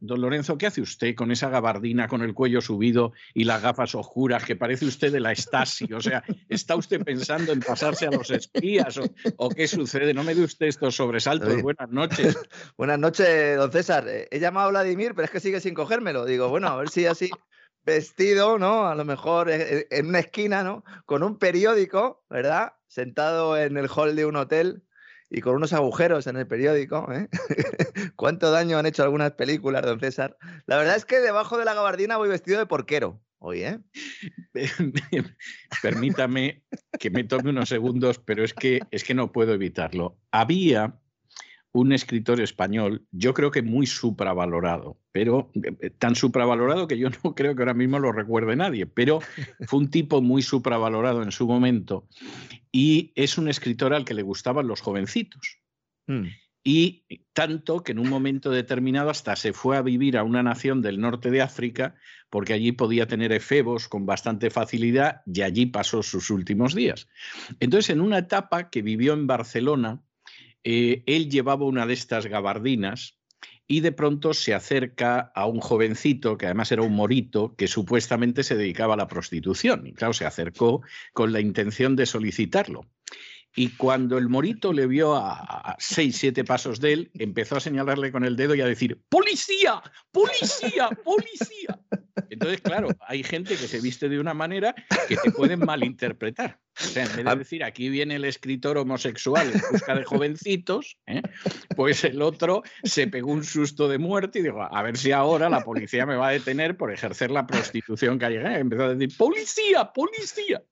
Don Lorenzo, ¿qué hace usted con esa gabardina con el cuello subido y las gafas oscuras que parece usted de la Stasi? O sea, ¿está usted pensando en pasarse a los espías o, qué sucede? No me dé usted estos sobresaltos. Buenas noches. (laughs) Buenas noches, don César. He llamado a Vladimir, pero es que sigue sin cogérmelo. Digo, bueno, a ver si así vestido, ¿no? A lo mejor eh, eh, en una esquina, ¿no? Con un periódico, ¿verdad? Sentado en el hall de un hotel y con unos agujeros en el periódico. ¿eh? (laughs) ¿Cuánto daño han hecho algunas películas, don César? La verdad es que debajo de la gabardina voy vestido de porquero. Hoy, ¿eh? (laughs) Permítame que me tome unos segundos, pero es que, es que no puedo evitarlo. Había un escritor español, yo creo que muy supravalorado, pero eh, tan supravalorado que yo (laughs) no creo que ahora mismo lo recuerde nadie, pero (laughs) fue un tipo muy supravalorado en su momento y es un escritor al que le gustaban los jovencitos. Mm. Y tanto que en un momento determinado hasta se fue a vivir a una nación del norte de África porque allí podía tener efebos con bastante facilidad y allí pasó sus últimos días. Entonces, en una etapa que vivió en Barcelona, eh, él llevaba una de estas gabardinas y de pronto se acerca a un jovencito, que además era un morito, que supuestamente se dedicaba a la prostitución. Y claro, se acercó con la intención de solicitarlo. Y cuando el morito le vio a, seis, siete pasos de él, empezó a señalarle con el dedo y a decir, ¡Policía! ¡Policía! ¡Policía! Entonces, claro, hay gente que se viste de una manera que te pueden malinterpretar. O sea, en vez de decir, aquí viene el escritor homosexual en busca de jovencitos, ¿eh? pues el otro se pegó un susto de muerte y dijo, a ver si ahora la policía me va a detener por ejercer la prostitución que hay. Empezó a decir, ¡Policía! ¡Policía!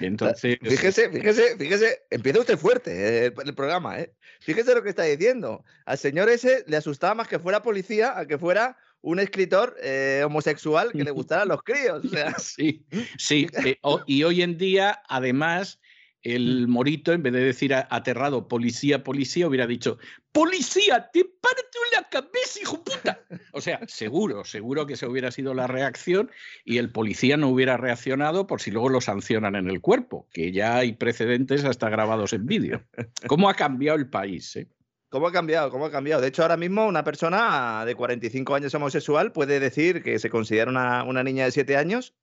Entonces. Fíjese, fíjese, fíjese, empieza usted fuerte eh, el programa, ¿eh? Fíjese lo que está diciendo. Al señor ese le asustaba más que fuera policía a que fuera un escritor eh, homosexual que le (laughs) gustaran los críos. Sí, sí. (laughs) Eh, y hoy en día, además, el morito, en vez de decir aterrado, policía, policía, hubiera dicho, policía, te parto la cabeza, hijo puta. O sea, seguro, seguro que se hubiera sido la reacción y el policía no hubiera reaccionado por si luego lo sancionan en el cuerpo, que ya hay precedentes hasta grabados en vídeo. ¿Cómo ha cambiado el país? Eh? ¿Cómo ha cambiado? ¿Cómo ha cambiado? De hecho, ahora mismo una persona de 45 años homosexual puede decir que se considera una, una niña de 7 años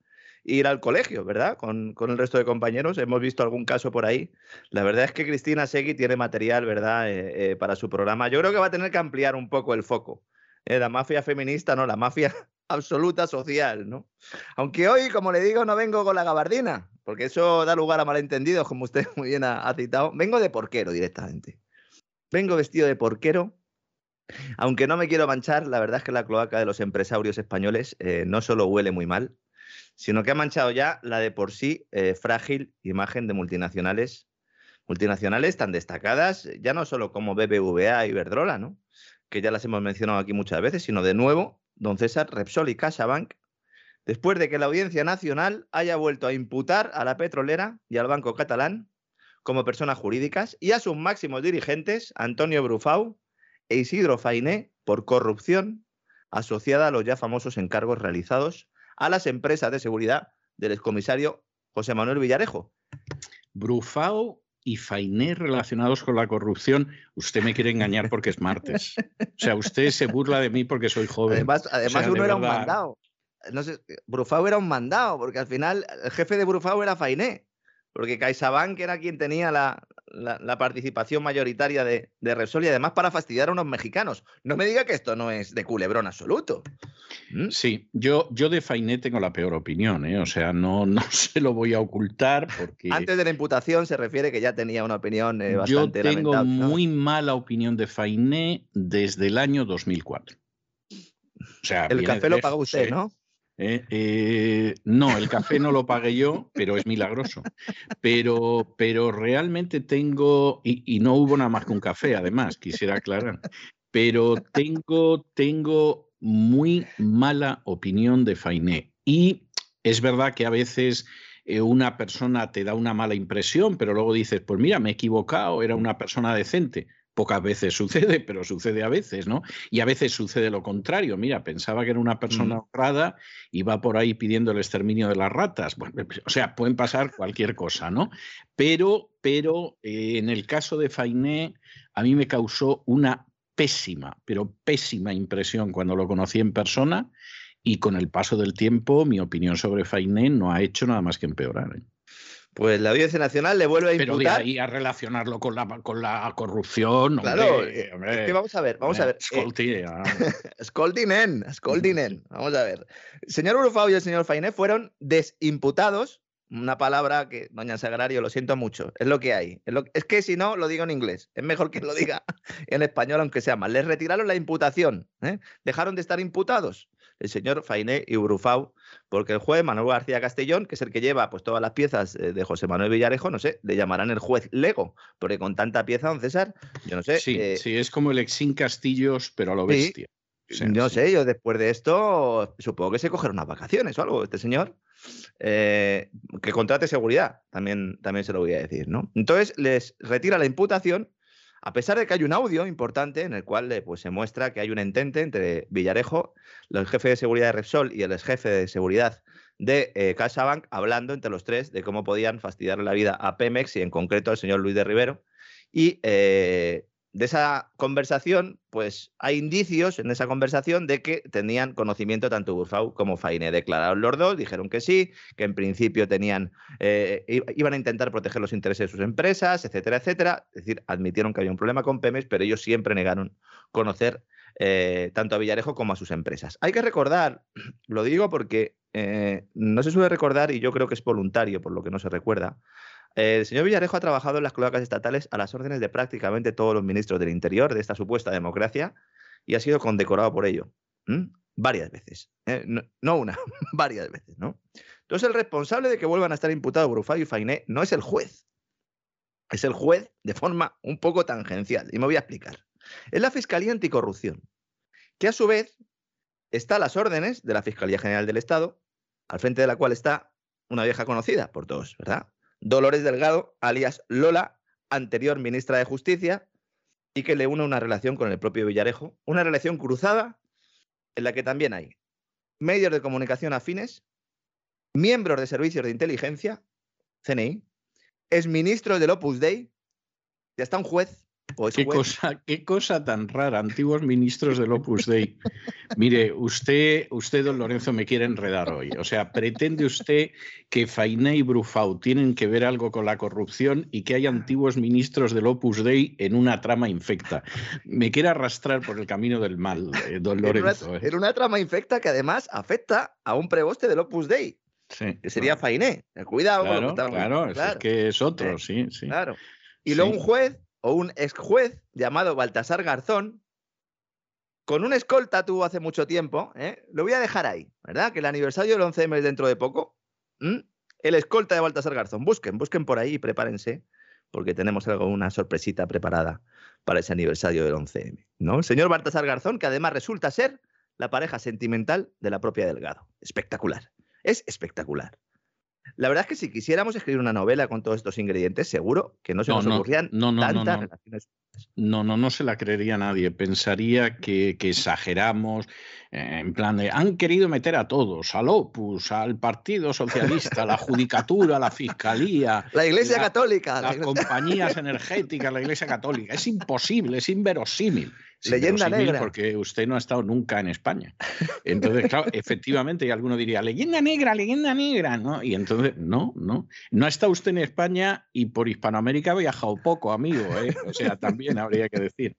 ir al colegio, ¿verdad? Con, el resto de compañeros. Hemos visto algún caso por ahí. La verdad es que Cristina Segui tiene material, ¿verdad?, eh, eh, para su programa. Yo creo que va a tener que ampliar un poco el foco. Eh, la mafia feminista, no, la mafia (laughs) absoluta social, ¿no? Aunque hoy, como le digo, no vengo con la gabardina, porque eso da lugar a malentendidos, como usted (laughs) muy bien ha, citado. Vengo de porquero directamente. Vengo vestido de porquero aunque no me quiero manchar, la verdad es que la cloaca de los empresarios españoles no solo huele muy mal, sino que ha manchado ya la de por sí eh, frágil imagen de multinacionales, multinacionales tan destacadas, ya no solo como BBVA y Verdrola, ¿no? que ya las hemos mencionado aquí muchas veces, sino de nuevo, don César, Repsol y CaixaBank, después de que la Audiencia Nacional haya vuelto a imputar a la petrolera y al Banco Catalán como personas jurídicas y a sus máximos dirigentes, Antonio Brufau e Isidro Fainé, por corrupción asociada a los ya famosos encargos realizados a las empresas de seguridad del excomisario José Manuel Villarejo. Brufao y Fainé relacionados con la corrupción, usted me quiere engañar porque es martes. O sea, usted se burla de mí porque soy joven. Además, además uno era un mandado. No sé, Brufao era un mandado, porque al final el jefe de Brufao era Fainé, porque CaixaBank era quien tenía la, la, participación mayoritaria de, de, Repsol y además para fastidiar a unos mexicanos. No me diga que esto no es de culebrón absoluto. ¿Mm? Sí, yo, yo de Fainé tengo la peor opinión, ¿eh? o sea, no, (laughs) no se lo voy a ocultar porque... Antes de la imputación se refiere que ya tenía una opinión eh, bastante Yo tengo muy mala opinión de Fainé desde el año 2004. O sea, el café lo pagó usted, ¿no? ¿Eh? Eh, no, el café no lo pagué yo, pero es milagroso. Pero, pero realmente tengo, y, no hubo nada más que un café, además, quisiera aclarar, pero tengo, tengo muy mala opinión de Fainé. Y es verdad que a veces eh, una persona te da una mala impresión, pero luego dices, pues mira, me he equivocado, era una persona decente. Pocas veces sucede, pero sucede a veces, ¿no? Y a veces sucede lo contrario. Mira, pensaba que era una persona honrada y va por ahí pidiendo el exterminio de las ratas. Bueno, o sea, pueden pasar cualquier cosa, ¿no? Pero, pero eh, en el caso de Fainé, a mí me causó una pésima, pero pésima impresión cuando lo conocí en persona y con el paso del tiempo mi opinión sobre Fainé no ha hecho nada más que empeorar. ¿eh? Pues la Audiencia Nacional le vuelve a imputar. Pero de ahí a relacionarlo con la, con la corrupción. Claro, eh, vamos a ver, vamos a ver. Scoldinen, (laughs) Scoldinen. Vamos a ver. El señor Urufao y el señor Fainé fueron desimputados. Una palabra que, doña Sagrario, lo siento mucho. Es lo que hay. Es, que si no, lo digo en inglés. Es mejor que lo diga (laughs) en español, aunque sea mal. Les retiraron la imputación. ¿eh? Dejaron de estar imputados el señor Fainé y Urufau, porque el juez Manuel García Castellón, que es el que lleva pues, todas las piezas eh, de José Manuel Villarejo, no sé, le llamarán el juez Lego, porque con tanta pieza, don César, yo no sé. Sí, eh, sí es como el Exin Castillos, pero a lo bestia. no sé, yo después de esto supongo que se cogerá unas vacaciones o algo, este señor. Eh, que contrate seguridad, también, también se lo voy a decir, ¿no? Entonces les retira la imputación a pesar de que hay un audio importante en el cual pues, se muestra que hay un entente entre Villarejo, el jefe de seguridad de Repsol y el ex jefe de seguridad de eh, CaixaBank, hablando entre los tres de cómo podían fastidiarle la vida a Pemex y en concreto al señor Luis de Rivero. Y eh, de esa conversación, pues hay indicios en esa conversación de que tenían conocimiento tanto Burfau como Faine. Declararon los dos, dijeron que sí, que en principio tenían, eh, iban a intentar proteger los intereses de sus empresas, etcétera, etcétera. Es decir, admitieron que había un problema con Pemex, pero ellos siempre negaron conocer eh, tanto a Villarejo como a sus empresas. Hay que recordar, (clears throat) lo digo porque eh, no se suele recordar y yo creo que es voluntario, por lo que no se recuerda, el señor Villarejo ha trabajado en las cloacas estatales a las órdenes de prácticamente todos los ministros del Interior de esta supuesta democracia y ha sido condecorado por ello. Varias veces. ¿eh? No, una, (laughs) varias veces, ¿no? Entonces, el responsable de que vuelvan a estar imputados Brufay y Fainé no es el juez. Es el juez de forma un poco tangencial. Y me voy a explicar. Es la Fiscalía Anticorrupción, que a su vez está a las órdenes de la Fiscalía General del Estado, al frente de la cual está una vieja conocida por todos, ¿verdad? Dolores Delgado, alias Lola, anterior ministra de Justicia, y que le une una relación con el propio Villarejo, una relación cruzada en la que también hay medios de comunicación afines, miembros de servicios de inteligencia, CNI, exministros del Opus Dei, y hasta un juez ¿Qué, cosa, qué cosa tan rara, antiguos ministros del Opus Dei. Mire, usted, usted, don Lorenzo, me quiere enredar hoy. O sea, pretende usted que Fainé y Brufau tienen que ver algo con la corrupción y que hay antiguos ministros del Opus Dei en una trama infecta. Me quiere arrastrar por el camino del mal, eh, don Lorenzo. ¿eh? En una, trama infecta que además afecta a un preboste del Opus Dei. Sí, que sería Fainé. Cuidado claro, Claro, es que es otro, sí, sí. Claro. Y luego un juez o un ex juez llamado Baltasar Garzón, con un escolta tuvo hace mucho tiempo, ¿eh? lo voy a dejar ahí, ¿verdad? Que el aniversario del 11M es dentro de poco. El escolta de Baltasar Garzón. Busquen, busquen por ahí y prepárense, porque tenemos algo, una sorpresita preparada para ese aniversario del 11M. ¿no? El señor Baltasar Garzón, que además resulta ser la pareja sentimental de la propia Delgado. Espectacular. Es espectacular. La verdad es que si quisiéramos escribir una novela con todos estos ingredientes, seguro que no se nos ocurrían tantas relaciones. No, no, no se la creería nadie. Pensaría que, exageramos, eh, en plan de, han querido meter a todos, al Opus, al Partido Socialista, la Judicatura, la Fiscalía. (laughs) La Iglesia Católica. Las compañías energéticas, la Iglesia Católica. Es imposible, es inverosímil leyenda negra. Porque usted no ha estado nunca en España. Entonces, claro, (laughs) efectivamente, y alguno diría, leyenda negra, leyenda negra, ¿no? Y entonces, no, no. No ha estado usted en España y por Hispanoamérica ha viajado poco, amigo, ¿eh? O sea, (laughs) también habría que decir.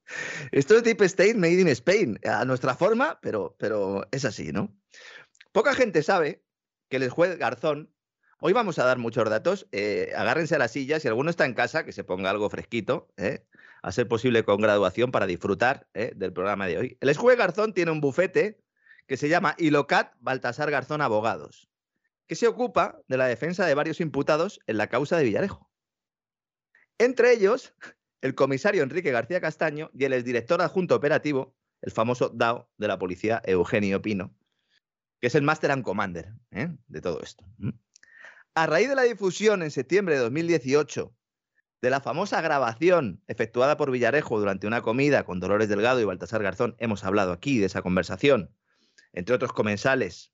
Esto es Deep State Made in Spain, a nuestra forma, pero, pero es así, ¿no? Poca gente sabe que el juez Garzón Hoy vamos a dar muchos datos. Eh, agárrense a las sillas. Si alguno está en casa, que se ponga algo fresquito. ¿eh? A ser posible con graduación para disfrutar ¿eh? del programa de hoy. El Escue Garzón tiene un bufete que se llama Ilocat Baltasar Garzón Abogados, que se ocupa de la defensa de varios imputados en la causa de Villarejo. Entre ellos, el comisario Enrique García Castaño y el exdirector adjunto operativo, el famoso DAO de la policía Eugenio Pino, que es el Master and Commander ¿eh? de todo esto. a raíz de la difusión en septiembre de 2018 de la famosa grabación efectuada por Villarejo durante una comida con Dolores Delgado y Baltasar Garzón, hemos hablado aquí de esa conversación, entre otros comensales,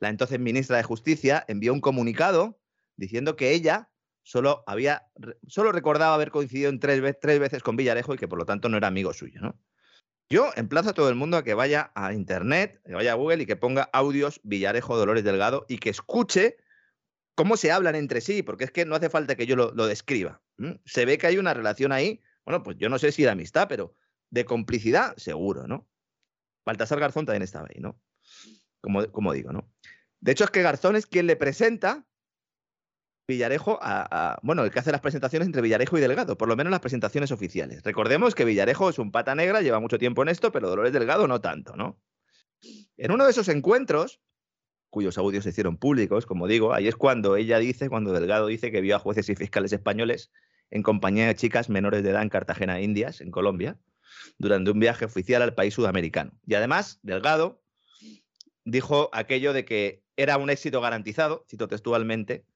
la entonces ministra de Justicia envió un comunicado diciendo que ella solo había solo recordaba haber coincidido en tres, veces con Villarejo y que por lo tanto no era amigo suyo. Yo emplazo a todo el mundo a que vaya a internet, que vaya a Google y que ponga audios Villarejo Dolores Delgado y que escuche cómo se hablan entre sí, porque es que no hace falta que yo lo, describa. Se ve que hay una relación ahí, bueno, pues yo no sé si de amistad, pero de complicidad, seguro, ¿no? Baltasar Garzón también estaba ahí, ¿no? Como, como digo, ¿no? De hecho, es que Garzón es quien le presenta Villarejo a, bueno, el que hace las presentaciones entre Villarejo y Delgado, por lo menos las presentaciones oficiales. Recordemos que Villarejo es un pata negra, lleva mucho tiempo en esto, pero Dolores Delgado no tanto, ¿no? En uno de esos encuentros, cuyos audios se hicieron públicos, como digo, ahí es cuando ella dice, cuando Delgado dice que vio a jueces y fiscales españoles en compañía de chicas menores de edad en Cartagena, Indias, en Colombia, durante un viaje oficial al país sudamericano. Y además, Delgado dijo aquello de que era un éxito garantizado, cito textualmente,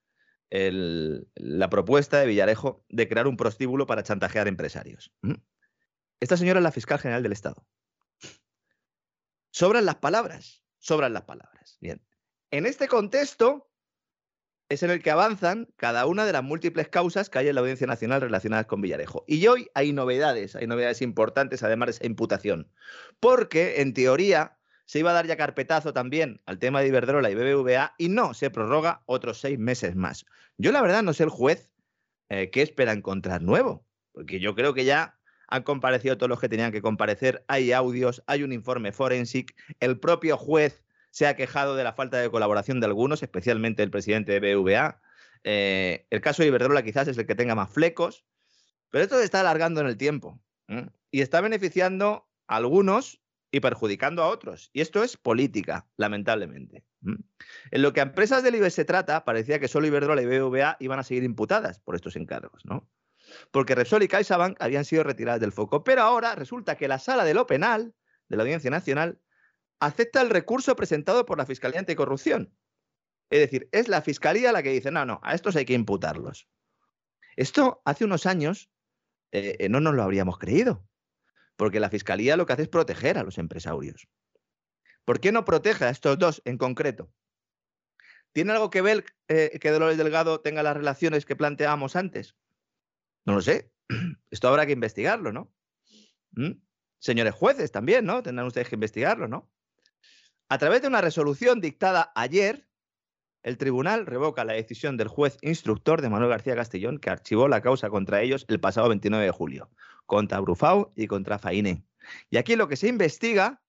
la propuesta de Villarejo de crear un prostíbulo para chantajear empresarios. Esta señora es la fiscal general del Estado. Sobran las palabras, sobran las palabras. Bien. En este contexto es en el que avanzan cada una de las múltiples causas que hay en la Audiencia Nacional relacionadas con Villarejo. Y hoy hay novedades, hay novedades importantes además de esa imputación. Porque, en teoría, se iba a dar ya carpetazo también al tema de Iberdrola y BBVA y no, se prorroga otros seis meses más. Yo la verdad no sé el juez eh, qué espera encontrar nuevo, porque yo creo que ya han comparecido todos los que tenían que comparecer, hay audios, hay un informe forensic, el propio juez se ha quejado de la falta de colaboración de algunos, especialmente el presidente de BBVA. Eh, el caso de Iberdrola quizás es el que tenga más flecos, pero esto se está alargando en el tiempo y está beneficiando a algunos y perjudicando a otros. Y esto es política, lamentablemente. En lo que a empresas del IBEX se trata, parecía que solo Iberdrola y BBVA iban a seguir imputadas por estos encargos, ¿no? Porque Repsol y CaixaBank habían sido retiradas del foco. Pero ahora resulta que la sala de lo penal de la Audiencia Nacional acepta el recurso presentado por la Fiscalía Anticorrupción. Es decir, es la Fiscalía la que dice, no, no, a estos hay que imputarlos. Esto hace unos años eh, no nos lo habríamos creído. Porque la Fiscalía lo que hace es proteger a los empresarios. ¿Por qué no protege a estos dos en concreto? ¿Tiene algo que ver eh, que Dolores Delgado tenga las relaciones que planteábamos antes? No lo sé. (clears throat) Esto habrá que investigarlo, ¿no? ¿Mm? Señores jueces también, ¿no? Tendrán ustedes que investigarlo, ¿no? A través de una resolución dictada ayer, el tribunal revoca la decisión del juez instructor de Manuel García Castellón que archivó la causa contra ellos el pasado 29 de julio, contra Brufau y contra Faine. Y aquí lo que se investiga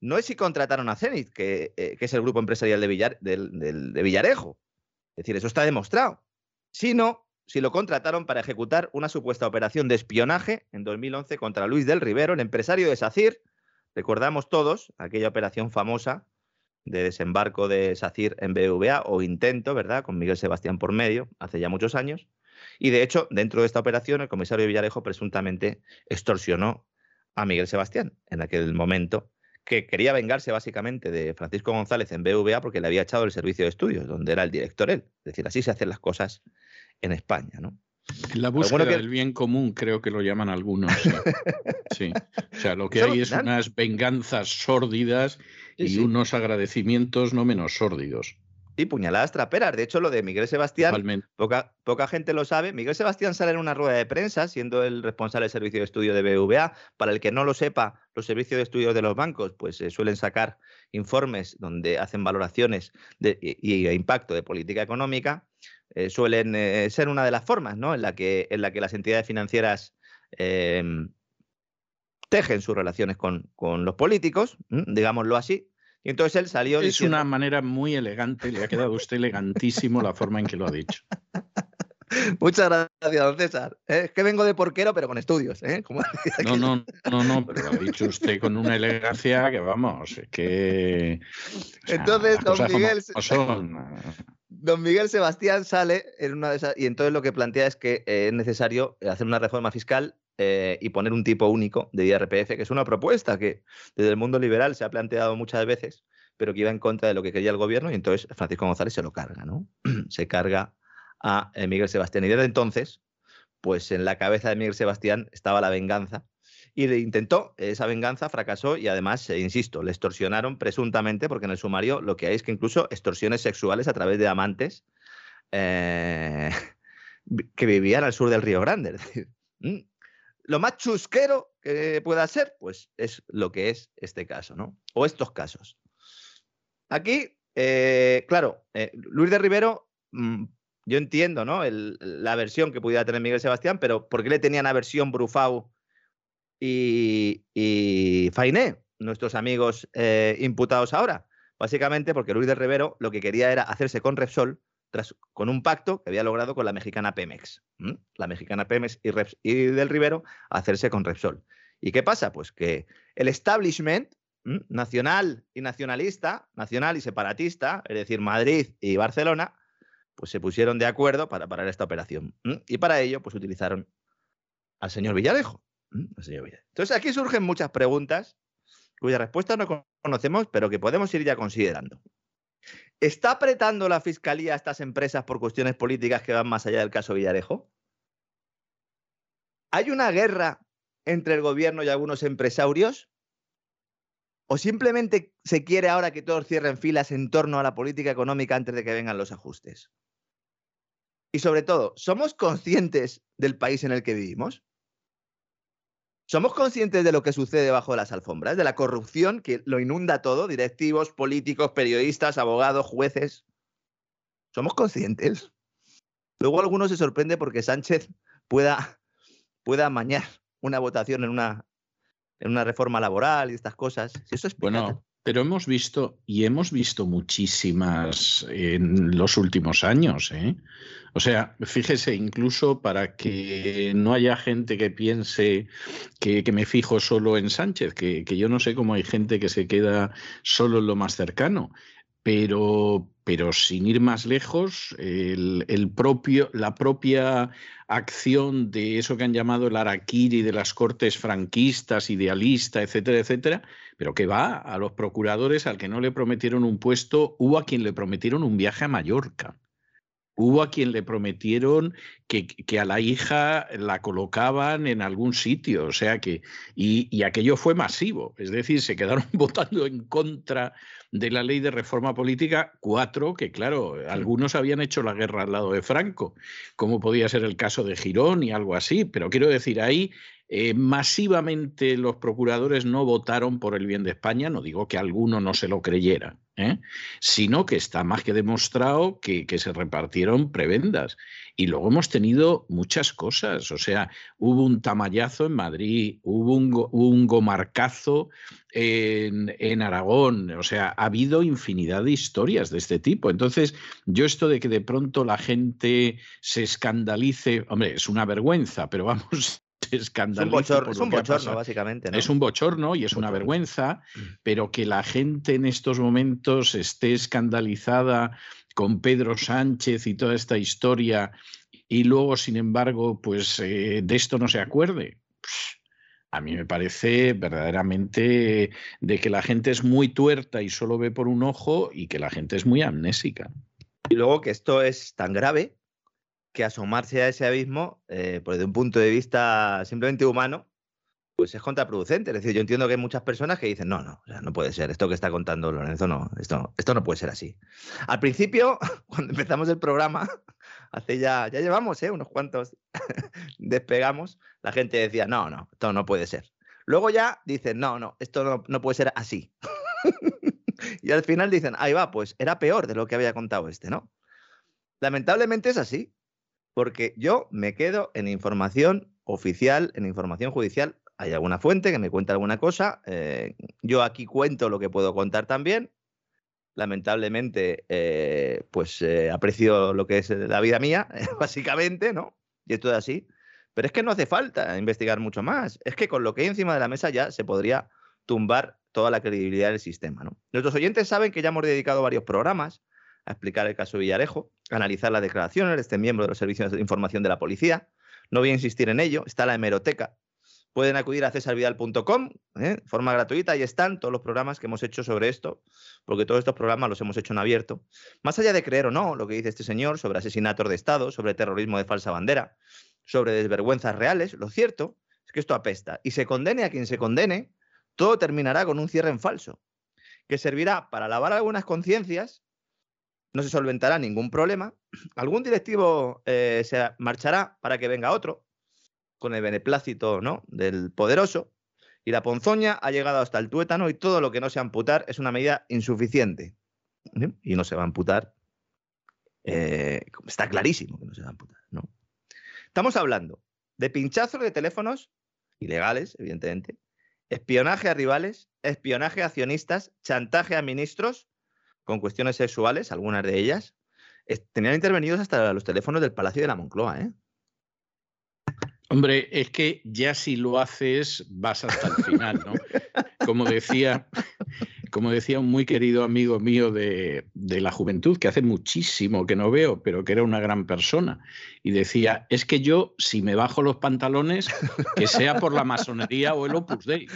no es si contrataron a Zenit, que, eh, es el grupo empresarial de, de Villarejo. Es decir, eso está demostrado. Sino si lo contrataron para ejecutar una supuesta operación de espionaje en 2011 contra Luis del Rivero, el empresario de SACIR. Recordamos todos aquella operación famosa de desembarco de SACIR en BVA o intento, ¿verdad? Con Miguel Sebastián por medio, hace ya muchos años. Y de hecho, dentro de esta operación, el comisario Villarejo presuntamente extorsionó a Miguel Sebastián en aquel momento, que quería vengarse básicamente de Francisco González en BVA porque le había echado el servicio de estudios, donde era el director él. Es decir, así se hacen las cosas en España, ¿no? La búsqueda del bien común, creo que lo llaman algunos. Sí. (laughs) O sea, lo que hay es unas venganzas sórdidas y unos agradecimientos no menos sórdidos. Y puñaladas traperas. De hecho, lo de Miguel Sebastián, poca, poca, gente lo sabe. Miguel Sebastián sale en una rueda de prensa, siendo el responsable del servicio de estudio de BVA. Para el que no lo sepa, los servicios de estudio de los bancos pues eh, suelen sacar informes donde hacen valoraciones de, y, impacto de política económica. Eh, suelen eh, ser una de las formas ¿no? en, la que, en la que las entidades financieras em, tejen sus relaciones con, con los políticos, digámoslo así. Y entonces él salió. Es una manera muy elegante, le ha quedado a usted elegantísimo la forma en que lo ha dicho. (laughs) Muchas gracias, don César. Eh, es que vengo de porquero, pero con estudios. ¿eh? no, no, no, no, pero lo ha dicho usted con una elegancia que vamos, que. entonces, don Miguel. Don Miguel Sebastián sale en una de esas. Y entonces lo que plantea es que eh, es necesario hacer una reforma fiscal eh, y poner un tipo único de IRPF, que es una propuesta que desde el mundo liberal se ha planteado muchas veces, pero que iba en contra de lo que quería el gobierno y entonces Francisco González se lo carga, ¿no? (clears throat) se carga a eh, Miguel Sebastián. Y desde entonces, pues en la cabeza de Miguel Sebastián estaba la venganza y le intentó, esa venganza fracasó y además, eh, insisto, le extorsionaron presuntamente, porque en el sumario lo que hay es que incluso extorsiones sexuales a través de amantes eh, (laughs) que vivían al sur del Río Grande. (laughs) Mm, lo más chusquero que pueda ser, pues es lo que es este caso, ¿no? O estos casos. Aquí, eh, claro, Luis de Rivero, mm, yo entiendo, ¿no? la versión que pudiera tener Miguel Sebastián, pero ¿por qué le tenían aversión Brufau y, Fainé, nuestros amigos eh, imputados ahora. Básicamente porque Luis de Rivero lo que quería era hacerse con Repsol tras, con un pacto que había logrado con la mexicana Pemex. La mexicana Pemex y, y, del Rivero hacerse con Repsol. ¿Y qué pasa? Pues que el establishment nacional y nacionalista, nacional y separatista, es decir, Madrid y Barcelona, pues se pusieron de acuerdo para parar esta operación. Y para ello, pues utilizaron al señor Villarejo. Entonces aquí surgen muchas preguntas cuya respuesta no conocemos, pero que podemos ir ya considerando. ¿Está apretando la fiscalía a estas empresas por cuestiones políticas que van más allá del caso Villarejo? ¿Hay una guerra entre el gobierno y algunos empresarios? ¿O simplemente se quiere ahora que todos cierren filas en torno a la política económica antes de que vengan los ajustes? Y sobre todo, ¿somos conscientes del país en el que vivimos? ¿Somos conscientes de lo que sucede bajo las alfombras? De la corrupción que lo inunda todo, directivos, políticos, periodistas, abogados, jueces. ¿Somos conscientes? Luego alguno se sorprende porque Sánchez pueda, pueda amañar una votación en una, en una reforma laboral y estas cosas. Si eso es bueno, pero hemos visto, y hemos visto muchísimas en los últimos años, ¿eh? O sea, fíjese, incluso para que no haya gente que piense que, me fijo solo en Sánchez, que, yo no sé cómo hay gente que se queda solo en lo más cercano. Pero, pero sin ir más lejos, la propia acción de eso que han llamado el araquiri de las cortes franquistas, idealista, etcétera, etcétera, pero que va a los procuradores al que no le prometieron un puesto o a quien le prometieron un viaje a Mallorca. Hubo a quien le prometieron que, a la hija la colocaban en algún sitio, o sea que, y, aquello fue masivo, es decir, se quedaron (laughs) votando en contra de la ley de reforma política cuatro, que claro, algunos habían hecho la guerra al lado de Franco, como podía ser el caso de Girón y algo así, pero quiero decir, ahí eh, masivamente los procuradores no votaron por el bien de España, no digo que alguno no se lo creyera, ¿eh? sino que está más que demostrado que, se repartieron prebendas. Y luego hemos tenido muchas cosas, o sea, hubo un tamallazo en Madrid, hubo un, gomarcazo en, en, Aragón, o sea, ha habido infinidad de historias de este tipo. Entonces, yo esto de que de pronto la gente se escandalice, hombre, es una vergüenza, pero vamos, (laughs) es un es un bochorno básicamente. Es un bochorno y es una vergüenza, mm. pero que la gente en estos momentos esté escandalizada con Pedro Sánchez y toda esta historia y luego, sin embargo, pues eh, de esto no se acuerde. a mí me parece verdaderamente de que la gente es muy tuerta y solo ve por un ojo y que la gente es muy amnésica. Y luego que esto es tan grave que asomarse a ese abismo, eh, pues desde un punto de vista simplemente humano, pues es contraproducente. Es decir, yo entiendo que hay muchas personas que dicen, no, no, no puede ser, esto que está contando Lorenzo, no, esto, esto no puede ser así. Al principio, (laughs) cuando empezamos el programa, (laughs) hace ya, ya llevamos ¿eh? unos cuantos (laughs) despegamos, la gente decía, no, no, esto no puede ser. Luego ya dicen, no, no, esto no, no puede ser así. y al final dicen, ahí va, pues era peor de lo que había contado este, ¿no? Lamentablemente es así porque yo me quedo en información oficial, en información judicial. Hay alguna fuente que me cuenta alguna cosa. Eh, yo aquí cuento lo que puedo contar también. Lamentablemente, eh, pues eh, aprecio lo que es la vida mía, (laughs) básicamente, ¿no? Y esto es así. Pero es que no hace falta investigar mucho más. Es que con lo que hay encima de la mesa ya se podría tumbar toda la credibilidad del sistema. ¿no? Nuestros oyentes saben que ya hemos dedicado varios programas a explicar el caso Villarejo, a analizar las declaraciones de este miembro de los servicios de información de la policía. No voy a insistir en ello, está la hemeroteca pueden acudir a cesarvidal.com, ¿eh? forma gratuita, ahí están todos los programas que hemos hecho sobre esto, porque todos estos programas los hemos hecho en abierto. Más allá de creer o no lo que dice este señor sobre asesinatos de Estado, sobre terrorismo de falsa bandera, sobre desvergüenzas reales, lo cierto es que esto apesta. Y se condene a quien se condene, todo terminará con un cierre en falso, que servirá para lavar algunas conciencias, no se solventará ningún problema, algún directivo eh, se marchará para que venga otro, con el beneplácito ¿no? del poderoso, y la ponzoña ha llegado hasta el tuétano y todo lo que no sea amputar es una medida insuficiente. ¿eh? Y no se va a amputar. Eh, está clarísimo que no se va a amputar. ¿no? Estamos hablando de pinchazos de teléfonos ilegales, evidentemente, espionaje a rivales, espionaje a accionistas, chantaje a ministros con cuestiones sexuales, algunas de ellas. Tenían intervenidos hasta los teléfonos del Palacio de la Moncloa, ¿eh? Hombre, es que ya si lo haces vas hasta el final, ¿no? (laughs) Como decía, como decía un muy querido amigo mío de, la juventud, que hace muchísimo que no veo, pero que era una gran persona, y decía, es que yo, si me bajo los pantalones, que sea por la masonería o el Opus Dei.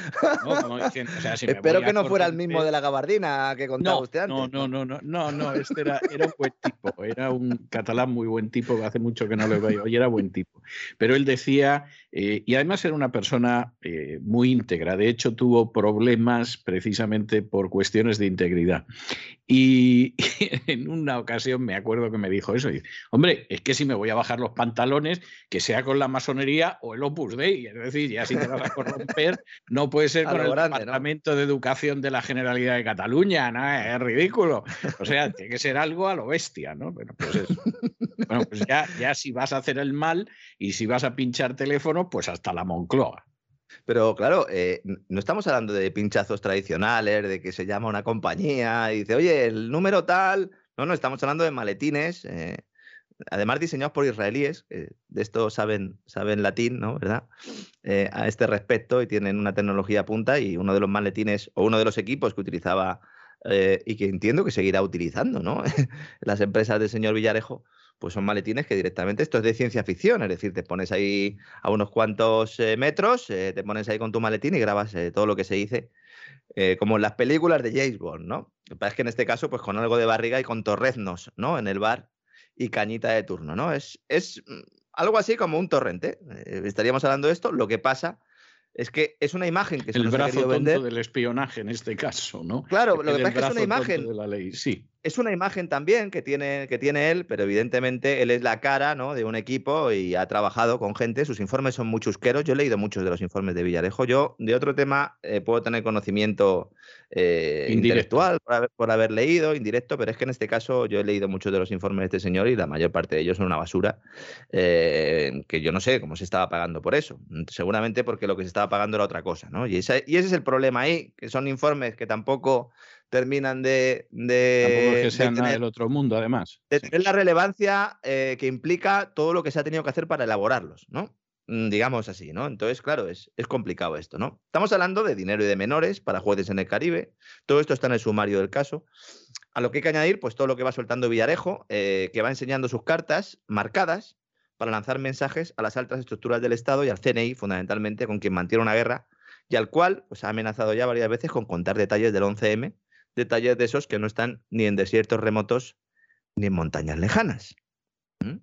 Espero que no fuera el mismo de la gabardina que contaba usted antes. No, no, no, no, no, no, este era, era un buen tipo, era un catalán muy buen tipo, que hace mucho que no lo veo, y era buen tipo. Pero él decía, eh, y además era una persona eh, muy íntegra, de hecho tuvo problemas precisamente por cuestiones de integridad. Y, (laughs) en una ocasión me acuerdo que me dijo eso, y, hombre, es que si me voy a bajar los pantalones, que sea con la masonería o el Opus Dei, es decir, ya si te vas a corromper, no puede ser (laughs) con el Departamento de Educación de la Generalidad de Cataluña, ¿no? es ridículo. O sea, tiene que ser algo a lo bestia, ¿no? Bueno, pues, (laughs) bueno, pues ya, ya si vas a hacer el mal y si vas a pinchar teléfono, pues hasta la Moncloa. Pero claro, eh, no estamos hablando de pinchazos tradicionales, de que se llama una compañía y dice, oye, el número tal. No, no, estamos hablando de maletines, eh, además diseñados por israelíes, de esto saben, saben latín, ¿no? ¿Verdad? Eh, a este respecto y tienen una tecnología punta y uno de los maletines o uno de los equipos que utilizaba y que entiendo que seguirá utilizando, ¿no? (laughs) Las empresas del señor Villarejo pues son maletines que directamente esto es de ciencia ficción, es decir, te pones ahí a unos cuantos eh, metros, eh, te pones ahí con tu maletín y grabas eh, todo lo que se dice, como en las películas de James Bond, ¿no? Lo que pasa es que en este caso, pues con algo de barriga y con torreznos, ¿no? En el bar y cañita de turno, ¿no? Es, es mm, algo así como un torrente. estaríamos hablando de esto, lo que pasa es que es una imagen que se el nos brazo ha vender. del espionaje en este caso, ¿no? Claro, lo que pasa es que es una imagen. De la ley. Sí es una imagen también que tiene, que tiene él, pero evidentemente él es la cara ¿no? de un equipo y ha trabajado con gente. Sus informes son muy chusqueros. Yo he leído muchos de los informes de Villarejo. Yo de otro tema eh, puedo tener conocimiento eh, intelectual por haber, leído, indirecto, pero es que en este caso yo he leído muchos de los informes de este señor y la mayor parte de ellos son una basura eh, que yo no sé cómo se estaba pagando por eso. Seguramente porque lo que se estaba pagando era otra cosa. ¿no? Y, y ese es el problema ahí, que son informes que tampoco terminan de... de Tampoco es que sean nada del otro mundo, además. De tener la relevancia eh, que implica todo lo que se ha tenido que hacer para elaborarlos, ¿no? Mm, digamos así, ¿no? Entonces, claro, es, es, complicado esto, ¿no? Estamos hablando de dinero y de menores para jueces en el Caribe. Todo esto está en el sumario del caso. A lo que hay que añadir, pues todo lo que va soltando Villarejo, eh, que va enseñando sus cartas marcadas para lanzar mensajes a las altas estructuras del Estado y al CNI, fundamentalmente, con quien mantiene una guerra y al cual pues, ha amenazado ya varias veces con contar detalles del 11M detalles de esos que no están ni en desiertos remotos ni en montañas lejanas. ¿Mm?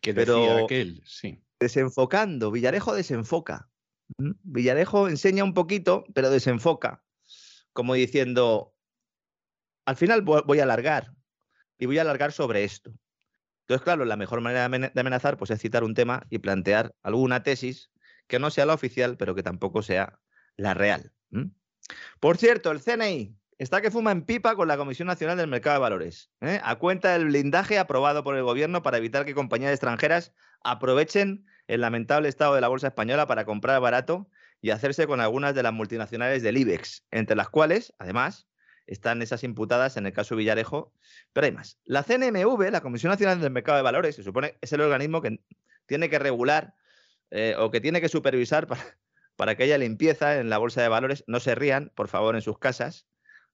Que Pero aquel, sí. Desenfocando, Villarejo desenfoca. ¿Mm? Villarejo enseña un poquito, pero desenfoca. Como diciendo, al final voy a alargar y voy a alargar sobre esto. Entonces, claro, la mejor manera de amenazar pues, es citar un tema y plantear alguna tesis que no sea la oficial, pero que tampoco sea la real. Por cierto, el CNI está que fuma en pipa con la Comisión Nacional del Mercado de Valores, ¿eh? a cuenta del blindaje aprobado por el gobierno para evitar que compañías extranjeras aprovechen el lamentable estado de la bolsa española para comprar barato y hacerse con algunas de las multinacionales del IBEX, entre las cuales, además, están esas imputadas en el caso Villarejo, pero hay más. La CNMV, la Comisión Nacional del Mercado de Valores, se supone es el organismo que tiene que regular eh, o que tiene que supervisar para, para que haya limpieza en la bolsa de valores. No se rían, por favor, en sus casas.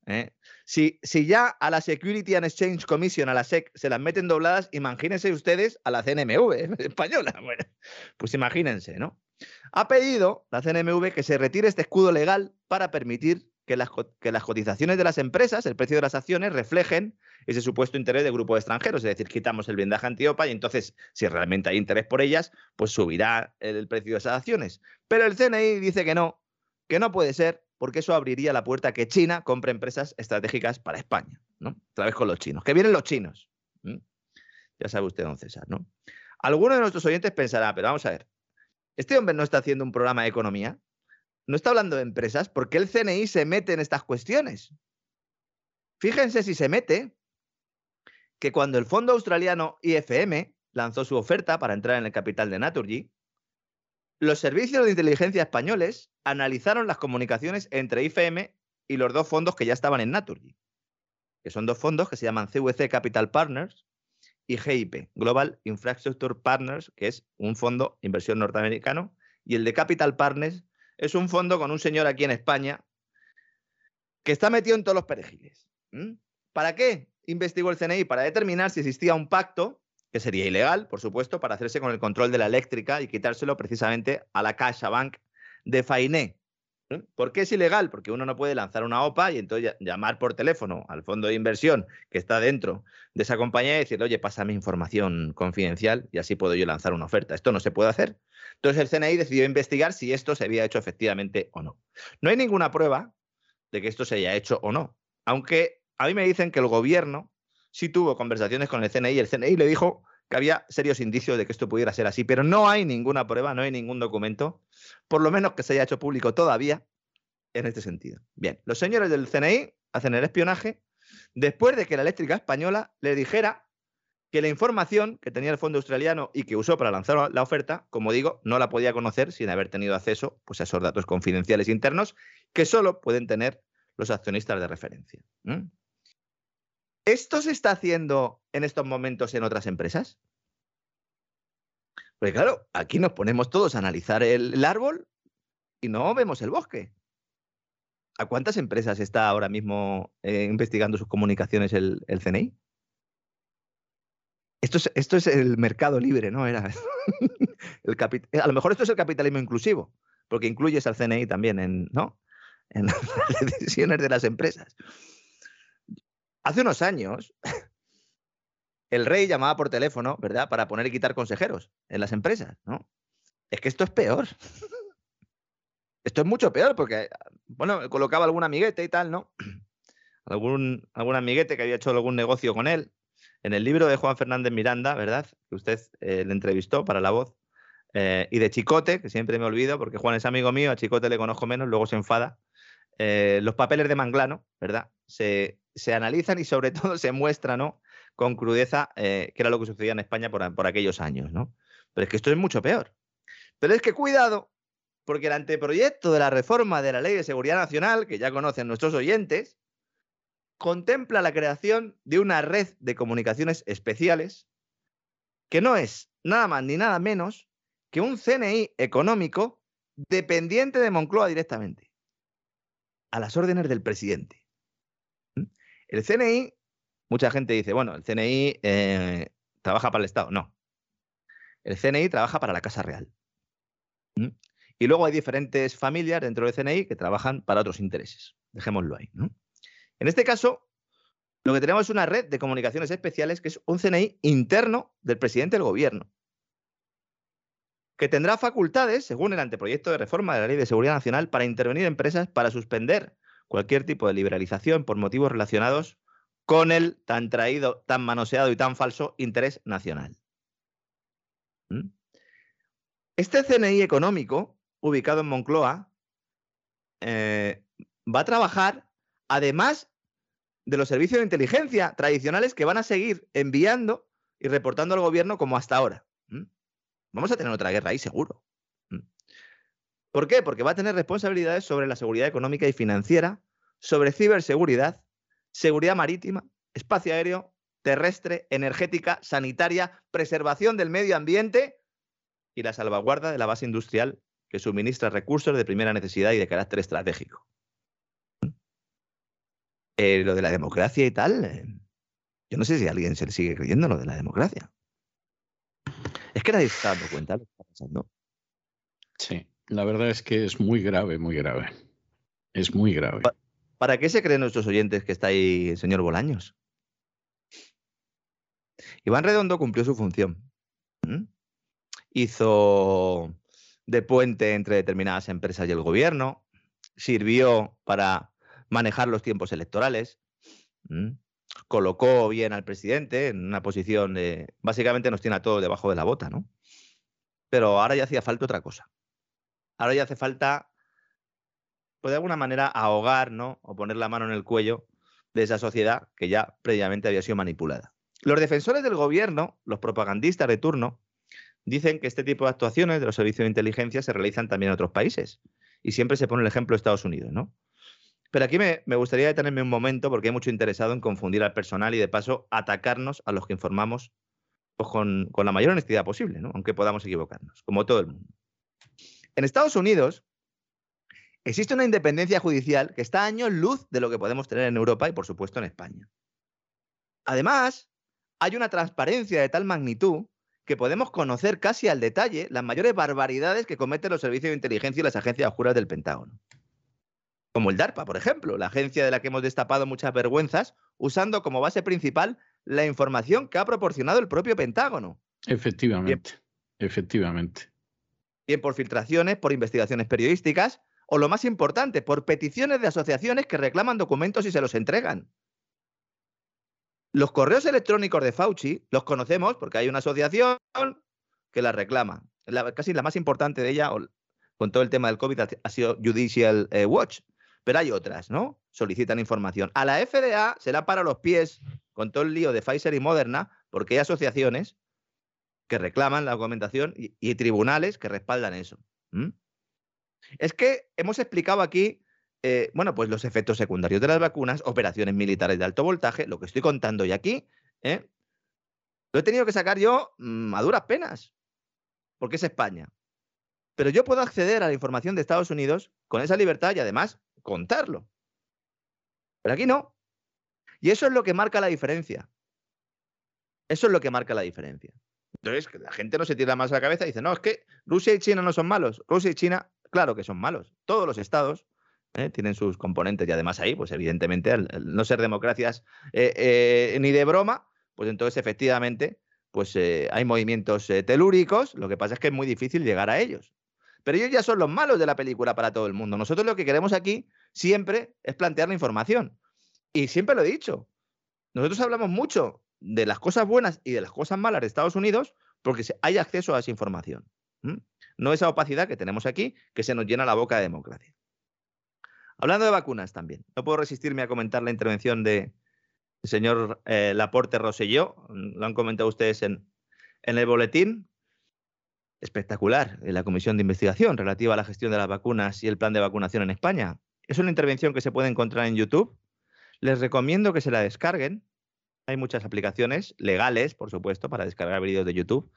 ¿eh? Si, si, ya a la Security and Exchange Commission, a la SEC, se las meten dobladas, imagínense ustedes a la CNMV (laughs) española. Bueno, pues imagínense, ¿no? Ha pedido la CNMV que se retire este escudo legal para permitir que las, que las cotizaciones de las empresas, el precio de las acciones, reflejen ese supuesto interés de grupos extranjeros. Es decir, quitamos el blindaje antiopa y entonces, si realmente hay interés por ellas, pues subirá el precio de esas acciones. Pero el CNI dice que no, que no puede ser, porque eso abriría la puerta a que China compre empresas estratégicas para España. ¿no? Otra vez con los chinos. Que vienen los chinos. Ya sabe usted, don César, ¿no? Algunos de nuestros oyentes pensará, pero vamos a ver, este hombre no está haciendo un programa de economía, no está hablando de empresas, ¿por qué el CNI se mete en estas cuestiones? Fíjense si se mete que cuando el fondo australiano IFM lanzó su oferta para entrar en el capital de Naturgy, los servicios de inteligencia españoles analizaron las comunicaciones entre IFM y los dos fondos que ya estaban en Naturgy, que son dos fondos que se llaman CVC Capital Partners y GIP, Global Infrastructure Partners, que es un fondo inversión norteamericano, y el de Capital Partners es un fondo con un señor aquí en España que está metido en todos los perejiles. ¿Para qué investigó el CNI? Para determinar si existía un pacto, que sería ilegal, por supuesto, para hacerse con el control de la eléctrica y quitárselo precisamente a la Caixa Bank de Fainé, ¿Por qué es ilegal? Porque uno no puede lanzar una OPA y entonces llamar por teléfono al fondo de inversión que está dentro de esa compañía y decirle, oye, pásame información confidencial y así puedo yo lanzar una oferta. Esto no se puede hacer. Entonces el CNI decidió investigar si esto se había hecho efectivamente o no. No hay ninguna prueba de que esto se haya hecho o no. Aunque a mí me dicen que el gobierno sí tuvo conversaciones con el CNI y el CNI le dijo que había serios indicios de que esto pudiera ser así, pero no hay ninguna prueba, no hay ningún documento, por lo menos que se haya hecho público todavía en este sentido. Bien, los señores del CNI hacen el espionaje después de que la eléctrica española le dijera que la información que tenía el fondo australiano y que usó para lanzar la oferta, como digo, no la podía conocer sin haber tenido acceso pues, a esos datos confidenciales internos que solo pueden tener los accionistas de referencia. ¿Esto se está haciendo en estos momentos en otras empresas? Pues claro, aquí nos ponemos todos a analizar el, árbol y no vemos el bosque. ¿A cuántas empresas está ahora mismo eh, investigando sus comunicaciones el, CNI? Esto es, esto es, el mercado libre, ¿no? Era (laughs) el a lo mejor esto es el capitalismo inclusivo, porque incluyes al CNI también en, ¿no? en (laughs) las decisiones de las empresas. Hace unos años, (laughs) el rey llamaba por teléfono, ¿verdad?, para poner y quitar consejeros en las empresas, ¿no? Es que esto es peor. (laughs) Esto es mucho peor porque, bueno, colocaba algún amiguete y tal, ¿no? (clears throat) Algún, algún amiguete que había hecho algún negocio con él. En el libro de Juan Fernández Miranda, ¿verdad? Que usted eh, le entrevistó para La Voz. Eh, y de Chicote, que siempre me olvido porque Juan es amigo mío, a Chicote le conozco menos, luego se enfada. Eh, los papeles de Manglano, ¿verdad? Se, se analizan y sobre (laughs) todo se muestra, ¿no? Con crudeza eh, qué era lo que sucedía en España por, por, aquellos años, ¿no? Pero es que esto es mucho peor. Pero es que cuidado, porque el anteproyecto de la reforma de la Ley de Seguridad Nacional, que ya conocen nuestros oyentes, contempla la creación de una red de comunicaciones especiales que no es nada más ni nada menos que un CNI económico dependiente de Moncloa directamente, a las órdenes del presidente. El CNI, mucha gente dice, bueno, el CNI eh, trabaja para el Estado. No. El CNI trabaja para la Casa Real. ¿Mm? Y luego hay diferentes familias dentro del CNI que trabajan para otros intereses. Dejémoslo ahí. En este caso, lo que tenemos es una red de comunicaciones especiales que es un CNI interno del presidente del gobierno, que tendrá facultades, según el anteproyecto de reforma de la Ley de Seguridad Nacional, para intervenir en empresas para suspender cualquier tipo de liberalización por motivos relacionados con el tan traído, tan manoseado y tan falso interés nacional. ¿Mm? Este CNI económico, ubicado en Moncloa, eh, va a trabajar, además de los servicios de inteligencia tradicionales que van a seguir enviando y reportando al gobierno como hasta ahora. ¿Mm? Vamos a tener otra guerra ahí, seguro. ¿Por qué? Porque va a tener responsabilidades sobre la seguridad económica y financiera, sobre ciberseguridad, seguridad marítima, espacio aéreo, terrestre, energética, sanitaria, preservación del medio ambiente y la salvaguarda de la base industrial que suministra recursos de primera necesidad y de carácter estratégico. Eh, lo de la democracia y tal, eh, yo no sé si alguien se le sigue creyendo lo de la democracia. Es que nadie está dando cuenta de lo que está pasando. Sí, la verdad es que es muy grave, muy grave. Es muy grave. ¿Para qué se creen nuestros oyentes que está ahí el señor Bolaños? Iván Redondo cumplió su función. Hizo de puente entre determinadas empresas y el gobierno, sirvió para manejar los tiempos electorales, colocó bien al presidente en una posición de... Básicamente nos tiene a todos debajo de la bota, ¿no? Pero ahora ya hacía falta otra cosa. Ahora ya hace falta, pues de alguna manera, ahogar, ¿no? O poner la mano en el cuello de esa sociedad que ya previamente había sido manipulada. Los defensores del gobierno, los propagandistas de turno, dicen que este tipo de actuaciones de los servicios de inteligencia se realizan también en otros países. Y siempre se pone el ejemplo de Estados Unidos, ¿no? Pero aquí me, gustaría detenerme un momento porque hay mucho interesado en confundir al personal y de paso atacarnos a los que informamos con, con, la mayor honestidad posible, ¿no? aunque podamos equivocarnos, como todo el mundo. En Estados Unidos existe una independencia judicial que está a años luz de lo que podemos tener en Europa y por supuesto en España. Además, hay una transparencia de tal magnitud que podemos conocer casi al detalle las mayores barbaridades que cometen los servicios de inteligencia y las agencias oscuras del Pentágono. Como el DARPA, por ejemplo, la agencia de la que hemos destapado muchas vergüenzas, usando como base principal la información que ha proporcionado el propio Pentágono. Efectivamente, efectivamente. Bien por filtraciones, por investigaciones periodísticas, o lo más importante, por peticiones de asociaciones que reclaman documentos y se los entregan. Los correos electrónicos de Fauci los conocemos porque hay una asociación que la reclama. casi la más importante de ella, con todo el tema del COVID, ha sido Judicial eh, Watch. Pero hay otras, ¿no? Solicitan información. A la FDA se la para los pies con todo el lío de Pfizer y Moderna porque hay asociaciones que reclaman la documentación y, tribunales que respaldan eso. Es que hemos explicado aquí eh, bueno, pues los efectos secundarios de las vacunas, operaciones militares de alto voltaje, lo que estoy contando hoy aquí, ¿eh? lo he tenido que sacar yo mm, a duras penas, porque es España. Pero yo puedo acceder a la información de Estados Unidos con esa libertad y además contarlo. Pero aquí no. Y eso es lo que marca la diferencia. Eso es lo que marca la diferencia. Entonces, la gente no se tira más la cabeza y dice, no, es que Rusia y China no son malos. Rusia y China, claro que son malos. Todos los estados ¿eh? tienen sus componentes y además ahí, pues evidentemente, al, no ser democracias eh, eh, ni de broma, pues entonces efectivamente, pues hay movimientos telúricos, lo que pasa es que es muy difícil llegar a ellos. Pero ellos ya son los malos de la película para todo el mundo. Nosotros lo que queremos aquí siempre es plantear la información. Y siempre lo he dicho. Nosotros hablamos mucho de las cosas buenas y de las cosas malas de Estados Unidos porque hay acceso a esa información. No esa opacidad que tenemos aquí que se nos llena la boca de democracia. Hablando de vacunas también, no puedo resistirme a comentar la intervención del señor eh, Laporte Roselló, lo han comentado ustedes en, en el boletín. Espectacular, en la comisión de investigación relativa a la gestión de las vacunas y el plan de vacunación en España. Es una intervención que se puede encontrar en YouTube. Les recomiendo que se la descarguen. Hay muchas aplicaciones legales, por supuesto, para descargar vídeos de YouTube.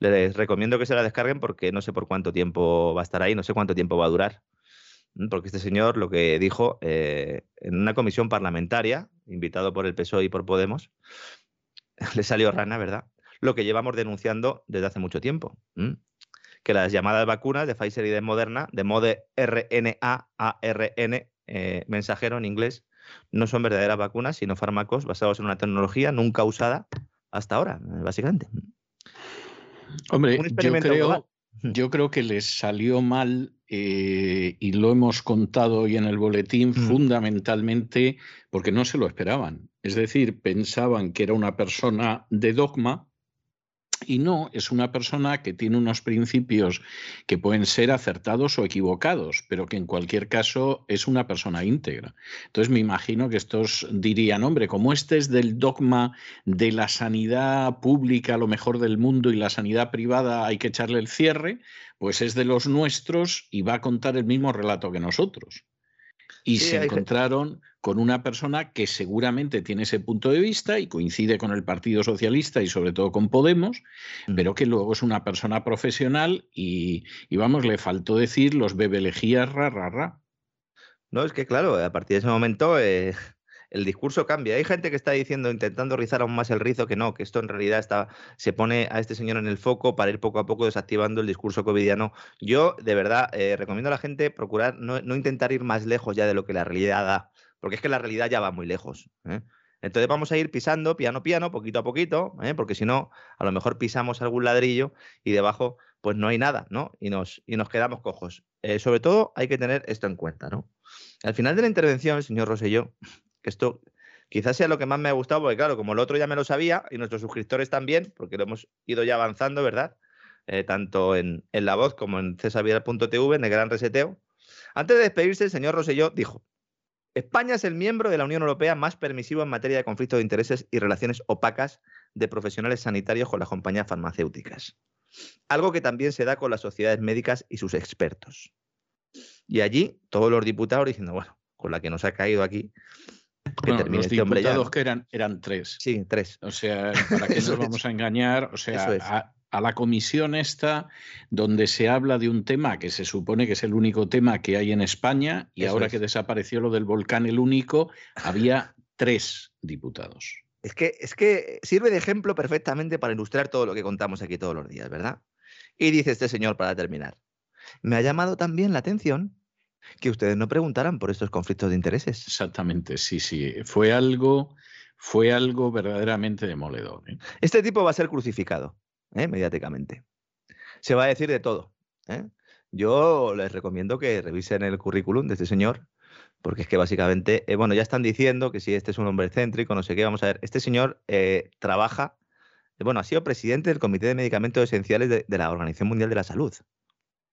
Les recomiendo que se la descarguen porque no sé por cuánto tiempo va a estar ahí, no sé cuánto tiempo va a durar porque este señor lo que dijo eh, en una comisión parlamentaria, invitado por el PSOE y por Podemos, (laughs) le salió rana, ¿verdad? Lo que llevamos denunciando desde hace mucho tiempo. Que las llamadas vacunas de Pfizer y de Moderna, de mode RNA, ARN, eh, mensajero en inglés, no son verdaderas vacunas, sino fármacos basados en una tecnología nunca usada hasta ahora, básicamente. Hombre, yo creo, yo creo que les salió mal eh, y lo hemos contado hoy en el boletín, mm. fundamentalmente porque no se lo esperaban. Es decir, pensaban que era una persona de dogma y no, es una persona que tiene unos principios que pueden ser acertados o equivocados, pero que en cualquier caso es una persona íntegra. Entonces me imagino que estos dirían, hombre, como este es del dogma de la sanidad pública, lo mejor del mundo, y la sanidad privada hay que echarle el cierre, pues es de los nuestros y va a contar el mismo relato que nosotros. Y se encontraron con una persona que seguramente tiene ese punto de vista y coincide con el Partido Socialista y sobre todo con Podemos, pero que luego es una persona profesional y, vamos, le faltó decir los bebelejías ra, ra, ra. No, es que claro, a partir de ese momento eh, el discurso cambia. Hay gente que está diciendo, intentando rizar aún más el rizo, que no, que esto en realidad está, se pone a este señor en el foco para ir poco a poco desactivando el discurso covidiano. Yo, de verdad, eh, recomiendo a la gente procurar no, intentar ir más lejos ya de lo que la realidad da, porque es que la realidad ya va muy lejos. ¿eh? Entonces vamos a ir pisando piano piano, poquito a poquito, ¿eh? porque si no, a lo mejor pisamos algún ladrillo y debajo pues no hay nada, ¿no? Y nos, y nos quedamos cojos. sobre todo hay que tener esto en cuenta, ¿no? Al final de la intervención, señor Roselló, que esto quizás sea lo que más me ha gustado, porque claro, como el otro ya me lo sabía y nuestros suscriptores también, porque lo hemos ido ya avanzando, ¿verdad? Eh, tanto en, La Voz como en cesarvidal.tv, en el Gran Reseteo. Antes de despedirse, el señor Roselló dijo, España es el miembro de la Unión Europea más permisivo en materia de conflictos de intereses y relaciones opacas de profesionales sanitarios con las compañías farmacéuticas. Algo que también se da con las sociedades médicas y sus expertos. Y allí todos los diputados diciendo, bueno, con la que nos ha caído aquí, que los este diputados que eran, eran tres. Sí, tres. O sea, ¿para qué (laughs) nos vamos a engañar? O sea, a, la comisión esta, donde se habla de un tema que se supone que es el único tema que hay en España, y ahora que desapareció lo del volcán, el único, había tres diputados. Es que, es que sirve de ejemplo perfectamente para ilustrar todo lo que contamos aquí todos los días, ¿verdad? Y dice este señor para terminar. Me ha llamado también la atención que ustedes no preguntaran por estos conflictos de intereses. Exactamente, sí, sí. Fue algo, fue algo verdaderamente demoledor. ¿eh? Este tipo va a ser crucificado ¿eh? mediáticamente. Se va a decir de todo. ¿eh? Yo les recomiendo que revisen el currículum de este señor, porque es que básicamente, bueno, ya están diciendo que si este es un hombre céntrico, no sé qué, vamos a ver, este señor trabaja, bueno, ha sido presidente del Comité de Medicamentos Esenciales de, de la Organización Mundial de la Salud.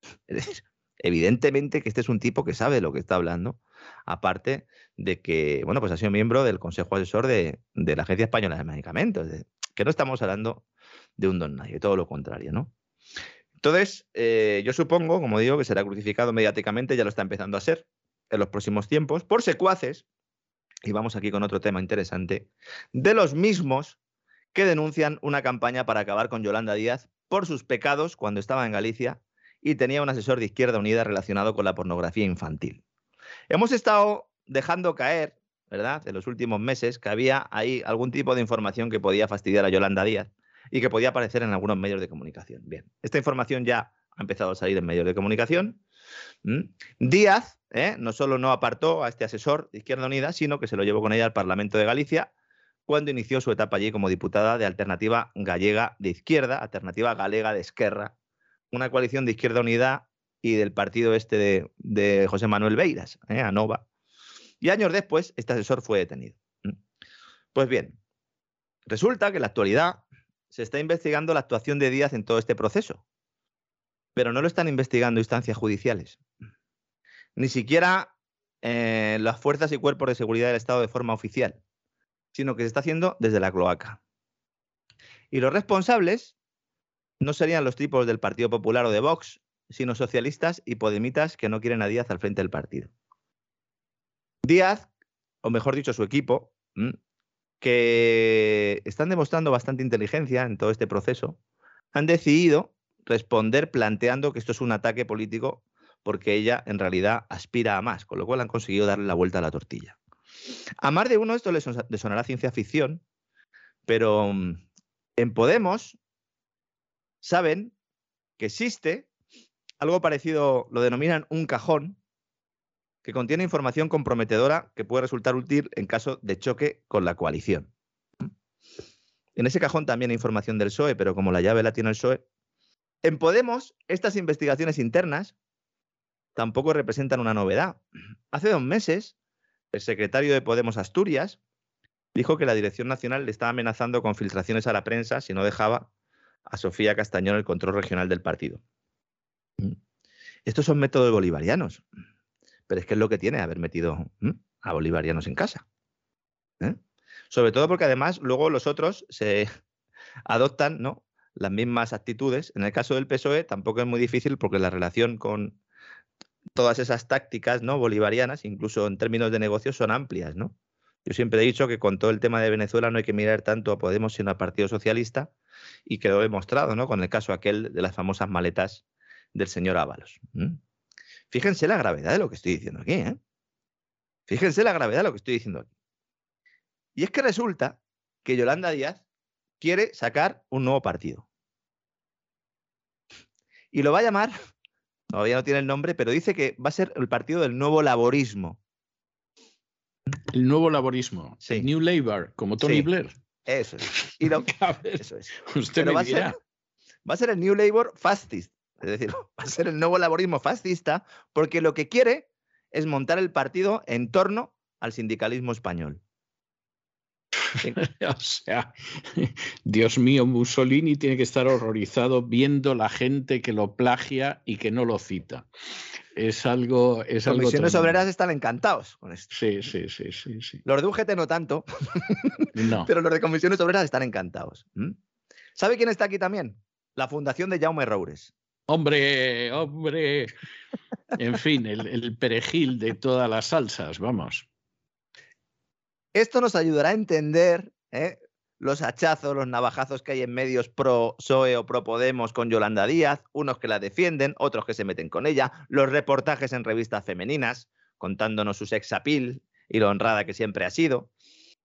(laughs) Es decir, Evidentemente que este es un tipo que sabe de lo que está hablando, aparte de que, bueno, pues ha sido miembro del Consejo Asesor de, la Agencia Española de Medicamentos, que no estamos hablando de un don nadie, todo lo contrario, ¿no? Entonces, eh, yo supongo, como digo, que será crucificado mediáticamente, ya lo está empezando a ser en los próximos tiempos, por secuaces, y vamos aquí con otro tema interesante, de los mismos que denuncian una campaña para acabar con Yolanda Díaz por sus pecados cuando estaba en Galicia y tenía un asesor de Izquierda Unida relacionado con la pornografía infantil. Hemos estado dejando caer, ¿verdad?, en los últimos meses que había ahí algún tipo de información que podía fastidiar a Yolanda Díaz y que podía aparecer en algunos medios de comunicación. Bien, esta información ya ha empezado a salir en medios de comunicación. Díaz ¿eh? no solo no apartó a este asesor de Izquierda Unida, sino que se lo llevó con ella al Parlamento de Galicia cuando inició su etapa allí como diputada de Alternativa Gallega de Izquierda, Alternativa Galega de Esquerra, una coalición de Izquierda Unida y del partido este de, José Manuel Beiras, ¿eh? ANOVA. Y años después, este asesor fue detenido. Pues bien, resulta que en la actualidad se está investigando la actuación de Díaz en todo este proceso, pero no lo están investigando instancias judiciales. Ni siquiera eh, las fuerzas y cuerpos de seguridad del Estado de forma oficial, sino que se está haciendo desde la cloaca. Y los responsables no serían los tipos del Partido Popular o de Vox, sino socialistas y podemitas que no quieren a Díaz al frente del partido. Díaz, o mejor dicho, su equipo, que están demostrando bastante inteligencia en todo este proceso, han decidido responder planteando que esto es un ataque político porque ella en realidad aspira a más, con lo cual han conseguido darle la vuelta a la tortilla. A más de uno esto le sonará ciencia ficción, pero mm, en Podemos saben que existe algo parecido, lo denominan un cajón, que contiene información comprometedora que puede resultar útil en caso de choque con la coalición. En ese cajón también hay información del PSOE, pero como la llave la tiene el PSOE. En Podemos, estas investigaciones internas tampoco representan una novedad. Hace dos meses, el secretario de Podemos Asturias dijo que la Dirección Nacional le estaba amenazando con filtraciones a la prensa si no dejaba a Sofía Castañón el control regional del partido. Mm. Estos son métodos bolivarianos, pero es que es lo que tiene haber metido mm, a bolivarianos en casa. ¿eh? Sobre todo porque además luego los otros se (laughs) adoptan ¿no? las mismas actitudes. En el caso del PSOE tampoco es muy difícil porque la relación con todas esas tácticas ¿no? bolivarianas, incluso en términos de negocios, son amplias. ¿no? Yo siempre he dicho que con todo el tema de Venezuela no hay que mirar tanto a Podemos sino al Partido Socialista, y quedó demostrado, ¿no? Con el caso aquel de las famosas maletas del señor Ábalos. Fíjense la gravedad de lo que estoy diciendo aquí, ¿eh? Fíjense la gravedad de lo que estoy diciendo aquí. Y es que resulta que Yolanda Díaz quiere sacar un nuevo partido. Y lo va a llamar, (laughs) todavía no tiene el nombre, pero dice que va a ser el partido del nuevo laborismo. El nuevo laborismo. Sí. New Labour, como Tony Sí. Blair. Eso es. Y lo- (laughs) A ver, eso es. usted Pero me va a, ser, va a ser el New Labour fascist. Es decir, (laughs) va a ser el nuevo laborismo fascista porque lo que quiere es montar el partido en torno al sindicalismo español. (laughs) O sea, Dios mío, Mussolini tiene que estar horrorizado viendo la gente que lo plagia y que no lo cita. Es algo. Es algo Comisiones obreras están encantados con esto. Sí, sí, sí, sí, sí. Los de UGT no tanto, (laughs) No. pero los de comisiones obreras están encantados. ¿Sabe quién está aquí también? La fundación de Jaume Roures. Hombre, hombre. En fin, el, el perejil de todas las salsas, vamos. Esto nos ayudará a entender ¿eh? Los hachazos, los navajazos que hay en medios pro PSOE o pro Podemos con Yolanda Díaz, unos que la defienden, otros que se meten con ella, los reportajes en revistas femeninas contándonos su sex appeal y lo honrada que siempre ha sido,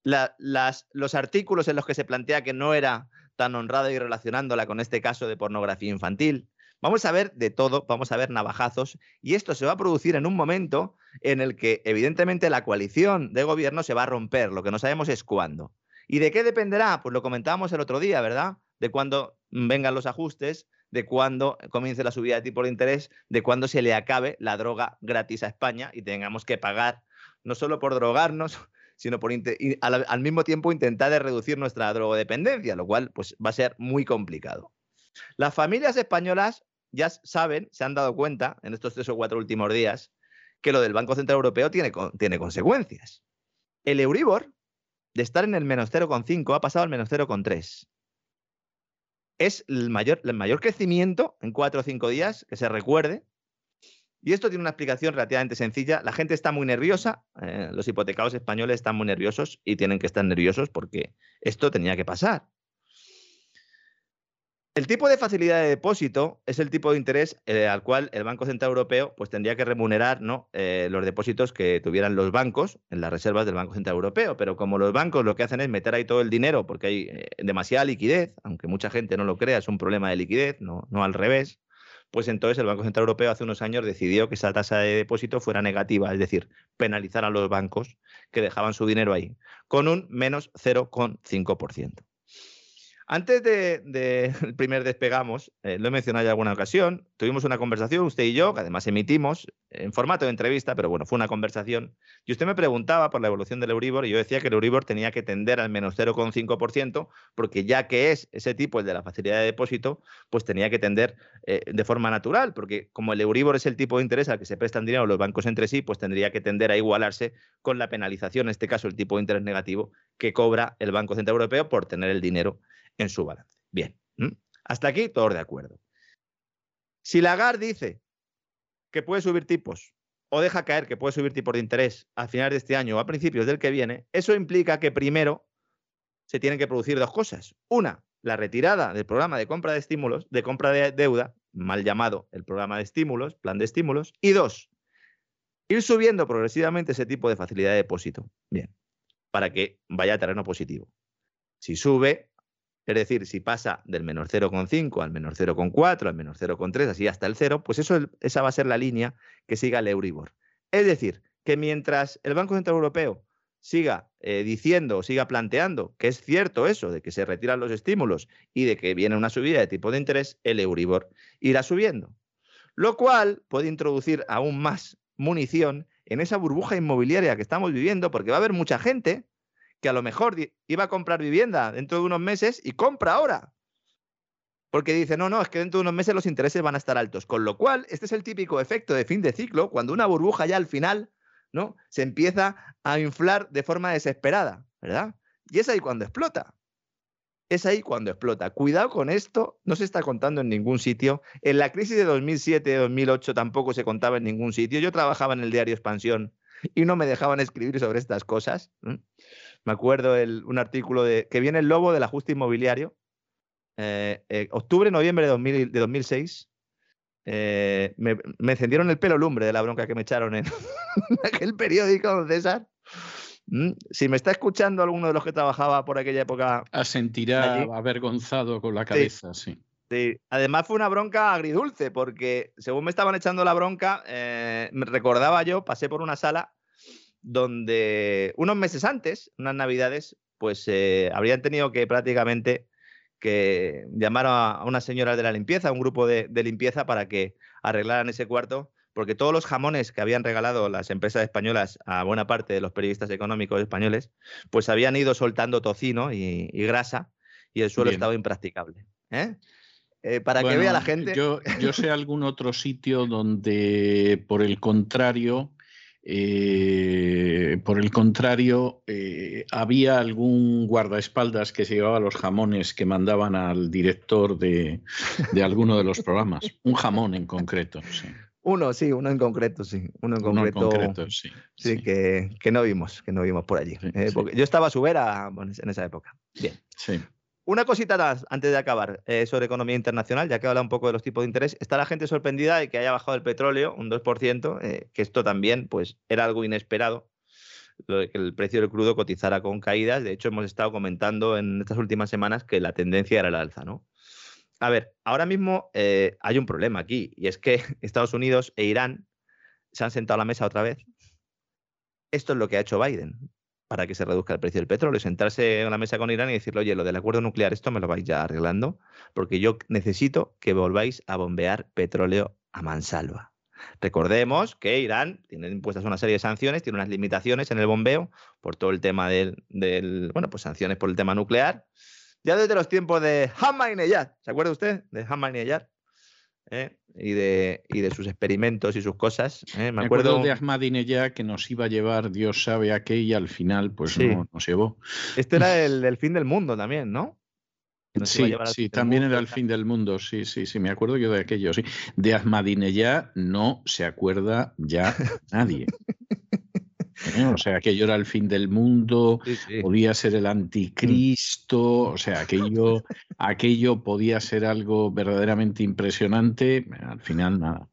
los artículos en los que se plantea que no era tan honrada y relacionándola con este caso de pornografía infantil. Vamos a ver de todo, vamos a ver navajazos y esto se va a producir en un momento en el que evidentemente la coalición de gobierno se va a romper, lo que no sabemos es cuándo. ¿Y de qué dependerá? Pues lo comentábamos el otro día, ¿verdad? De cuándo vengan los ajustes, de cuándo comience la subida de tipo de interés, de cuándo se le acabe la droga gratis a España y tengamos que pagar no solo por drogarnos, (laughs) sino por al, al mismo tiempo intentar de reducir nuestra drogodependencia, lo cual pues, va a ser muy complicado. Las familias españolas ya saben, se han dado cuenta en estos tres o cuatro últimos días, que lo del Banco Central Europeo tiene, tiene consecuencias. El Euribor, de estar en el menos 0,5, ha pasado al menos 0,3. Es el mayor, el mayor crecimiento en cuatro o cinco días que se recuerde. Y esto tiene una explicación relativamente sencilla. La gente está muy nerviosa, eh, los hipotecados españoles están muy nerviosos y tienen que estar nerviosos porque esto tenía que pasar. El tipo de facilidad de depósito es el tipo de interés eh, al cual el Banco Central Europeo pues, tendría que remunerar eh, los depósitos que tuvieran los bancos en las reservas del Banco Central Europeo. Pero como los bancos lo que hacen es meter ahí todo el dinero porque hay eh, demasiada liquidez, aunque mucha gente no lo crea, es un problema de liquidez, no, no al revés, pues entonces el Banco Central Europeo hace unos años decidió que esa tasa de depósito fuera negativa, es decir, penalizar a los bancos que dejaban su dinero ahí, con un menos 0,5%. Antes del de, (laughs) el primer despegamos, eh, lo he mencionado ya en alguna ocasión, tuvimos una conversación, usted y yo, que además emitimos en formato de entrevista, pero bueno, fue una conversación, y usted me preguntaba por la evolución del Euribor, y yo decía que el Euribor tenía que tender al menos 0,5%, porque ya que es ese tipo, el de la facilidad de depósito, pues tenía que tender eh, de forma natural, porque como el Euribor es el tipo de interés al que se prestan dinero los bancos entre sí, pues tendría que tender a igualarse con la penalización, en este caso el tipo de interés negativo, que cobra el Banco Central Europeo por tener el dinero en su balance. Bien, hasta aquí todos de acuerdo. Si Lagarde dice que puede subir tipos o deja caer que puede subir tipos de interés a finales de este año o a principios del que viene, eso implica que primero se tienen que producir dos cosas. Una, la retirada del programa de compra de estímulos, de compra de deuda, mal llamado el programa de estímulos, plan de estímulos. Y dos, ir subiendo progresivamente ese tipo de facilidad de depósito. Bien, para que vaya a terreno positivo. Si sube, es decir, si pasa del menos 0,5 al menos 0,4, al menos 0,3, así hasta el 0, pues eso, esa va a ser la línea que siga el Euribor. Es decir, que mientras el Banco Central Europeo siga eh, diciendo, siga planteando que es cierto eso, de que se retiran los estímulos y de que viene una subida de tipo de interés, el Euribor irá subiendo. Lo cual puede introducir aún más munición en esa burbuja inmobiliaria que estamos viviendo, porque va a haber mucha gente que a lo mejor iba a comprar vivienda dentro de unos meses y compra ahora. Porque dice, no, no, es que dentro de unos meses los intereses van a estar altos. Con lo cual, este es el típico efecto de fin de ciclo, cuando una burbuja ya al final ¿no? se empieza a inflar de forma desesperada, ¿verdad? Y es ahí cuando explota. Es ahí cuando explota. Cuidado con esto, no se está contando en ningún sitio. En la crisis de 2007-2008 tampoco se contaba en ningún sitio. Yo trabajaba en el diario Expansión y no me dejaban escribir sobre estas cosas. Me acuerdo el, un artículo de que viene el lobo del ajuste inmobiliario, eh, eh, octubre, noviembre de, 2000, de 2006. Eh, me, me, encendieron el pelo lumbre de la bronca que me echaron en (laughs) aquel periódico, don César. ¿Mm? Si me está escuchando alguno de los que trabajaba por aquella época. Asentirá avergonzado con la cabeza, sí. sí. Además fue una bronca agridulce, porque según me estaban echando la bronca, eh, recordaba yo, pasé por una sala donde unos meses antes, unas navidades, pues eh, habrían tenido que prácticamente que llamar a una señora de la limpieza, a un grupo de, limpieza para que arreglaran ese cuarto, porque todos los jamones que habían regalado las empresas españolas a buena parte de los periodistas económicos españoles, pues habían ido soltando tocino y, grasa y el suelo estaba impracticable. ¿eh? Eh, para que vea la gente. Yo, yo sé algún otro sitio donde, por el contrario, eh, por el contrario, eh, había algún guardaespaldas que se llevaba los jamones que mandaban al director de, alguno de los programas. Un jamón en concreto, sí. Uno, sí, uno en concreto, sí. Uno en concreto, sí. Sí, Que, no vimos, que no vimos por allí. Eh, yo estaba a su vera en esa época. Bien. Sí. Una cosita más antes de acabar eh, sobre economía internacional, ya que habla un poco de los tipos de interés. Está la gente sorprendida de que haya bajado el petróleo un 2%, eh, que esto también pues, era algo inesperado, que el precio del crudo cotizara con caídas. De hecho, hemos estado comentando en estas últimas semanas que la tendencia era la alza. ¿no? A ver, ahora mismo eh, hay un problema aquí, y es que (laughs) Estados Unidos e Irán se han sentado a la mesa otra vez. Esto es lo que ha hecho Biden para que se reduzca el precio del petróleo, sentarse en la mesa con Irán y decirle, oye, lo del acuerdo nuclear, esto me lo vais ya arreglando, porque yo necesito que volváis a bombear petróleo a mansalva. Recordemos que Irán tiene impuestas una serie de sanciones, tiene unas limitaciones en el bombeo por todo el tema del, bueno, pues sanciones por el tema nuclear. Ya desde los tiempos de Ahmadinejad, ¿se acuerda usted de Ahmadinejad? ¿Eh? y, de, y de sus experimentos y sus cosas. ¿eh? Me, acuerdo... de Ahmadinejad que nos iba a llevar, Dios sabe a qué, y al final pues no nos llevó. Este era el, del fin del mundo también, ¿no? Sí, sí, también era el fin del mundo, sí, sí, sí, me acuerdo yo de aquello, sí. De Ahmadinejad no se acuerda ya nadie. (laughs) O sea, aquello era el fin del mundo, podía ser el mm. anticristo, o sea, aquello, aquello podía ser algo verdaderamente impresionante, al final nada.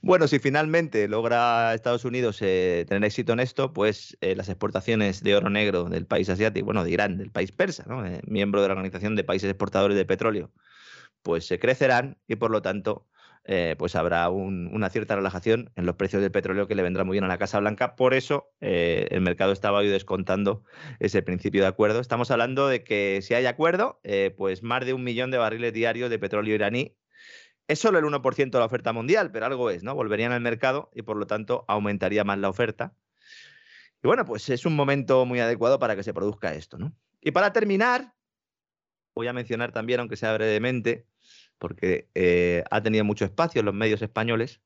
Bueno, si finalmente logra Estados Unidos eh, tener éxito en esto, pues eh, las exportaciones de oro negro del país asiático, bueno, de Irán, del país persa, eh, miembro de la Organización de Países Exportadores de Petróleo, pues se crecerán y por lo tanto eh, pues habrá una cierta relajación en los precios del petróleo que le vendrá muy bien a la Casa Blanca. Por eso eh, el mercado estaba hoy descontando ese principio de acuerdo. Estamos hablando de que si hay acuerdo, eh, pues más de un millón de barriles diarios de petróleo iraní. Es solo el 1% de la oferta mundial, pero algo es, ¿no? Volverían al mercado y por lo tanto aumentaría más la oferta. Y bueno, pues es un momento muy adecuado para que se produzca esto, ¿no? Y para terminar, voy a mencionar también, aunque sea brevemente, porque eh, ha tenido mucho espacio en los medios españoles,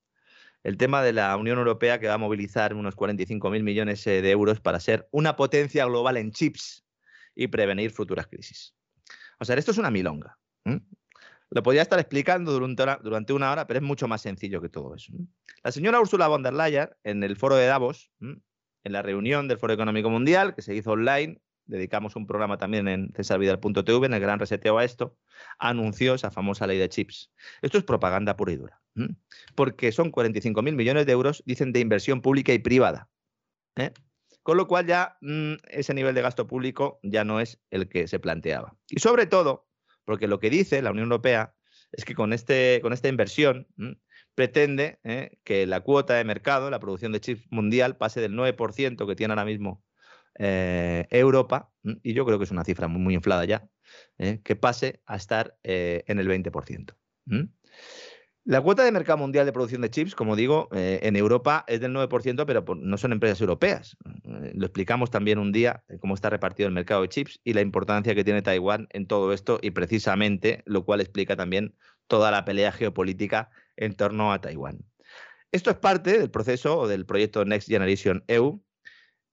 el tema de la Unión Europea que va a movilizar unos 45.000 millones eh, de euros para ser una potencia global en chips y prevenir futuras crisis. O sea, esto es una milonga. Lo podría estar explicando durante una, hora, pero es mucho más sencillo que todo eso. La señora Ursula von der Leyen, en el foro de Davos, en la reunión del Foro Económico Mundial, que se hizo online, dedicamos un programa también en cesarvidal.tv, en el gran reseteo a esto, anunció esa famosa ley de chips. Esto es propaganda pura y dura, porque son 45.000 millones de euros, dicen, de inversión pública y privada. ¿eh? Con lo cual ya mm, ese nivel de gasto público ya no es el que se planteaba. Y sobre todo, porque lo que dice la Unión Europea es que con, este, con esta inversión pretende ¿eh? que la cuota de mercado, la producción de chips mundial, pase del 9% que tiene ahora mismo eh, Europa, y yo creo que es una cifra muy, inflada ya, ¿eh? que pase a estar eh, en el 20%. La cuota de mercado mundial de producción de chips, como digo, en Europa es del 9%, pero no son empresas europeas. lo explicamos también un día, cómo está repartido el mercado de chips y la importancia que tiene Taiwán en todo esto, y precisamente lo cual explica también toda la pelea geopolítica en torno a Taiwán. Esto es parte del proceso o del proyecto Next Generation EU,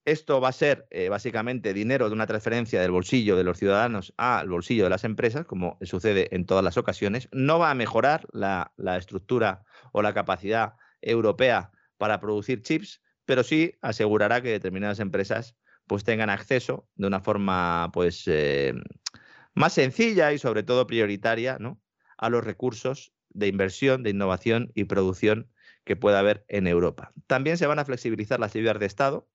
esto va a ser eh, básicamente dinero de una transferencia del bolsillo de los ciudadanos al bolsillo de las empresas, como sucede en todas las ocasiones. No va a mejorar la, estructura o la capacidad europea para producir chips, pero sí asegurará que determinadas empresas pues tengan acceso de una forma pues eh, más sencilla y sobre todo prioritaria ¿no? a los recursos de inversión, de innovación y producción que pueda haber en Europa. También se van a flexibilizar las ayudas de Estado,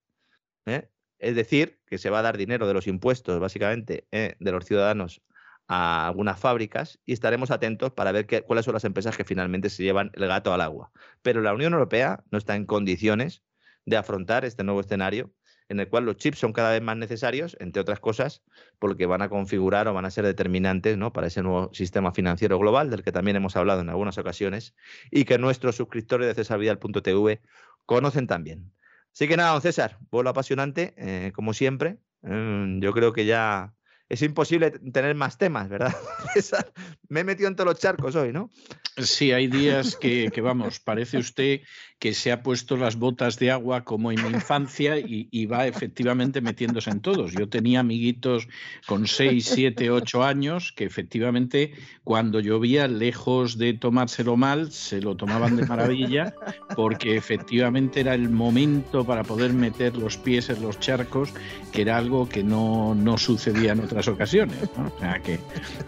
¿eh? Es decir, que se va a dar dinero de los impuestos, básicamente, eh, de los ciudadanos a algunas fábricas y estaremos atentos para ver qué, cuáles son las empresas que finalmente se llevan el gato al agua. Pero la Unión Europea no está en condiciones de afrontar este nuevo escenario en el cual los chips son cada vez más necesarios, entre otras cosas, porque van a configurar o van a ser determinantes ¿no? para ese nuevo sistema financiero global, del que también hemos hablado en algunas ocasiones, y que nuestros suscriptores de cesarvidal.tv conocen también. Así que nada, don César, vuelo apasionante, eh, como siempre. Mm, yo creo que ya es imposible tener más temas, ¿verdad? (laughs) Me he metido en todos los charcos hoy, ¿no? Sí, hay días que, vamos, parece usted que se ha puesto las botas de agua como en mi infancia y, va efectivamente metiéndose en todos. Yo tenía amiguitos con 6, 7, 8 años que efectivamente cuando llovía, lejos de tomárselo mal, se lo tomaban de maravilla porque efectivamente era el momento para poder meter los pies en los charcos, que era algo que no, no sucedía en otras ocasiones. O sea, que,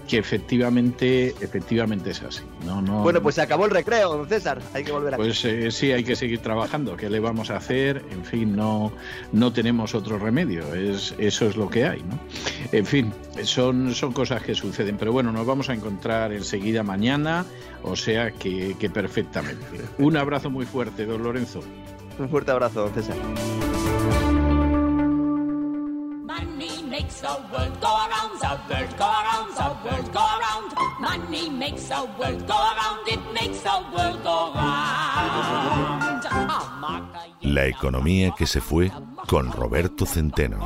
que efectivamente, efectivamente es así. No, no, bueno, pues se acabó el recreo, don César. Hay que volver a Pues eh, sí, hay que seguir trabajando. ¿Qué le vamos a hacer? En fin, no, no tenemos otro remedio. Es, eso es lo que hay. ¿no? En fin, son, son cosas que suceden. Pero bueno, nos vamos a encontrar enseguida mañana. O sea que, que perfectamente. Un abrazo muy fuerte, don Lorenzo. Un fuerte abrazo, don César. makes the world go around, the world go around, the world. Money makes the world go around, it makes the world go round. La economía que se fue con Roberto Centeno.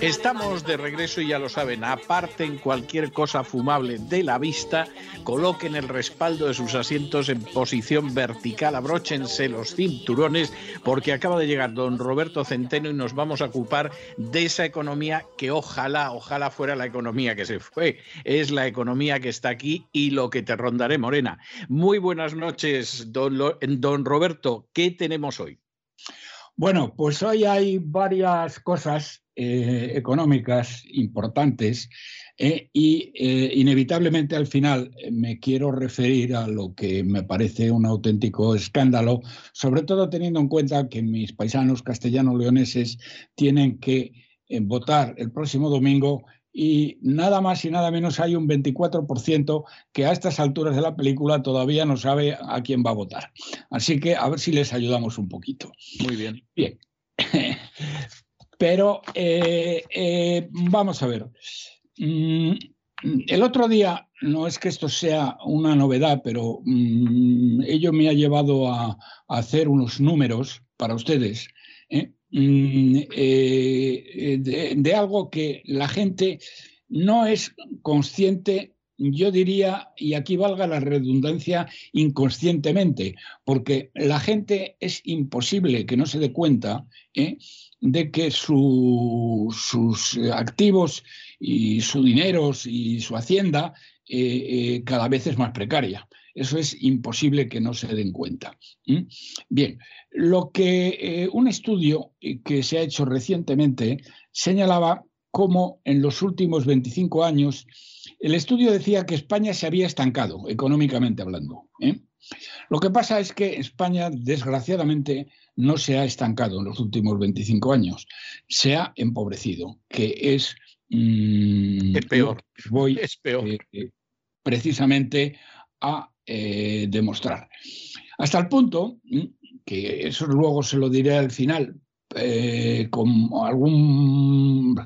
Estamos de regreso y ya lo saben, aparten cualquier cosa fumable de la vista, coloquen el respaldo de sus asientos en posición vertical, abróchense los cinturones, porque acaba de llegar don Roberto Centeno y nos vamos a ocupar de esa economía que ojalá, ojalá fuera la economía que se fue, es la economía que está aquí y lo que te rondaré, Morena. Muy buenas noches, don, don Roberto, ¿qué tenemos hoy? Bueno, pues hoy hay varias cosas eh, económicas importantes eh, y eh, inevitablemente al final me quiero referir a lo que me parece un auténtico escándalo, sobre todo teniendo en cuenta que mis paisanos castellanos-leoneses tienen que votar el próximo domingo y nada más y nada menos hay un 24% que a estas alturas de la película todavía no sabe a quién va a votar. Así que a ver si les ayudamos un poquito. Muy bien. Bien. (laughs) Pero eh, eh, vamos a ver. Mm, el otro día, no es que esto sea una novedad, pero mm, ello me ha llevado a, hacer unos números para ustedes. ¿eh? Mm, eh, de, algo que la gente no es consciente, yo diría, y aquí valga la redundancia, inconscientemente, porque la gente es imposible que no se dé cuenta ¿eh? de que sus activos y su dinero y su hacienda eh, cada vez es más precaria. Eso es imposible que no se den cuenta. Bien, lo que eh, un estudio eh, que se ha hecho recientemente señalaba cómo en los últimos 25 años el estudio decía que España se había estancado, económicamente hablando. ¿eh? Lo que pasa es que España, desgraciadamente, no se ha estancado en los últimos 25 años, se ha empobrecido, que es... Mm, es peor. Voy es peor. precisamente a eh, demostrar. Hasta el punto, que eso luego se lo diré al final, eh, con algún...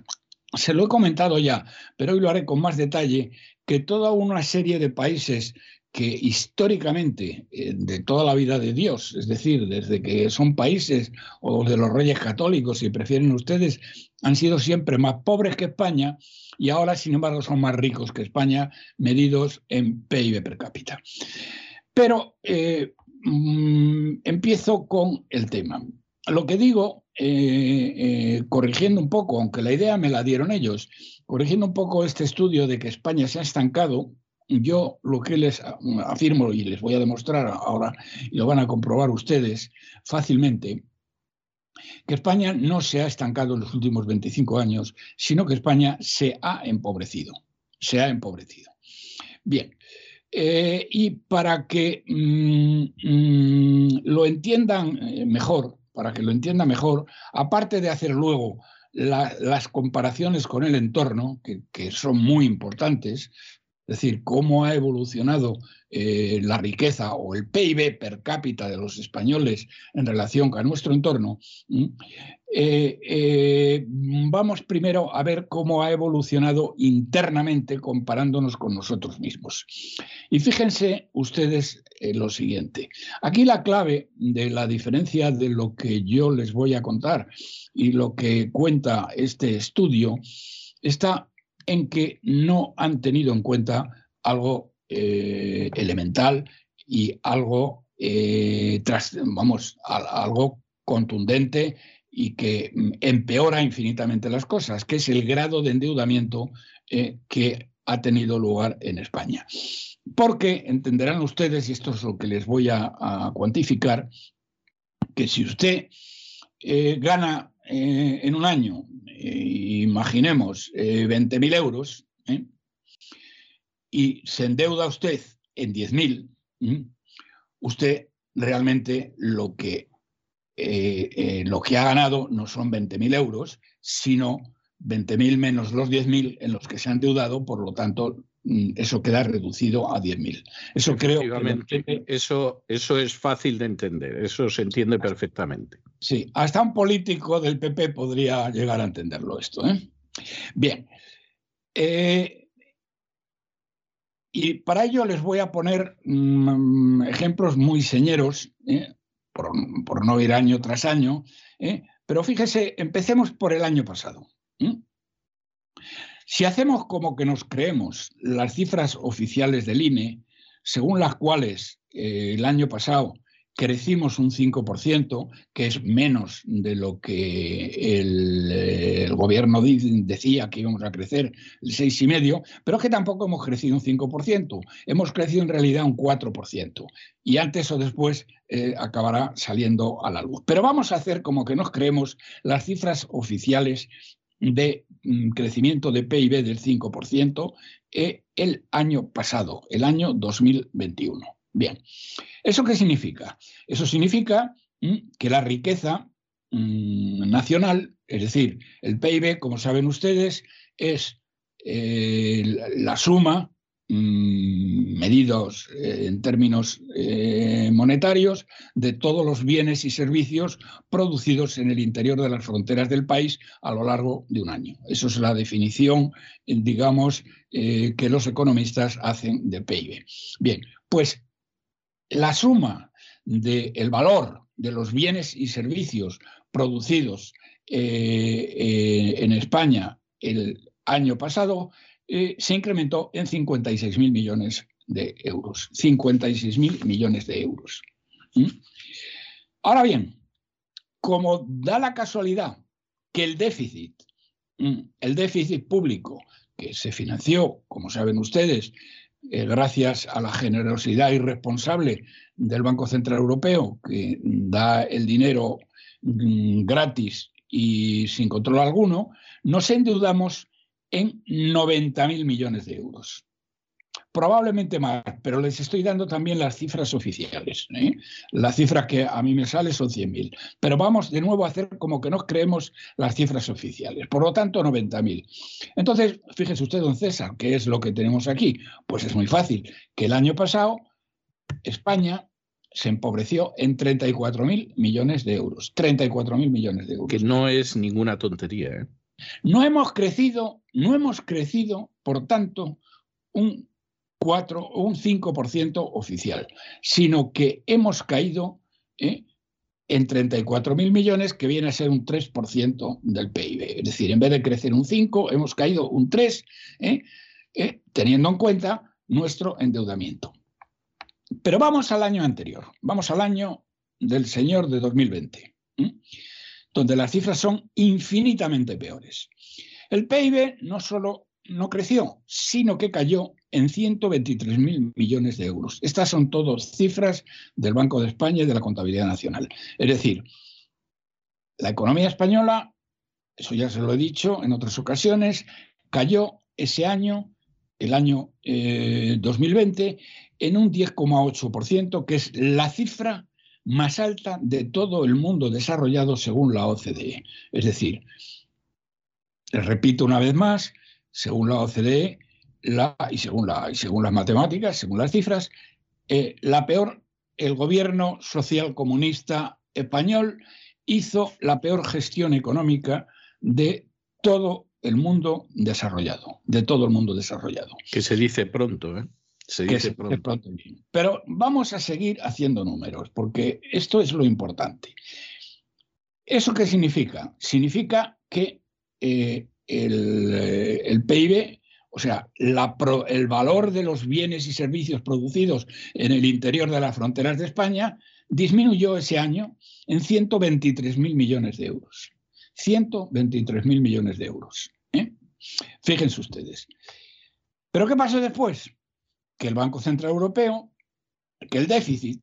Se lo he comentado ya, pero hoy lo haré con más detalle, que toda una serie de países que históricamente, eh, de toda la vida de Dios, es decir, desde que son países o de los reyes católicos, si prefieren ustedes, han sido siempre más pobres que España y ahora, sin embargo, son más ricos que España, medidos en PIB per cápita. Pero eh, mm, empiezo con el tema. Lo que digo, eh, eh, corrigiendo un poco, aunque la idea me la dieron ellos, corrigiendo un poco este estudio de que España se ha estancado, yo lo que les afirmo y les voy a demostrar ahora, y lo van a comprobar ustedes fácilmente, que España no se ha estancado en los últimos 25 años, sino que España se ha empobrecido, se ha empobrecido. Bien, eh, y para que mm, mm, lo entiendan eh, mejor, para que lo entienda mejor, aparte de hacer luego las comparaciones con el entorno, que, son muy importantes, es decir, cómo ha evolucionado eh, la riqueza o el PIB per cápita de los españoles en relación con nuestro entorno, eh, eh, vamos primero a ver cómo ha evolucionado internamente comparándonos con nosotros mismos. Y fíjense ustedes lo siguiente. Aquí la clave de la diferencia de lo que yo les voy a contar y lo que cuenta este estudio está en que no han tenido en cuenta algo eh, elemental y algo, vamos, algo contundente y que mm, empeora infinitamente las cosas, que es el grado de endeudamiento eh, que ha tenido lugar en España. Porque entenderán ustedes, y esto es lo que les voy a, cuantificar, que si usted eh, gana eh, en un año, imaginemos, 20.000 euros, y se endeuda usted en 10.000, usted realmente lo que eh, eh, lo que ha ganado no son 20.000 euros, sino 20.000 menos los 10.000 en los que se han deudado, por lo tanto, eso queda reducido a 10.000. Eso creo que... Eso, eso es fácil de entender, eso se entiende perfectamente. Sí, hasta un político del PP podría llegar a entenderlo esto. ¿eh? Bien. y para ello les voy a poner mm, ejemplos muy señeros por, no ir año tras año, ¿eh? pero fíjese, empecemos por el año pasado. Si hacemos como que nos creemos las cifras oficiales del INE, según las cuales eh, el año pasado crecimos un 5%, que es menos de lo que el, gobierno decía que íbamos a crecer, el 6,5%, pero que tampoco hemos crecido un 5%, hemos crecido en realidad un 4%, y antes o después eh, acabará saliendo a la luz. Pero vamos a hacer como que nos creemos las cifras oficiales de mm, crecimiento de PIB del 5% eh, el año pasado, el año 2021. Bien, ¿eso qué significa? Eso significa mm, que la riqueza mm, nacional, es decir, el PIB, como saben ustedes, es eh, la suma, medidos eh, en términos eh, monetarios, de todos los bienes y servicios producidos en el interior de las fronteras del país a lo largo de un año. Eso es la definición, digamos, que los economistas hacen de PIB. Bien, pues la suma del valor de los bienes y servicios producidos eh, eh, en España el año pasado eh, se incrementó en 56.000 millones de euros. 56.000 millones de euros. ¿Mm? Ahora bien, como da la casualidad que el déficit, ¿Mm? el déficit público que se financió, como saben ustedes, eh, gracias a la generosidad irresponsable del Banco Central Europeo, que da el dinero mm, gratis y sin control alguno, nos endeudamos en 90.000 millones de euros probablemente más, pero les estoy dando también las cifras oficiales. ¿eh? La cifra que a mí me sale son 100.000. Pero vamos de nuevo a hacer como que nos creemos las cifras oficiales. Por lo tanto, 90.000. Entonces, fíjese usted, don César, ¿qué es lo que tenemos aquí? Pues es muy fácil, que el año pasado España se empobreció en 34.000 millones de euros. 34.000 millones de euros. Que no es ninguna tontería. ¿eh? No hemos crecido, no hemos crecido, por tanto, un 4 o un 5% oficial, sino que hemos caído ¿eh? en 34.000 millones, que viene a ser un 3% del PIB. Es decir, en vez de crecer un 5, hemos caído un 3, ¿eh? ¿Eh? teniendo en cuenta nuestro endeudamiento. Pero vamos al año anterior, vamos al año del señor de 2020, donde las cifras son infinitamente peores. El PIB no solo no creció, sino que cayó en 123.000 millones de euros. Estas son todas cifras del Banco de España y de la Contabilidad Nacional. Es decir, la economía española, eso ya se lo he dicho en otras ocasiones, cayó ese año el año 2020 eh, en un 10,8%, que es la cifra más alta de todo el mundo desarrollado según la OCDE. Es decir, les repito una vez más, según la OCDE y según las matemáticas, según las cifras, eh, la peor, el gobierno social comunista español hizo la peor gestión económica de todo el mundo desarrollado, de todo el mundo desarrollado. Que se dice pronto, ¿eh? Se dice pronto. Pero vamos a seguir haciendo números, porque esto es lo importante. ¿Eso qué significa? Significa que eh, el, el, PIB, o sea, la el valor de los bienes y servicios producidos en el interior de las fronteras de España, disminuyó ese año en 123.000 millones de euros. 123.000 millones de euros. ¿eh? Fíjense ustedes. ¿Pero qué pasó después? Que el Banco Central Europeo, que el déficit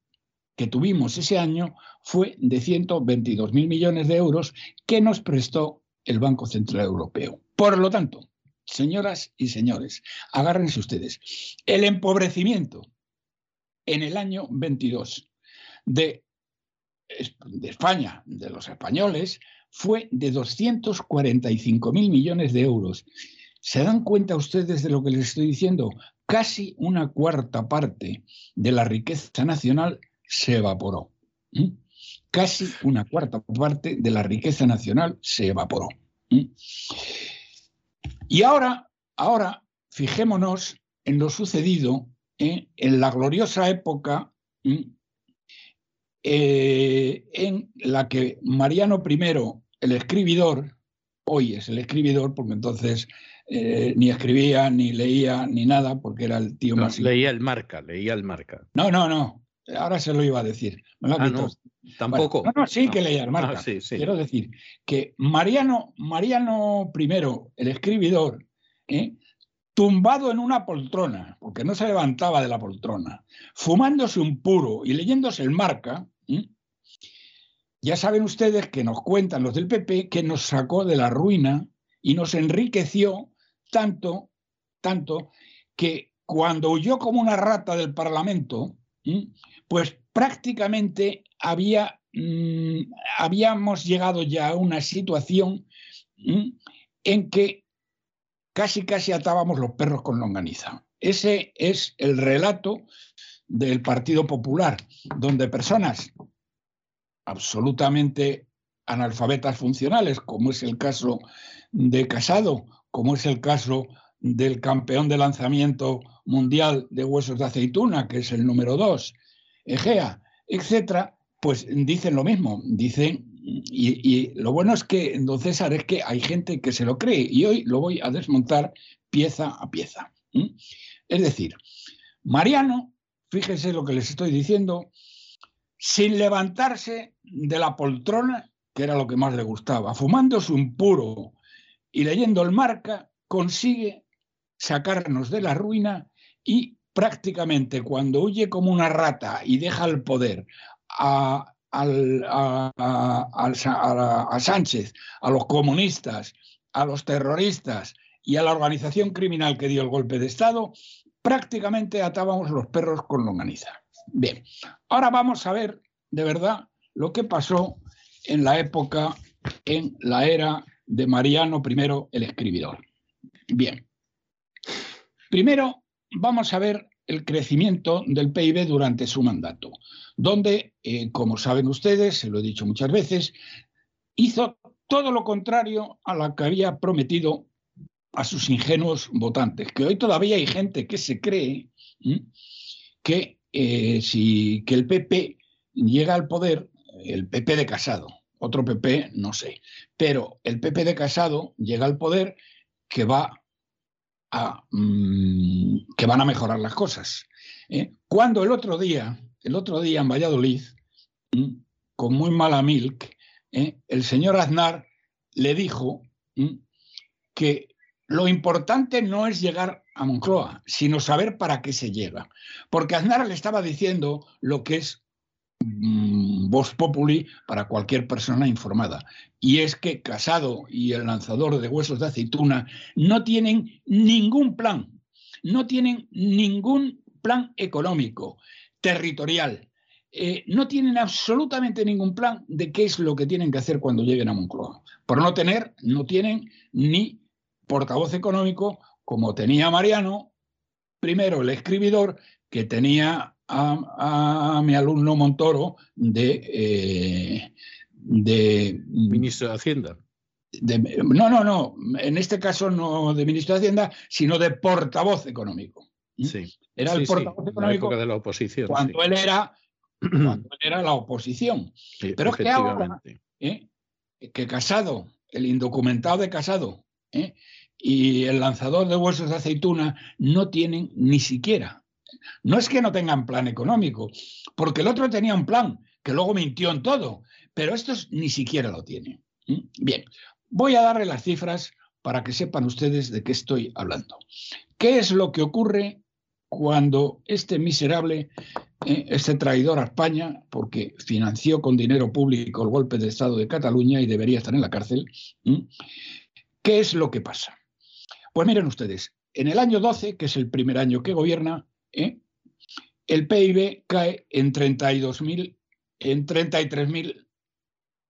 que tuvimos ese año fue de 122.000 millones de euros que nos prestó el Banco Central Europeo. Por lo tanto, señoras y señores, agárrense ustedes, el empobrecimiento en el año 22 de, de España, de los españoles, fue de 245 mil millones de euros. ¿Se dan cuenta ustedes de lo que les estoy diciendo? Casi una cuarta parte de la riqueza nacional se evaporó. Casi una cuarta parte de la riqueza nacional se evaporó. Y ahora, ahora, fijémonos en lo sucedido ¿eh? en la gloriosa época eh, en la que Mariano I, el escribidor, hoy es el escribidor, porque entonces eh, ni escribía, ni leía, ni nada, porque era el tío más... Leía el marca, leía el marca. No, no, no, ahora se lo iba a decir. Ah, no, tampoco. no, no, sí que leía el marca. Ah, Quiero decir que Mariano, Mariano I, el escribidor, ¿eh? tumbado en una poltrona, porque no se levantaba de la poltrona, fumándose un puro y leyéndose el marca, ya saben ustedes que nos cuentan los del PP que nos sacó de la ruina y nos enriqueció tanto, tanto, que cuando huyó como una rata del Parlamento, pues prácticamente había, mm, habíamos llegado ya a una situación en que casi casi atábamos los perros con longaniza. Ese es el relato del Partido Popular, donde personas absolutamente analfabetas funcionales, como es el caso de Casado, como es el caso del campeón de lanzamiento mundial de huesos de aceituna, que es el número dos, Egea, etcétera, pues dicen lo mismo, dicen y, lo bueno es que, don César, es que hay gente que se lo cree y hoy lo voy a desmontar pieza a pieza. Es decir, Mariano, fíjense lo que les estoy diciendo, sin levantarse de la poltrona, que era lo que más le gustaba, fumándose un puro y leyendo el marca, consigue sacarnos de la ruina y prácticamente cuando huye como una rata y deja el poder a Sánchez, a los comunistas, a los terroristas y a la organización criminal que dio el golpe de Estado, prácticamente atábamos los perros con longaniza. Bien, ahora vamos a ver de verdad lo que pasó en la época, en la era de Mariano I el escribidor. Bien, primero vamos a ver el crecimiento del PIB durante su mandato donde, eh, como saben ustedes, se lo he dicho muchas veces, hizo todo lo contrario a lo que había prometido a sus ingenuos votantes, que hoy todavía hay gente que se cree que eh, si que el PP llega al poder, el PP de Casado, otro PP no sé, pero el PP de Casado llega al poder que va a mm, que van a mejorar las cosas. ¿eh? Cuando el otro día el otro día en Valladolid, con muy mala milk, ¿eh? el señor Aznar le dijo que lo importante no es llegar a Moncloa, sino saber para qué se llega. Porque Aznar le estaba diciendo lo que es mm, voz populi para cualquier persona informada. Y es que Casado y el lanzador de huesos de aceituna no tienen ningún plan no tienen ningún plan económico, territorial. Eh, no tienen absolutamente ningún plan de qué es lo que tienen que hacer cuando lleguen a Moncloa. Por no tener, no tienen ni portavoz económico como tenía Mariano, primero el escribidor, que tenía a, mi alumno Montoro de, eh, de ministro de Hacienda. no, no, no. En este caso no de ministro de Hacienda, sino de portavoz económico. ¿Mm? Sí. Era el portavoz económico de la oposición. Cuando él era (clears throat) cuando era la oposición. Pero es que ahora, ¿eh? que Casado, el indocumentado de Casado ¿eh? y el lanzador de huesos de aceituna no tienen ni siquiera. No es que no tengan plan económico, porque el otro tenía un plan que luego mintió en todo, pero estos ni siquiera lo tienen. Bien, voy a darle las cifras para que sepan ustedes de qué estoy hablando. ¿Qué es lo que ocurre cuando este miserable, eh, este traidor a España, porque financió con dinero público el golpe de Estado de Cataluña y debería estar en la cárcel, ¿qué es lo que pasa? Pues miren ustedes, en el año 12, que es el primer año que gobierna, ¿eh? el PIB cae en 32.000, en 33.000,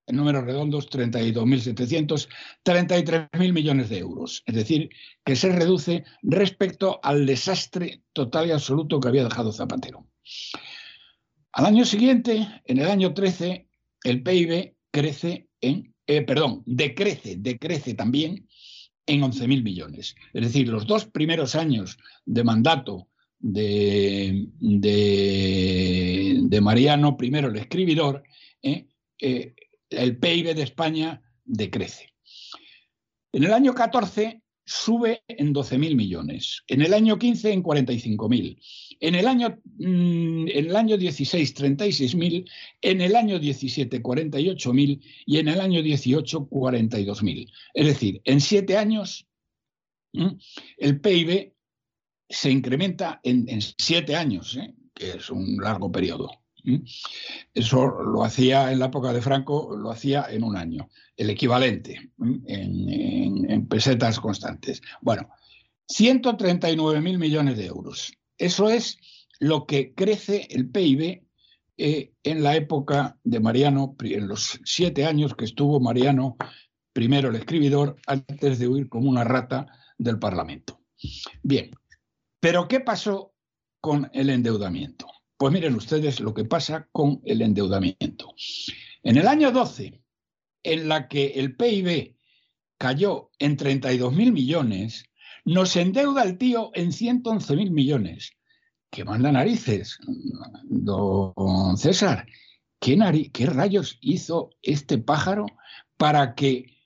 en números redondos, 32.700, 33.000 millones de euros. Es decir, que se reduce respecto al desastre total y absoluto que había dejado Zapatero. Al año siguiente, en el año 13, el PIB crece en, eh, perdón, decrece, decrece también en 11.000 millones. Es decir, los dos primeros años de mandato de, de, Mariano, primero el escribidor, eh, eh, el PIB de España decrece. En el año 14 sube en 12.000 millones, en el año 15 en 45.000, en el año, mm, en el año 16 36.000, en el año 17 48.000 y en el año 18 42.000. Es decir, en siete años el PIB se incrementa en, siete años, ¿eh? que es un largo periodo. Eso lo hacía en la época de Franco, lo hacía en un año, el equivalente en, pesetas constantes. Bueno, 139 mil millones de euros. Eso es lo que crece el PIB eh, en la época de Mariano, en los siete años que estuvo Mariano, primero el escribidor, antes de huir como una rata del Parlamento. Bien, pero ¿qué pasó con el endeudamiento? Pues miren ustedes lo que pasa con el endeudamiento. En el año 12, en la que el PIB cayó en 32 mil millones, nos endeuda el tío en 111 mil millones. ¿Qué manda narices, don César? ¿Qué, ¿Qué, rayos hizo este pájaro para que,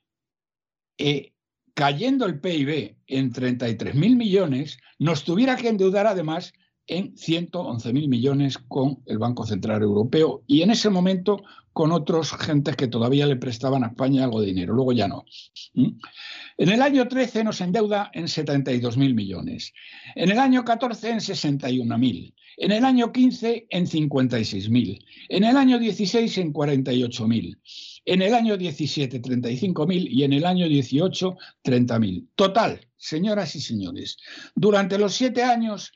eh, cayendo el PIB en 33 mil millones, nos tuviera que endeudar además en 111 mil millones con el Banco Central Europeo y en ese momento con otros gentes que todavía le prestaban a España algo de dinero, luego ya no. En el año 13 nos endeuda en 72 mil millones, en el año 14 en 61 mil, en el año 15 en 56 mil, en el año 16 en 48 mil, en el año 17 35 mil y en el año 18 30 mil. Total, señoras y señores, durante los siete años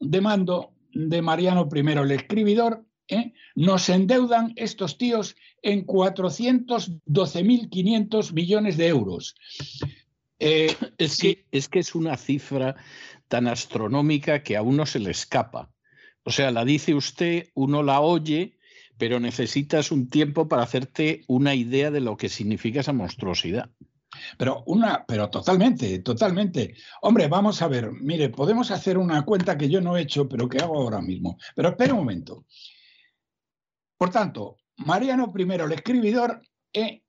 de mando de Mariano I, el escribidor, ¿eh? nos endeudan estos tíos en 412.500 millones de euros. Eh, es, que, es que es una cifra tan astronómica que a uno se le escapa. O sea, la dice usted, uno la oye, pero necesitas un tiempo para hacerte una idea de lo que significa esa monstruosidad. Pero una, pero totalmente, totalmente. Hombre, vamos a ver, mire, podemos hacer una cuenta que yo no he hecho, pero que hago ahora mismo. Pero espera un momento. Por tanto, Mariano I, el escribidor, eh,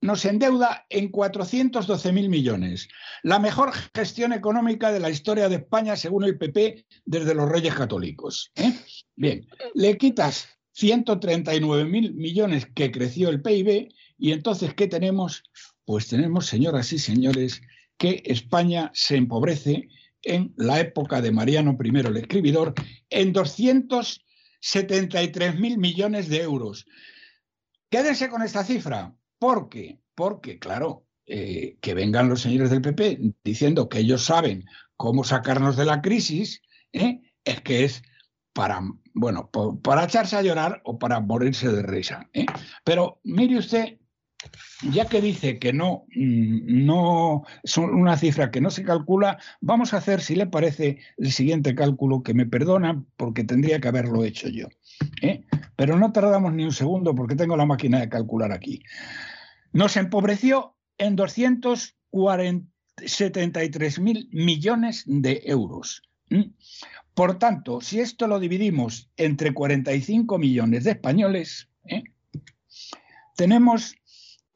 nos endeuda en 412 mil millones. La mejor gestión económica de la historia de España, según el PP, desde los Reyes Católicos. ¿eh? Bien, le quitas 139 mil millones que creció el PIB y entonces, ¿qué tenemos? Pues tenemos, señoras y señores, que España se empobrece en la época de Mariano I, el escribidor, en 273 mil millones de euros. Quédense con esta cifra. ¿Por qué? Porque, claro, eh, que vengan los señores del PP diciendo que ellos saben cómo sacarnos de la crisis, ¿eh? es que es para, bueno, para echarse a llorar o para morirse de risa. ¿eh? Pero mire usted, ya que dice que no, mm, no son una cifra que no se calcula, vamos a hacer, si le parece, el siguiente cálculo, que me perdona porque tendría que haberlo hecho yo. ¿eh? Pero no tardamos ni un segundo porque tengo la máquina de calcular aquí. Nos empobreció en 273 mil millones de euros. Por tanto, si esto lo dividimos entre 45 millones de españoles, ¿eh? tenemos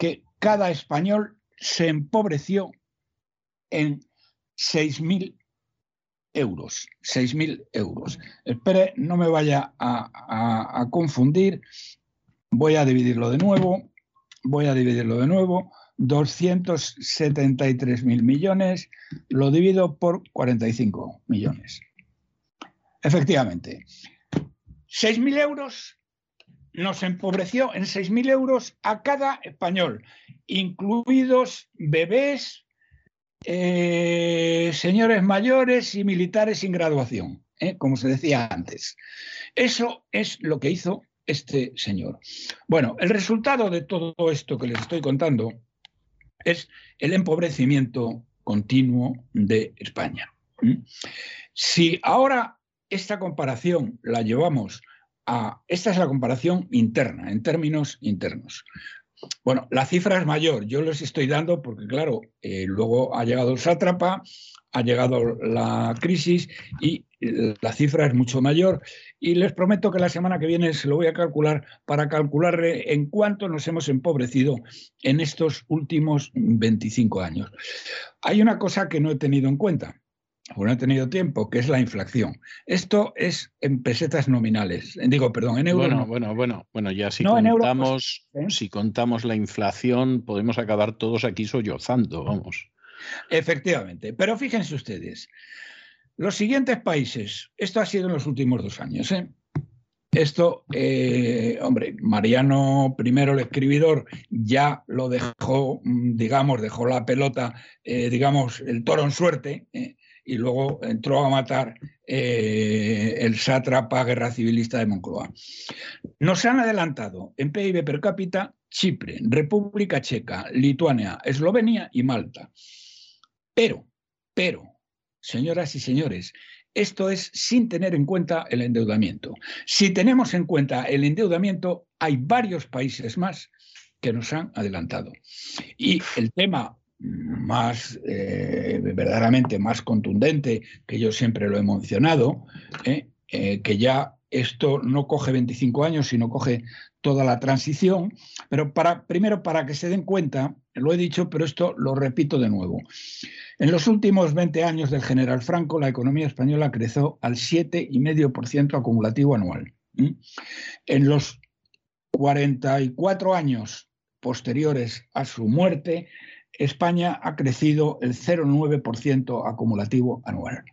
que cada español se empobreció en 6.000 euros. 6.000 euros. Espere, no me vaya a, confundir. Voy a dividirlo de nuevo. Voy a dividirlo de nuevo. 273.000 millones lo divido por 45 millones. Efectivamente, 6.000 euros nos empobreció en 6.000 euros a cada español, incluidos bebés, eh, señores mayores y militares sin graduación, ¿eh? como se decía antes. Eso es lo que hizo este señor. Bueno, el resultado de todo esto que les estoy contando es el empobrecimiento continuo de España. Si ahora esta comparación la llevamos Esta es la comparación interna, en términos internos. Bueno, la cifra es mayor, yo les estoy dando porque, claro, eh, luego ha llegado el sátrapa, ha llegado la crisis y la cifra es mucho mayor. Y les prometo que la semana que viene se lo voy a calcular para calcular en cuánto nos hemos empobrecido en estos últimos 25 años. Hay una cosa que no he tenido en cuenta o no he tenido tiempo, que es la inflación. Esto es en pesetas nominales. Digo, perdón, en euros. Bueno, bueno, bueno, bueno, ya si contamos, ¿eh? si contamos la inflación, podemos acabar todos aquí sollozando, vamos. Efectivamente. Pero fíjense ustedes, los siguientes países, esto ha sido en los últimos dos años, ¿eh? Esto, eh, hombre, Mariano I, el escribidor, ya lo dejó, mm, digamos, dejó la pelota, digamos, el toro en suerte, y luego entró a matar eh, el sátrapa guerra civilista de Moncloa. Nos han adelantado en PIB per cápita Chipre, República Checa, Lituania, Eslovenia y Malta. Pero, pero, señoras y señores, esto es sin tener en cuenta el endeudamiento. Si tenemos en cuenta el endeudamiento, hay varios países más que nos han adelantado. Y el tema más eh, verdaderamente más contundente, que yo siempre lo he mencionado, eh, eh, que ya esto no coge 25 años, sino coge toda la transición, pero para, primero para que se den cuenta, lo he dicho, pero esto lo repito de nuevo. En los últimos 20 años del general Franco, la economía española creció al 7,5% acumulativo anual. En los 44 años posteriores a su muerte, España ha crecido el 0,9% acumulativo anual,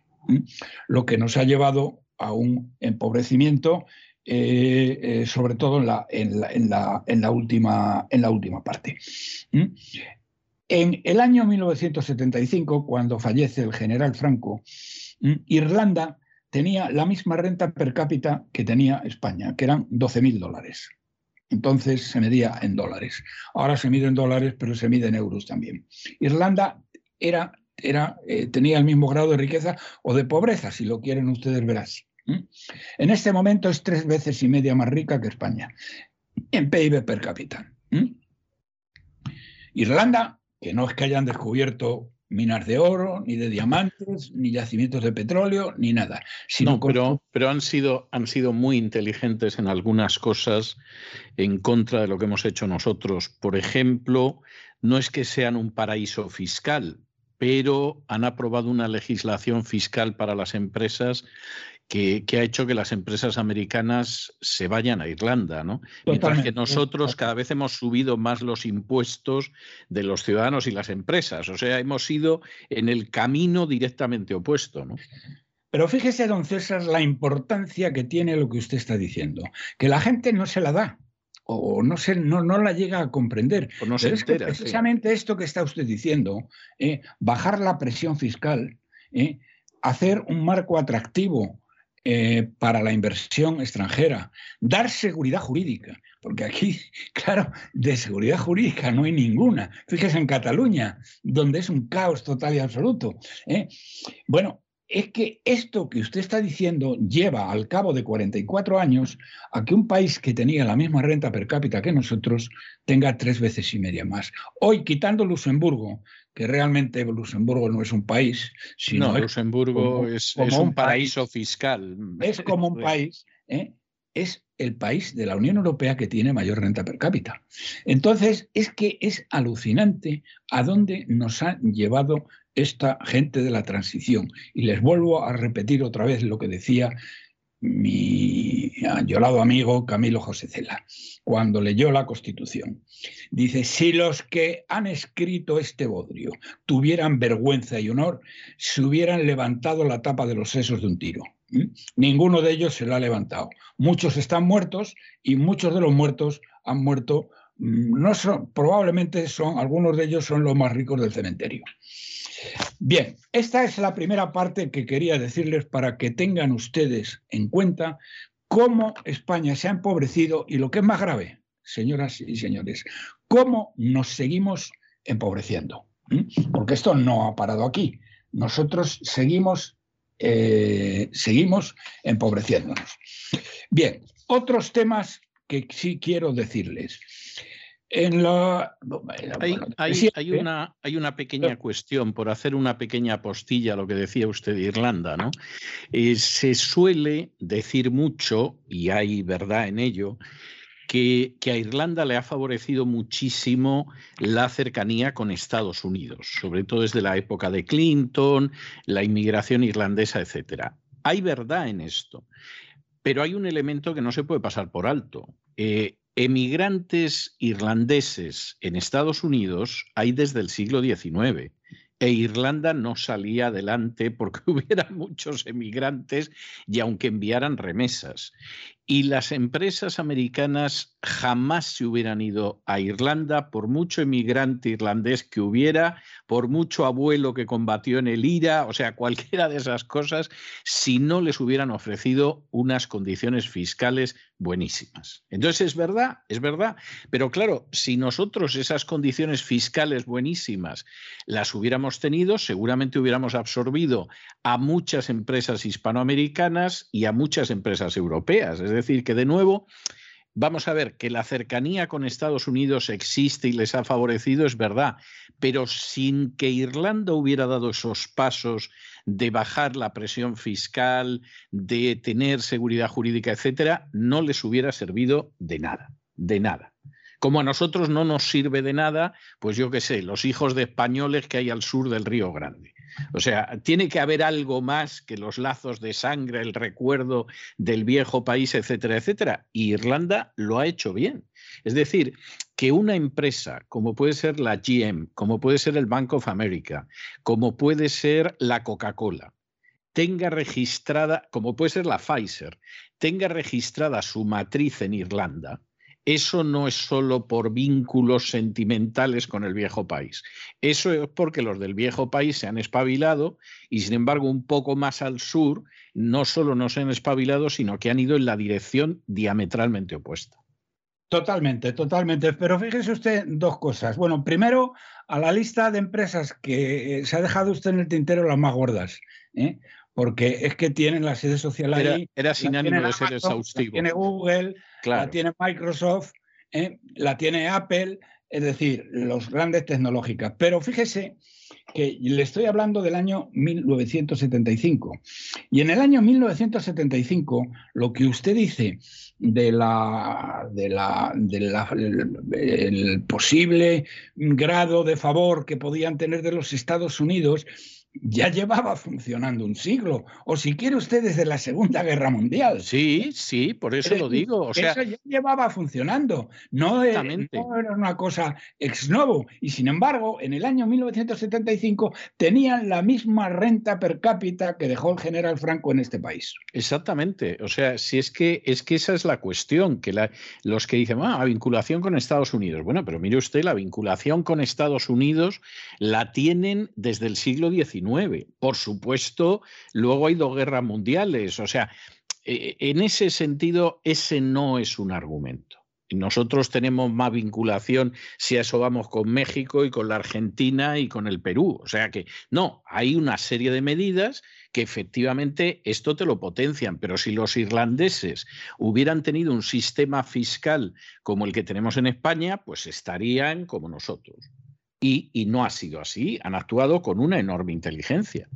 lo que nos ha llevado a un empobrecimiento, eh, eh, sobre todo en la, última parte. En el año 1975, cuando fallece el general Franco, Irlanda tenía la misma renta per cápita que tenía España, que eran 12.000 dólares. Entonces se medía en dólares. Ahora se mide en dólares, pero se mide en euros también. Irlanda era, era, eh, tenía el mismo grado de riqueza o de pobreza, si lo quieren ustedes ver así. En este momento es tres veces y media más rica que España en PIB per cápita. Irlanda, que no es que hayan descubierto minas de oro, ni de diamantes, ni yacimientos de petróleo, ni nada. Sino pero, pero han, sido, han sido muy inteligentes en algunas cosas en contra de lo que hemos hecho nosotros. Por ejemplo, no es que sean un paraíso fiscal, pero han aprobado una legislación fiscal para las empresas que, ha hecho que las empresas americanas se vayan a Irlanda, ¿no? Mientras que nosotros cada vez hemos subido más los impuestos de los ciudadanos y las empresas. O sea, hemos ido en el camino directamente opuesto, ¿no? Pero fíjese, don César, la importancia que tiene lo que usted está diciendo, que la gente no se la da o no, se, no, no la llega a comprender. no se entera, precisamente esto que está usted diciendo, eh, bajar la presión fiscal, eh, hacer un marco atractivo eh, para la inversión extranjera, dar seguridad jurídica, porque aquí, (laughs) claro, de seguridad jurídica no hay ninguna. Fíjese en Cataluña, donde es un caos total y absoluto. ¿eh? Bueno, es que esto que usted está diciendo lleva al cabo de 44 años a que un país que tenía la misma renta per cápita que nosotros tenga tres veces y media más. Hoy, quitando Luxemburgo, que realmente Luxemburgo no es un país, sino no, Luxemburgo es, un, paraíso fiscal. Es (laughs) como un país, ¿eh? es el país de la Unión Europea que tiene mayor renta per cápita. Entonces, es que es alucinante a dónde nos ha llevado esta gente de la transición. Y les vuelvo a repetir otra vez lo que decía mi ayolado amigo Camilo José Cela, cuando leyó la Constitución. Dice, si los que han escrito este bodrio tuvieran vergüenza y honor, se hubieran levantado la tapa de los sesos de un tiro. Ninguno de ellos se lo ha levantado. Muchos están muertos y muchos de los muertos han muerto, mm, no son, probablemente son, algunos de ellos son los más ricos del cementerio. Bien, esta es la primera parte que quería decirles para que tengan ustedes en cuenta cómo España se ha empobrecido y lo que es más grave, señoras y señores, cómo nos seguimos empobreciendo. Porque esto no ha parado aquí. Nosotros seguimos, eh, seguimos empobreciéndonos. Bien, otros temas que sí quiero decirles. En la, hay, una, hay, una, pequeña cuestión, por hacer una pequeña apostilla a lo que decía usted de Irlanda, ¿no? Eh, se suele decir mucho, y hay verdad en ello, que, que, a Irlanda le ha favorecido muchísimo la cercanía con Estados Unidos, sobre todo desde la época de Clinton, la inmigración irlandesa, etc. Hay verdad en esto, pero hay un elemento que no se puede pasar por alto. Eh, emigrantes irlandeses en Estados Unidos hay desde el siglo XIX e Irlanda no salía adelante porque (laughs) hubiera muchos emigrantes y aunque enviaran remesas. Y las empresas americanas jamás se hubieran ido a Irlanda por mucho emigrante irlandés que hubiera, por mucho abuelo que combatió en el IRA, o sea, cualquiera de esas cosas, si no les hubieran ofrecido unas condiciones fiscales buenísimas. Entonces es verdad, es verdad, pero claro, si nosotros esas condiciones fiscales buenísimas las hubiéramos tenido, seguramente hubiéramos absorbido a muchas empresas hispanoamericanas y a muchas empresas europeas. Es decir, que de nuevo, vamos a ver que la cercanía con Estados Unidos existe y les ha favorecido, es verdad, pero sin que Irlanda hubiera dado esos pasos de bajar la presión fiscal, de tener seguridad jurídica, etcétera, no les hubiera servido de nada, de nada. Como a nosotros no nos sirve de nada, pues yo qué sé, los hijos de españoles que hay al sur del Río Grande. O sea, tiene que haber algo más que los lazos de sangre, el recuerdo del viejo país, etcétera, etcétera. Y Irlanda lo ha hecho bien. Es decir, que una empresa como puede ser la GM, como puede ser el Bank of America, como puede ser la Coca-Cola, tenga registrada, como puede ser la Pfizer, tenga registrada su matriz en Irlanda, eso no es solo por vínculos sentimentales con el viejo país. Eso es porque los del viejo país se han espabilado y, sin embargo, un poco más al sur, no solo no se han espabilado, sino que han ido en la dirección diametralmente opuesta. Totalmente, totalmente. Pero fíjese usted dos cosas. Bueno, primero, a la lista de empresas que se ha dejado usted en el tintero las más gordas. ¿eh? Porque es que tienen la sede social ahí. Era, sin ánimo de ser exhaustivo. tiene Google, la tiene Microsoft, ¿eh? la tiene Apple, es decir, los grandes tecnológicas. Pero fíjese que le estoy hablando del año 1975. Y en el año 1975, lo que usted dice de la, de la, el posible grado de favor que podían tener de los Estados Unidos ya llevaba funcionando un siglo, o si quiere usted desde la Segunda Guerra Mundial. Sí, sí, por eso lo digo. O sea, eso ya llevaba funcionando, no, era una cosa ex novo. Y sin embargo, en el año 1975 tenían la misma renta per cápita que dejó el general Franco en este país. Exactamente. O sea, si es que es que esa es la cuestión, que los que dicen, ah, la vinculación con Estados Unidos. Bueno, pero mire usted, la vinculación con Estados Unidos la tienen desde el siglo XIX Por supuesto, luego hay dos guerras mundiales. O sea, eh, en ese sentido, ese no es un argumento. Nosotros tenemos más vinculación si a eso vamos con México y con la Argentina y con el Perú. O sea que no, hay una serie de medidas que efectivamente esto te lo potencian, pero si los irlandeses hubieran tenido un sistema fiscal como el que tenemos en España, pues estarían como nosotros. Y, y no ha sido así, han actuado con una enorme inteligencia.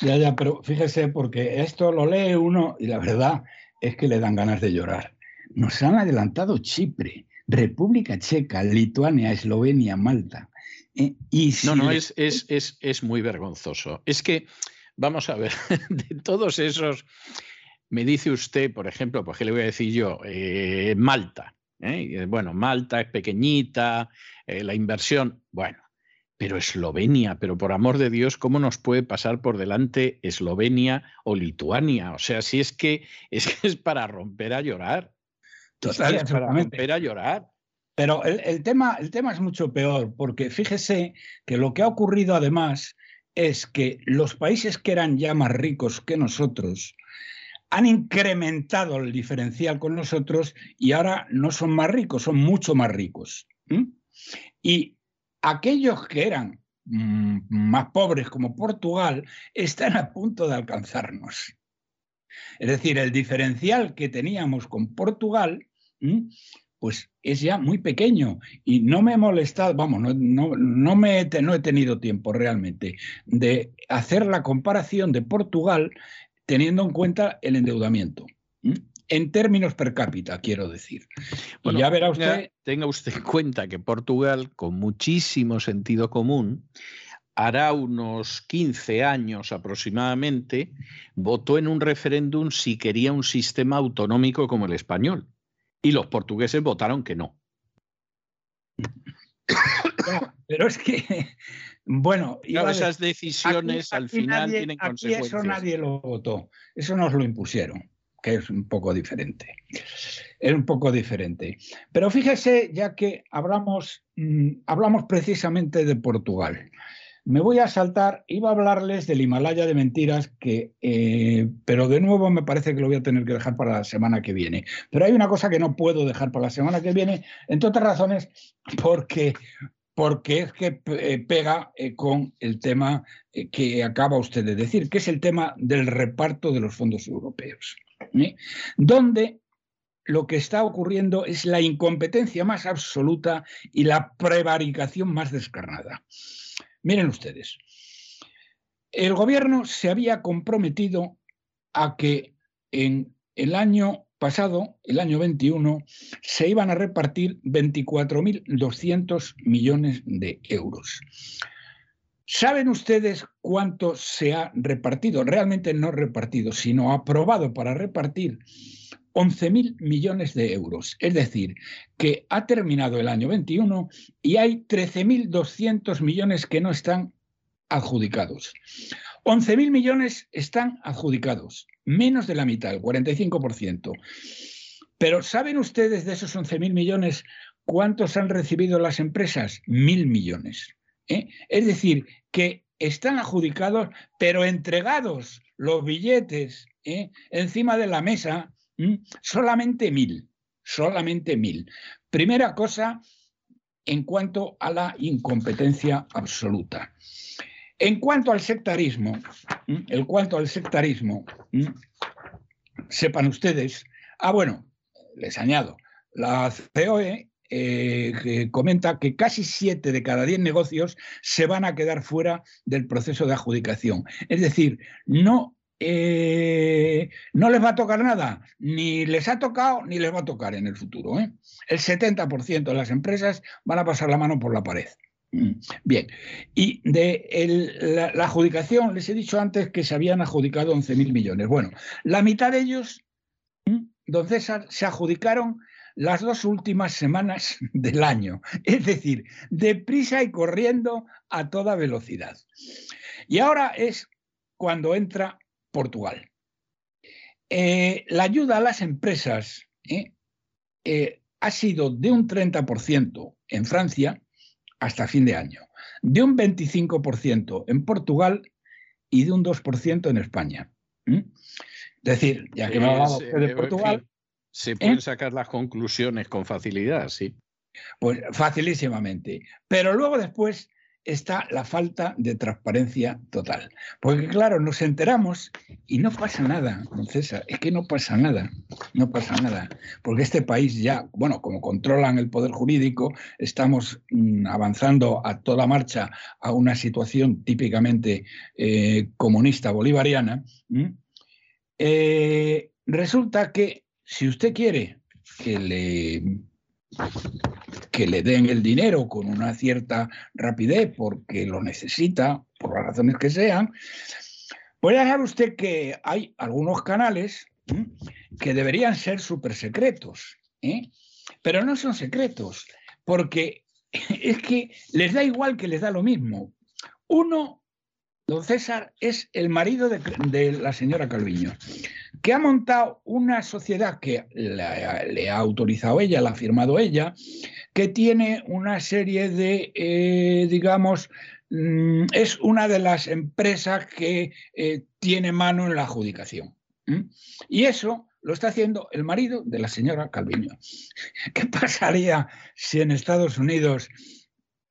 Ya, ya, pero fíjese, porque esto lo lee uno y la verdad es que le dan ganas de llorar. Nos han adelantado Chipre, República Checa, Lituania, Eslovenia, Malta. Eh, y no, no, es, es, es, es muy vergonzoso. Es que Vamos a ver, (laughs) de todos esos, me dice usted, por ejemplo, pues qué le voy a decir yo, eh, Malta. ¿Eh? Bueno, Malta es pequeñita, eh, la inversión, bueno, pero Eslovenia, pero por amor de Dios, ¿cómo nos puede pasar por delante Eslovenia o Lituania? O sea, si es que es, que es para romper a llorar. Total, es para romper a llorar. Pero el, tema, el tema es mucho peor, porque fíjese que lo que ha ocurrido además es que los países que eran ya más ricos que nosotros han incrementado el diferencial con nosotros y ahora no son más ricos, son mucho más ricos. Y aquellos que eran mm, más pobres como Portugal están a punto de alcanzarnos. Es decir, el diferencial que teníamos con Portugal pues es ya muy pequeño y no me he molestado, vamos, no, no, me no he tenido tiempo realmente de hacer la comparación de Portugal teniendo en cuenta el endeudamiento. En términos per cápita, quiero decir. Bueno, ya verá usted. Tenga usted en cuenta que Portugal, con muchísimo sentido común, hará unos 15 años aproximadamente, votó en un referéndum si quería un sistema autonómico como el español y los portugueses votaron que no. (coughs) pero es que, bueno, esas decisiones al final tienen consecuencias. Eso nadie lo votó, eso nos lo impusieron, que es un poco diferente. Es un poco diferente. Pero fíjese, ya que hablamos, mm, hablamos precisamente de Portugal. Me voy a saltar, iba a hablarles del Himalaya de mentiras, que, eh, pero de nuevo me parece que lo voy a tener que dejar para la semana que viene. Pero hay una cosa que no puedo dejar para la semana que viene, entre otras razones, porque, porque es que eh, pega eh, con el tema que acaba usted de decir, que es el tema del reparto de los fondos europeos, donde lo que está ocurriendo es la incompetencia más absoluta y la prevaricación más descarnada. Miren ustedes, el gobierno se había comprometido a que en el año pasado, el año 21, se iban a repartir 24.200 millones de euros. ¿Saben ustedes cuánto se ha repartido? Realmente no repartido, sino aprobado para repartir 11.000 millones de euros. Es decir, que ha terminado el año 21 y hay 13.200 millones que no están adjudicados. 11.000 millones están adjudicados, menos de la mitad, el 45%. Pero ¿saben ustedes de esos 11.000 millones cuántos han recibido las empresas? Mil millones. ¿eh? Es decir, que están adjudicados, pero entregados los billetes ¿eh? encima de la mesa. Solamente mil, solamente mil. Primera cosa en cuanto a la incompetencia absoluta. En cuanto al sectarismo, en cuanto al sectarismo, sepan ustedes, ah bueno, les añado, la COE eh, comenta que casi siete de cada diez negocios se van a quedar fuera del proceso de adjudicación. Es decir, no eh, no les va a tocar nada, ni les ha tocado ni les va a tocar en el futuro. ¿eh? El 70% de las empresas van a pasar la mano por la pared. Bien, y de la, adjudicación, les he dicho antes que se habían adjudicado 11.000 millones. Bueno, la mitad de ellos, don César, se adjudicaron las dos últimas semanas (laughs) del año, es decir, deprisa y corriendo a toda velocidad. Y ahora es cuando entra Portugal. Eh, la ayuda a las empresas eh, eh, ha sido de un 30% en Francia hasta fin de año, de un 25% en Portugal y de un 2% en España. Es decir, ya que me ha hablado de Portugal... Se pueden sacar las conclusiones con facilidad, sí. Pues facilísimamente. Pero luego después está la falta de transparencia total. Porque claro, nos enteramos y no pasa nada, don César, es que no pasa nada, no pasa nada. Porque este país ya, bueno, como controlan el poder jurídico, estamos mm, avanzando a toda marcha a una situación típicamente eh, comunista bolivariana. Eh, resulta que si usted quiere que le que le den el dinero con una cierta rapidez porque lo necesita, por las razones que sean, puede dejar usted que hay algunos canales que deberían ser súper secretos, ¿eh? pero no son secretos, porque (laughs) es que les da igual que les da lo mismo. Uno, don César, es el marido de, la señora Calviño que ha montado una sociedad que le, ha autorizado ella, la ha firmado ella, que tiene una serie de, eh, digamos, mm, es una de las empresas que eh, tiene mano en la adjudicación. Y eso lo está haciendo el marido de la señora Calviño. ¿Qué pasaría si en Estados Unidos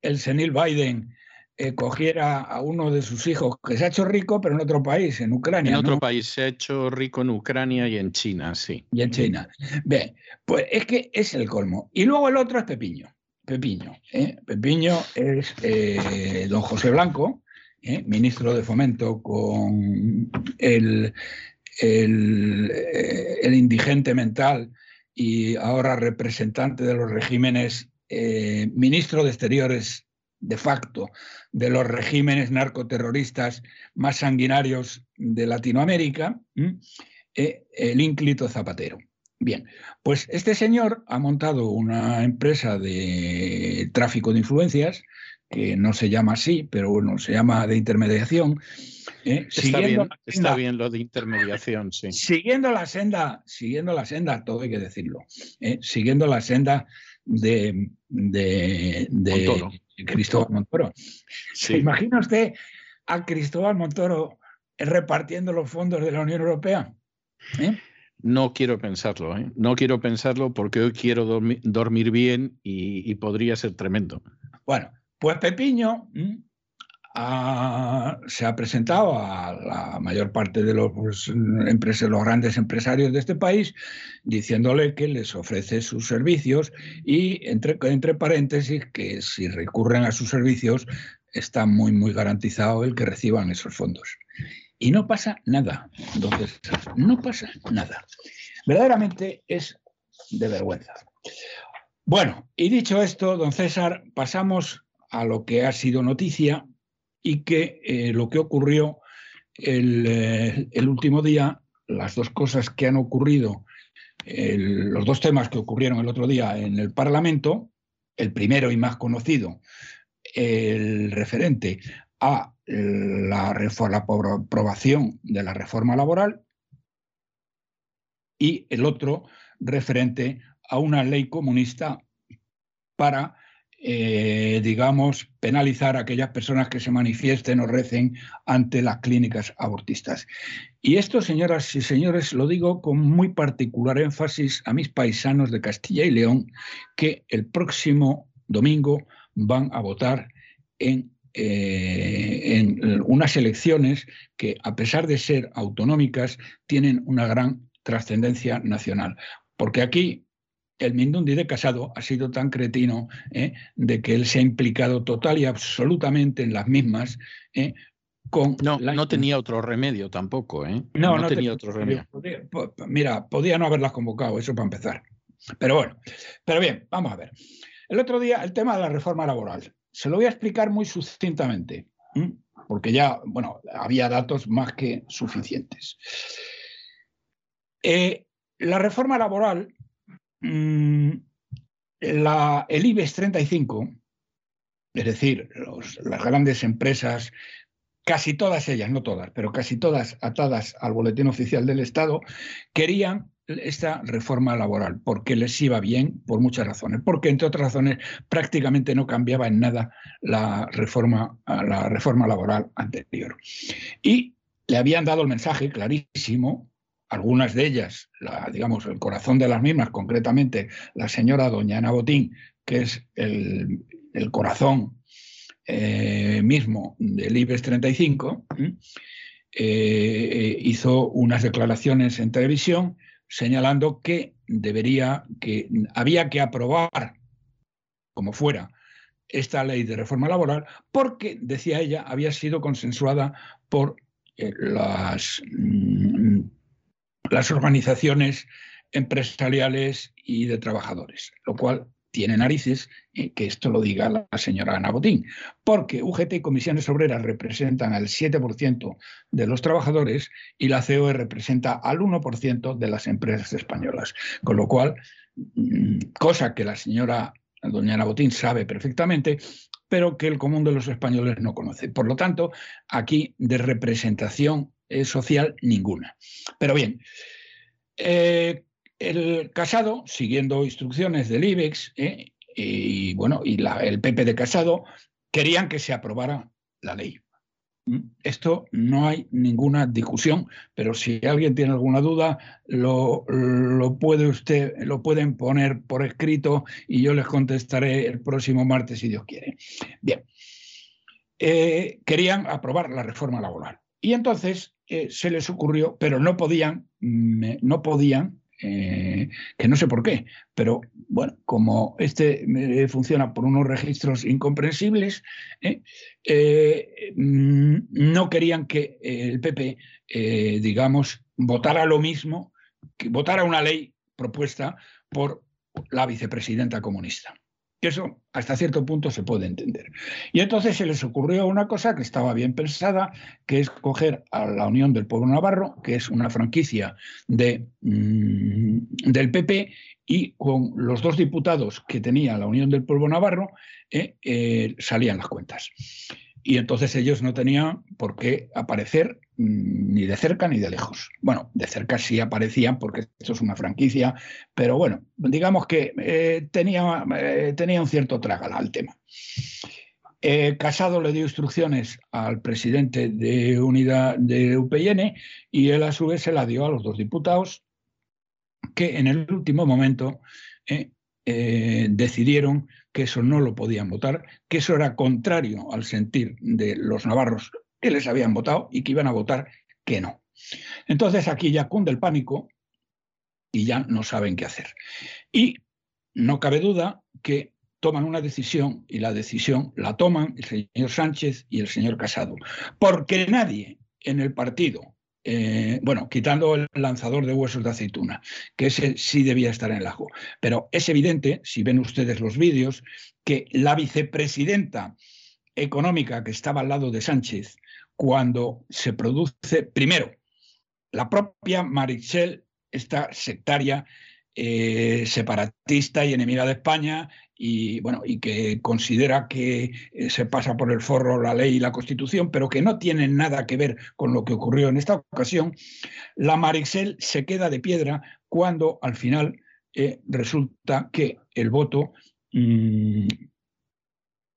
el senil Biden eh, cogiera a uno de sus hijos que se ha hecho rico, pero en otro país, en Ucrania. En otro país, se ha hecho rico en Ucrania y en China, sí. Y en China. Bien, pues es que es el colmo. Y luego el otro es Pepiño. Pepiño. ¿eh? Pepiño es eh, don José Blanco, ministro de Fomento con el, el, el indigente mental y ahora representante de los regímenes, ministro de Exteriores de facto de los regímenes narcoterroristas más sanguinarios de Latinoamérica, eh, el ínclito Zapatero. Bien, pues este señor ha montado una empresa de tráfico de influencias, que no se llama así, pero bueno, se llama de intermediación. ¿eh? está, bien, está, bien, lo de intermediación, sí. Siguiendo la senda, siguiendo la senda, todo hay que decirlo, ¿eh? siguiendo la senda de, de, Cristóbal Montoro. ¿Se imagina usted a Cristóbal Montoro repartiendo los fondos de la Unión Europea? ¿Eh? No quiero pensarlo, ¿eh? no quiero pensarlo porque hoy quiero dormir, bien y, podría ser tremendo. Bueno, pues Pepiño se ha presentado a la mayor parte de los, pues, los grandes empresarios de este país diciéndole que les ofrece sus servicios y entre, entre paréntesis que si recurren a sus servicios está muy, muy garantizado el que reciban esos fondos. Y no pasa nada. Entonces, no pasa nada. Verdaderamente es de vergüenza. Bueno, y dicho esto, don César, pasamos a lo que ha sido noticia y que eh, lo que ocurrió eh, el, último día, las dos cosas que han ocurrido, los dos temas que ocurrieron el otro día en el Parlamento, el primero y más conocido, el referente a la, la aprobación de la reforma laboral y el otro referente a una ley comunista para eh, digamos, penalizar a aquellas personas que se manifiesten o recen ante las clínicas abortistas. Y esto, señoras y señores, lo digo con muy particular énfasis a mis paisanos de Castilla y León, que el próximo domingo van a votar en, eh, en unas elecciones que, a pesar de ser autonómicas, tienen una gran trascendencia nacional. Porque aquí el Mindundi de Casado ha sido tan cretino ¿eh? de que él se ha implicado total y absolutamente en las mismas. ¿eh? Con no, no tenía otro remedio tampoco, ¿eh? No, no, tenía otro remedio. mira, podía no haberlas convocado, eso para empezar. Pero bueno, pero bien, vamos a ver. El otro día, el tema de la reforma laboral. Se lo voy a explicar muy sucintamente, porque ya, bueno, había datos más que suficientes. la reforma laboral Mm, el IBEX 35, es decir, las grandes empresas, casi todas ellas, no todas, pero casi todas atadas al boletín oficial del Estado, querían esta reforma laboral, porque les iba bien por muchas razones, porque entre otras razones prácticamente no cambiaba en nada la reforma, la reforma laboral anterior. Y le habían dado el mensaje clarísimo, algunas de ellas, la, digamos, el corazón de las mismas, concretamente la señora doña Ana Botín, que es el, corazón eh, mismo del IBEX 35, eh, hizo unas declaraciones en televisión señalando que debería, que había que aprobar, como fuera, esta ley de reforma laboral, porque, decía ella, había sido consensuada por eh, las, mm, las organizaciones empresariales y de trabajadores, lo cual tiene narices eh, que esto lo diga la señora Ana Botín, porque UGT y comisiones obreras representan al 7% de los trabajadores y la COE representa al 1% de las empresas españolas. Con lo cual, mm, cosa que la señora doña Ana Botín sabe perfectamente, pero que el común de los españoles no conoce. Por lo tanto, aquí de representación eh, social ninguna. Pero bien, eh, el Casado, siguiendo instrucciones del IBEX, eh, y bueno, y el PP de Casado, querían que se aprobara la ley. ¿Mm? Esto no hay ninguna discusión, pero si alguien tiene alguna duda, lo, puede usted, lo pueden poner por escrito y yo les contestaré el próximo martes si Dios quiere. Bien, querían aprobar la reforma laboral y entonces eh, se les ocurrió, pero no podían, no podían eh, que no sé por qué, pero bueno, como este eh, funciona por unos registros incomprensibles, mm, no querían que el PP, digamos, votara lo mismo, que votara una ley propuesta por la vicepresidenta comunista eso hasta cierto punto se puede entender. Y entonces se les ocurrió una cosa que estaba bien pensada, que es coger a la Unión del Pueblo Navarro, que es una franquicia de, mm, del PP, y con los dos diputados que tenía la Unión del Pueblo Navarro, eh, eh, salían las cuentas. Y entonces ellos no tenían por qué aparecer mm, ni de cerca ni de lejos. Bueno, de cerca sí aparecían porque esto es una franquicia, pero bueno, digamos que eh, tenía, eh, tenía un cierto trágala al tema. Eh, Casado le dio instrucciones al presidente de unidad de UPN y él a su vez se la dio a los dos diputados que en el último momento decidieron que eso no lo podían votar, que eso era contrario al sentir de los navarros que les habían votado y que iban a votar que no. Entonces aquí ya cunde el pánico y ya no saben qué hacer. Y no cabe duda que toman una decisión y la decisión la toman el señor Sánchez y el señor Casado, porque nadie en el partido eh, bueno, quitando el lanzador de huesos de aceituna, que ese sí debía estar en el ajo. Pero es evidente, si ven ustedes los vídeos, que la vicepresidenta económica que estaba al lado de Sánchez, cuando se produce, primero, la propia Marichel, esta sectaria, eh, separatista y enemiga de España, y bueno, y que considera que eh, se pasa por el forro la ley y la constitución, pero que no tienen nada que ver con lo que ocurrió en esta ocasión, la Marixel se queda de piedra cuando al final eh, resulta que el voto, mm,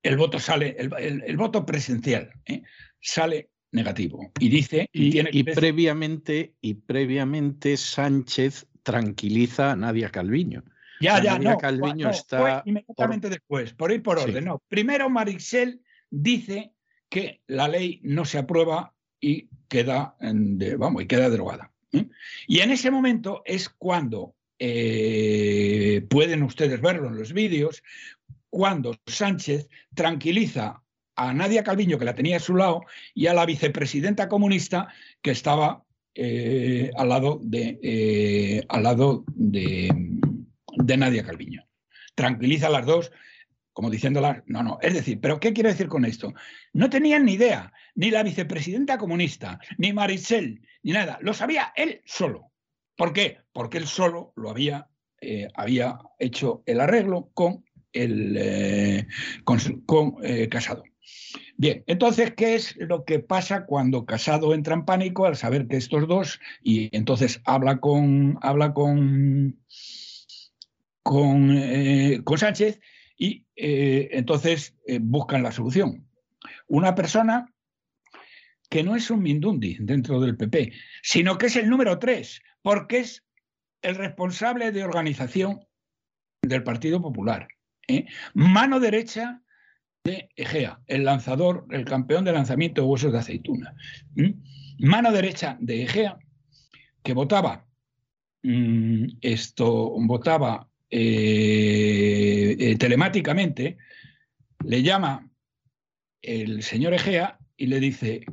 el voto sale, el, voto presencial eh, sale negativo y dice y, tiene y previamente y previamente Sánchez tranquiliza a Nadia Calviño ya, ya, no. Calviño está. inmediatamente después, por ir por orden. No. Primero, Marixel dice que la ley no se aprueba y queda, vamos, y queda derogada. ¿eh? Y en ese momento es cuando eh, pueden ustedes verlo en los vídeos, cuando Sánchez tranquiliza a Nadia Calviño, que la tenía a su lado, y a la vicepresidenta comunista, que estaba eh, al lado de, al lado de, de Nadia Calviño. Tranquiliza a las dos, como diciéndolas, no, no. Es decir, ¿pero qué quiero decir con esto? No tenían ni idea, ni la vicepresidenta comunista, ni Maricel, ni nada. Lo sabía él solo. ¿Por qué? Porque él solo lo había, eh, había hecho el arreglo con el con, eh, Casado. Bien, entonces, ¿qué es lo que pasa cuando Casado entra en pánico al saber que estos dos, y entonces habla con, habla con, con, eh, con Sánchez y eh, entonces eh, buscan la solución. Una persona que no es un Mindundi dentro del PP, sino que es el número tres, porque es el responsable de organización del Partido Popular. Mano derecha de Egea, el lanzador, el campeón de lanzamiento de huesos de aceituna. Mano derecha de Egea, que votaba, mm, esto, votaba eh, eh, telemáticamente, le llama el señor Egea y le dice,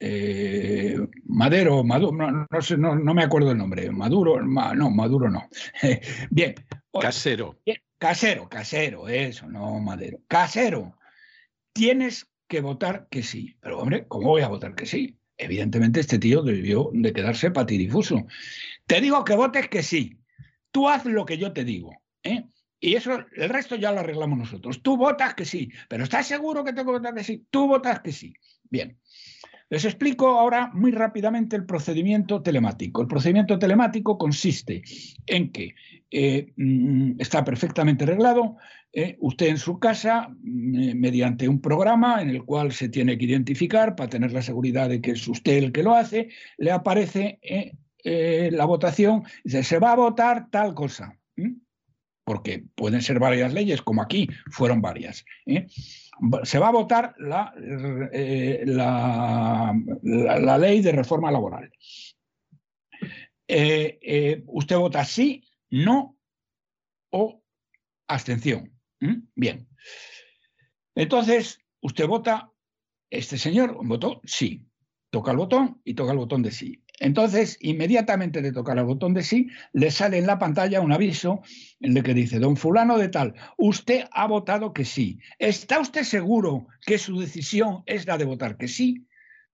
eh, Madero, Maduro, no, sé, no, me acuerdo el nombre, Maduro, no, Maduro no. (laughs) Bien. Casero. Casero, casero, eso, no madero. Casero, tienes que votar que sí. Pero hombre, ¿cómo voy a votar que sí? Evidentemente este tío debió de quedarse patidifuso. Te digo que votes que sí. Tú haz lo que yo te digo. ¿eh? Y eso, el resto ya lo arreglamos nosotros. Tú votas que sí, pero ¿estás seguro que tengo que votar que sí? Tú votas que sí. Bien. Les explico ahora muy rápidamente el procedimiento telemático. El procedimiento telemático consiste en que eh, mm, está perfectamente arreglado. Eh, usted en su casa, mm, mediante un programa en el cual se tiene que identificar para tener la seguridad de que es usted el que lo hace, le aparece eh, la votación, dice, se va a votar tal cosa. Porque pueden ser varias leyes, como aquí fueron varias se va a votar la, eh, la, ley de reforma laboral. Eh, eh, usted vota sí, no o abstención. Bien. Entonces, usted vota, este señor votó sí, toca el botón y toca el botón de sí. Entonces, inmediatamente de tocar el botón de sí, le sale en la pantalla un aviso en el que dice, don fulano de tal, usted ha votado que sí. ¿Está usted seguro que su decisión es la de votar que sí?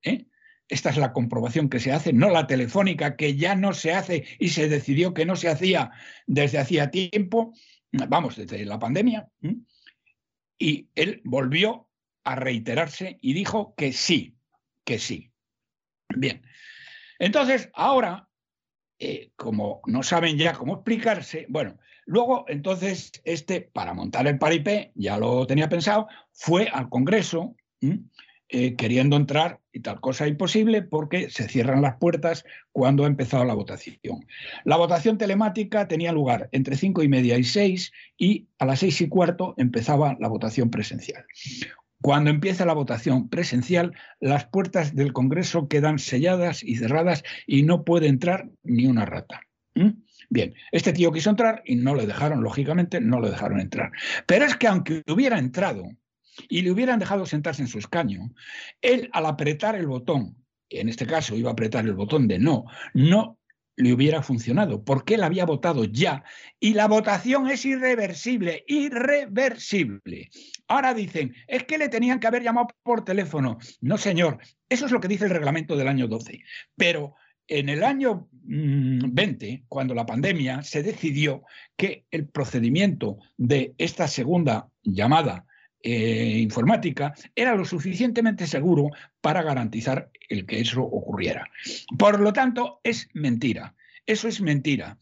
¿Eh? Esta es la comprobación que se hace, no la telefónica, que ya no se hace y se decidió que no se hacía desde hacía tiempo, vamos, desde la pandemia. Y él volvió a reiterarse y dijo que sí, que sí. Bien, entonces, ahora, eh, como no saben ya cómo explicarse, bueno, luego entonces este, para montar el paripé, ya lo tenía pensado, fue al Congreso eh, queriendo entrar y tal cosa imposible porque se cierran las puertas cuando ha empezado la votación. La votación telemática tenía lugar entre cinco y media y seis y a las seis y cuarto empezaba la votación presencial. Cuando empieza la votación presencial, las puertas del Congreso quedan selladas y cerradas y no puede entrar ni una rata. Bien, este tío quiso entrar y no le dejaron, lógicamente, no le dejaron entrar. Pero es que aunque hubiera entrado y le hubieran dejado sentarse en su escaño, él al apretar el botón, en este caso iba a apretar el botón de no, no le hubiera funcionado, porque él había votado ya y la votación es irreversible, irreversible. Ahora dicen, es que le tenían que haber llamado por teléfono. No, señor, eso es lo que dice el reglamento del año 12. Pero en el año 20, mm, cuando la pandemia, se decidió que el procedimiento de esta segunda llamada eh, informática era lo suficientemente seguro para garantizar el que eso ocurriera. Por lo tanto, es mentira. Eso es mentira.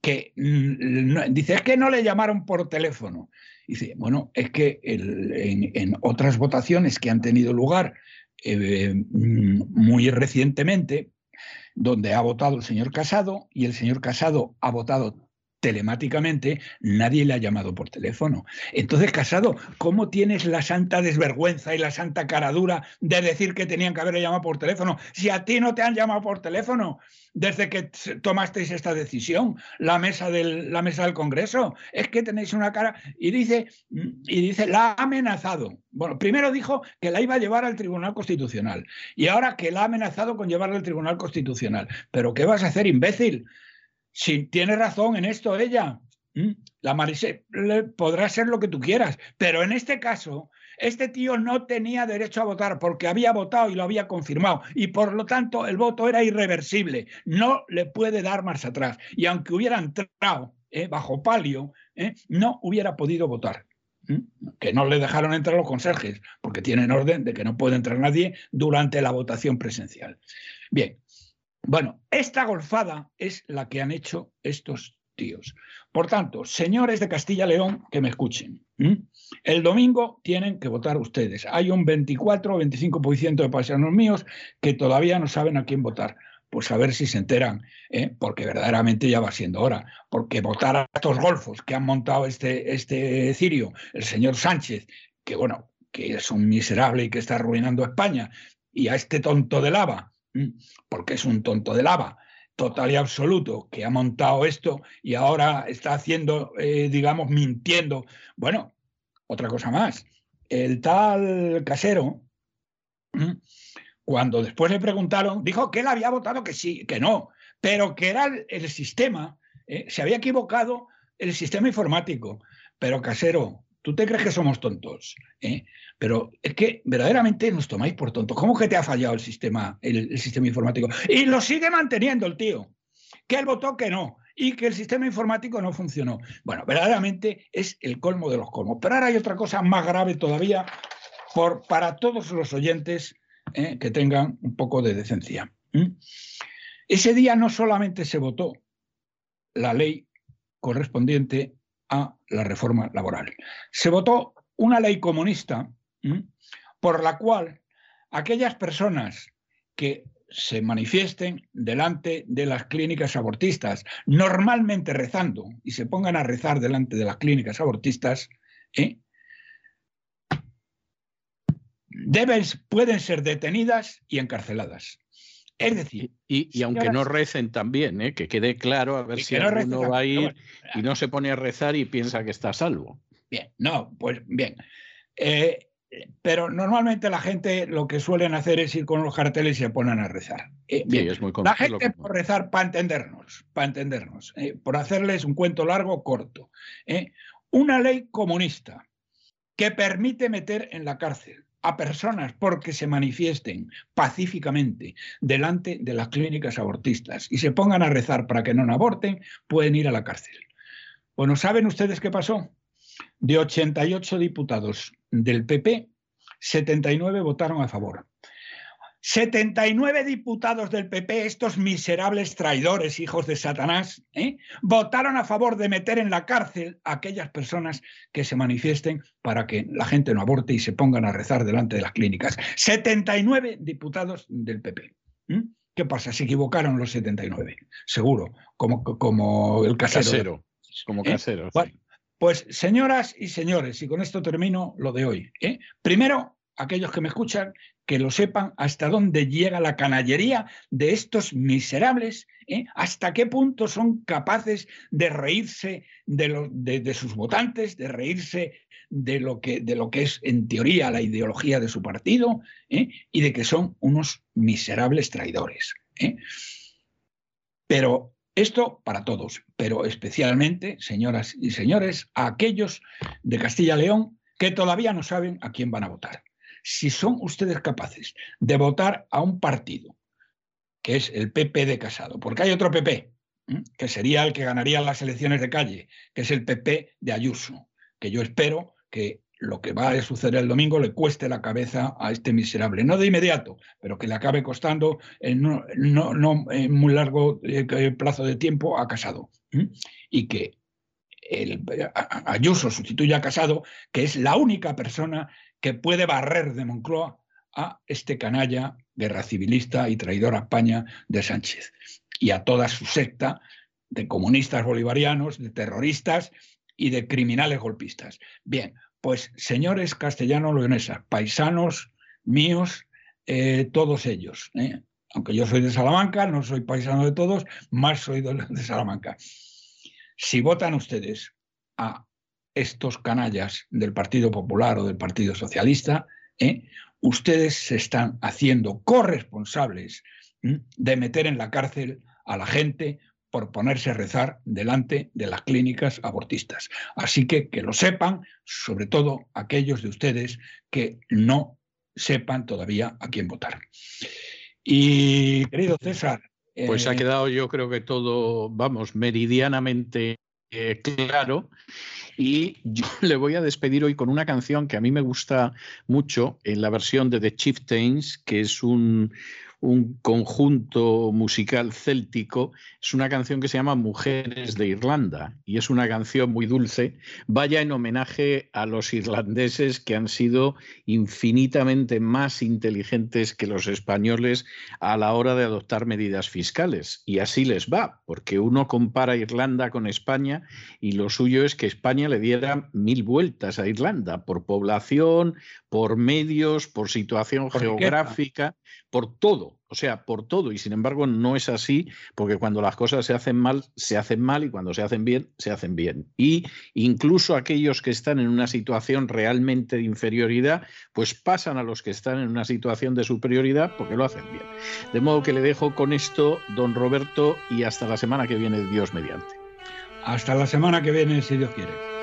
Que mm, dice, es que no le llamaron por teléfono. Dice, bueno, es que en, otras votaciones que han tenido lugar eh, mm, muy recientemente, donde ha votado el señor Casado y el señor Casado ha votado telemáticamente, nadie le ha llamado por teléfono. Entonces, Casado, ¿cómo tienes la santa desvergüenza y la santa caradura de decir que tenían que haber llamado por teléfono? Si a ti no te han llamado por teléfono desde que tomasteis esta decisión, la mesa del, la mesa del Congreso, es que tenéis una cara y dice, y dice, la ha amenazado. Bueno, primero dijo que la iba a llevar al Tribunal Constitucional y ahora que la ha amenazado con llevarla al Tribunal Constitucional. ¿Pero qué vas a hacer, imbécil? Si tiene razón en esto ella, la Marise podrá ser lo que tú quieras, pero en este caso, este tío no tenía derecho a votar porque había votado y lo había confirmado y por lo tanto el voto era irreversible, no le puede dar marcha atrás. Y aunque hubiera entrado eh, bajo palio, eh, no hubiera podido votar. que no le dejaron entrar los conserjes, porque tienen orden de que no puede entrar nadie durante la votación presencial. Bien, bueno, esta golfada es la que han hecho estos tíos. Por tanto, señores de Castilla-León, que me escuchen. El domingo tienen que votar ustedes. Hay un 24 o 25% de paisanos míos que todavía no saben a quién votar pues a ver si se enteran, ¿eh? porque verdaderamente ya va siendo hora, porque votar a estos golfos que han montado este, este cirio, el señor Sánchez, que bueno, que es un miserable y que está arruinando España, y a este tonto de lava, porque es un tonto de lava, total y absoluto, que ha montado esto y ahora está haciendo, eh, digamos, mintiendo. Bueno, otra cosa más, el tal casero, cuando después le preguntaron, dijo que él había votado que sí, que no, pero que era el, sistema, ¿eh? se había equivocado el sistema informático. Pero Casero, ¿tú te crees que somos tontos? ¿Eh? Pero es que verdaderamente nos tomáis por tontos. ¿Cómo que te ha fallado el sistema, el, sistema informático? Y lo sigue manteniendo el tío, que él votó que no y que el sistema informático no funcionó. Bueno, verdaderamente es el colmo de los colmos. Pero ahora hay otra cosa más grave todavía por, para todos los oyentes ¿eh? que tengan un poco de decencia. Ese día no solamente se votó la ley correspondiente a la reforma laboral, se votó una ley comunista por la cual aquellas personas que se manifiesten delante de las clínicas abortistas, normalmente rezando, y se pongan a rezar delante de las clínicas abortistas, ¿eh? deben, pueden ser detenidas y encarceladas. Es decir. Y, aunque no recen también, ¿eh? que quede claro, a ver si alguno va a ir y no se pone a rezar y piensa que está a salvo. Bien, no, pues bien. Eh, pero normalmente la gente lo que suelen hacer es ir con los carteles y se ponen a rezar. Eh, bien, es muy la gente por rezar, para entendernos, para entendernos, por hacerles un cuento largo corto. Una ley comunista que permite meter en la cárcel a personas porque se manifiesten pacíficamente delante de las clínicas abortistas y se pongan a rezar para que no aborten, pueden ir a la cárcel. Bueno, ¿saben ustedes qué pasó? De 88 diputados del PP, 79 votaron a favor. 79 diputados del PP, estos miserables traidores, hijos de Satanás, ¿eh? votaron a favor de meter en la cárcel a aquellas personas que se manifiesten para que la gente no aborte y se pongan a rezar delante de las clínicas. 79 diputados del PP. ¿Qué pasa? Se equivocaron los 79, seguro, como, como el casero. como ¿Eh? casero. pues señoras y señores, y con esto termino lo de hoy. ¿eh? Primero, aquellos que me escuchan, que lo sepan hasta dónde llega la canallería de estos miserables, ¿eh? hasta qué punto son capaces de reírse de, sus votantes, de reírse de lo, que, es en teoría la ideología de su partido ¿eh? y de que son unos miserables traidores. ¿eh? Pero esto para todos, pero especialmente, señoras y señores, a aquellos de Castilla-León que todavía no saben a quién van a votar si son ustedes capaces de votar a un partido, que es el PP de Casado, porque hay otro PP, que sería el que ganaría las elecciones de calle, que es el PP de Ayuso, que yo espero que lo que va a suceder el domingo le cueste la cabeza a este miserable, no de inmediato, pero que le acabe costando en muy largo eh, plazo de tiempo a Casado. Y que el, Ayuso sustituya a Casado, que es la única persona que puede barrer de Moncloa a este canalla guerra civilista y traidor a España de Sánchez y a toda su secta de comunistas bolivarianos, de terroristas y de criminales golpistas. Bien, pues señores castellano-leonesas, paisanos míos, eh, todos ellos, ¿eh? aunque yo soy de Salamanca, no soy paisano de todos, más soy de, de Salamanca. Si votan ustedes a estos canallas del Partido Popular o del Partido Socialista, ¿eh? ustedes se están haciendo corresponsables de meter en la cárcel a la gente por ponerse a rezar delante de las clínicas abortistas. Así que que lo sepan, sobre todo aquellos de ustedes que no sepan todavía a quién votar. Y querido César. Pues ha eh, quedado yo creo que todo, vamos, meridianamente eh, claro. Y yo (laughs) le voy a despedir hoy con una canción que a mí me gusta mucho en la versión de The Chieftains, que es un, un conjunto musical céltico. Es una canción que se llama Mujeres de Irlanda y es una canción muy dulce. Vaya en homenaje a los irlandeses que han sido infinitamente más inteligentes que los españoles a la hora de adoptar medidas fiscales. Y así les va, porque uno compara Irlanda con España y lo suyo es que España le diera mil vueltas a Irlanda por población, por medios, por situación geográfica, por todo o sea, por todo. Y sin embargo, no es así, porque cuando las cosas se hacen mal, se hacen mal y cuando se hacen bien, se hacen bien. Y incluso aquellos que están en una situación realmente de inferioridad, pues pasan a los que están en una situación de superioridad porque lo hacen bien. De modo que le dejo con esto, don Roberto, y hasta la semana que viene, Dios mediante. Hasta la semana que viene, si Dios quiere.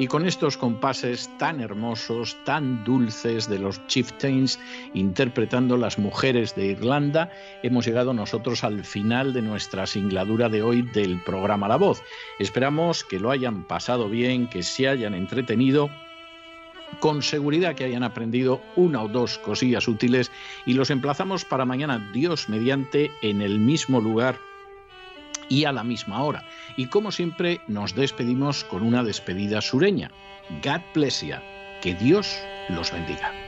Y con estos compases tan hermosos, tan dulces de los Chieftains interpretando las mujeres de Irlanda, hemos llegado nosotros al final de nuestra singladura de hoy del programa La Voz. Esperamos que lo hayan pasado bien, que se hayan entretenido con seguridad que hayan aprendido una o dos cosillas útiles y los emplazamos para mañana, Dios mediante, en el mismo lugar y a la misma hora. Y como siempre, nos despedimos con una despedida sureña. God bless you. Que Dios los bendiga.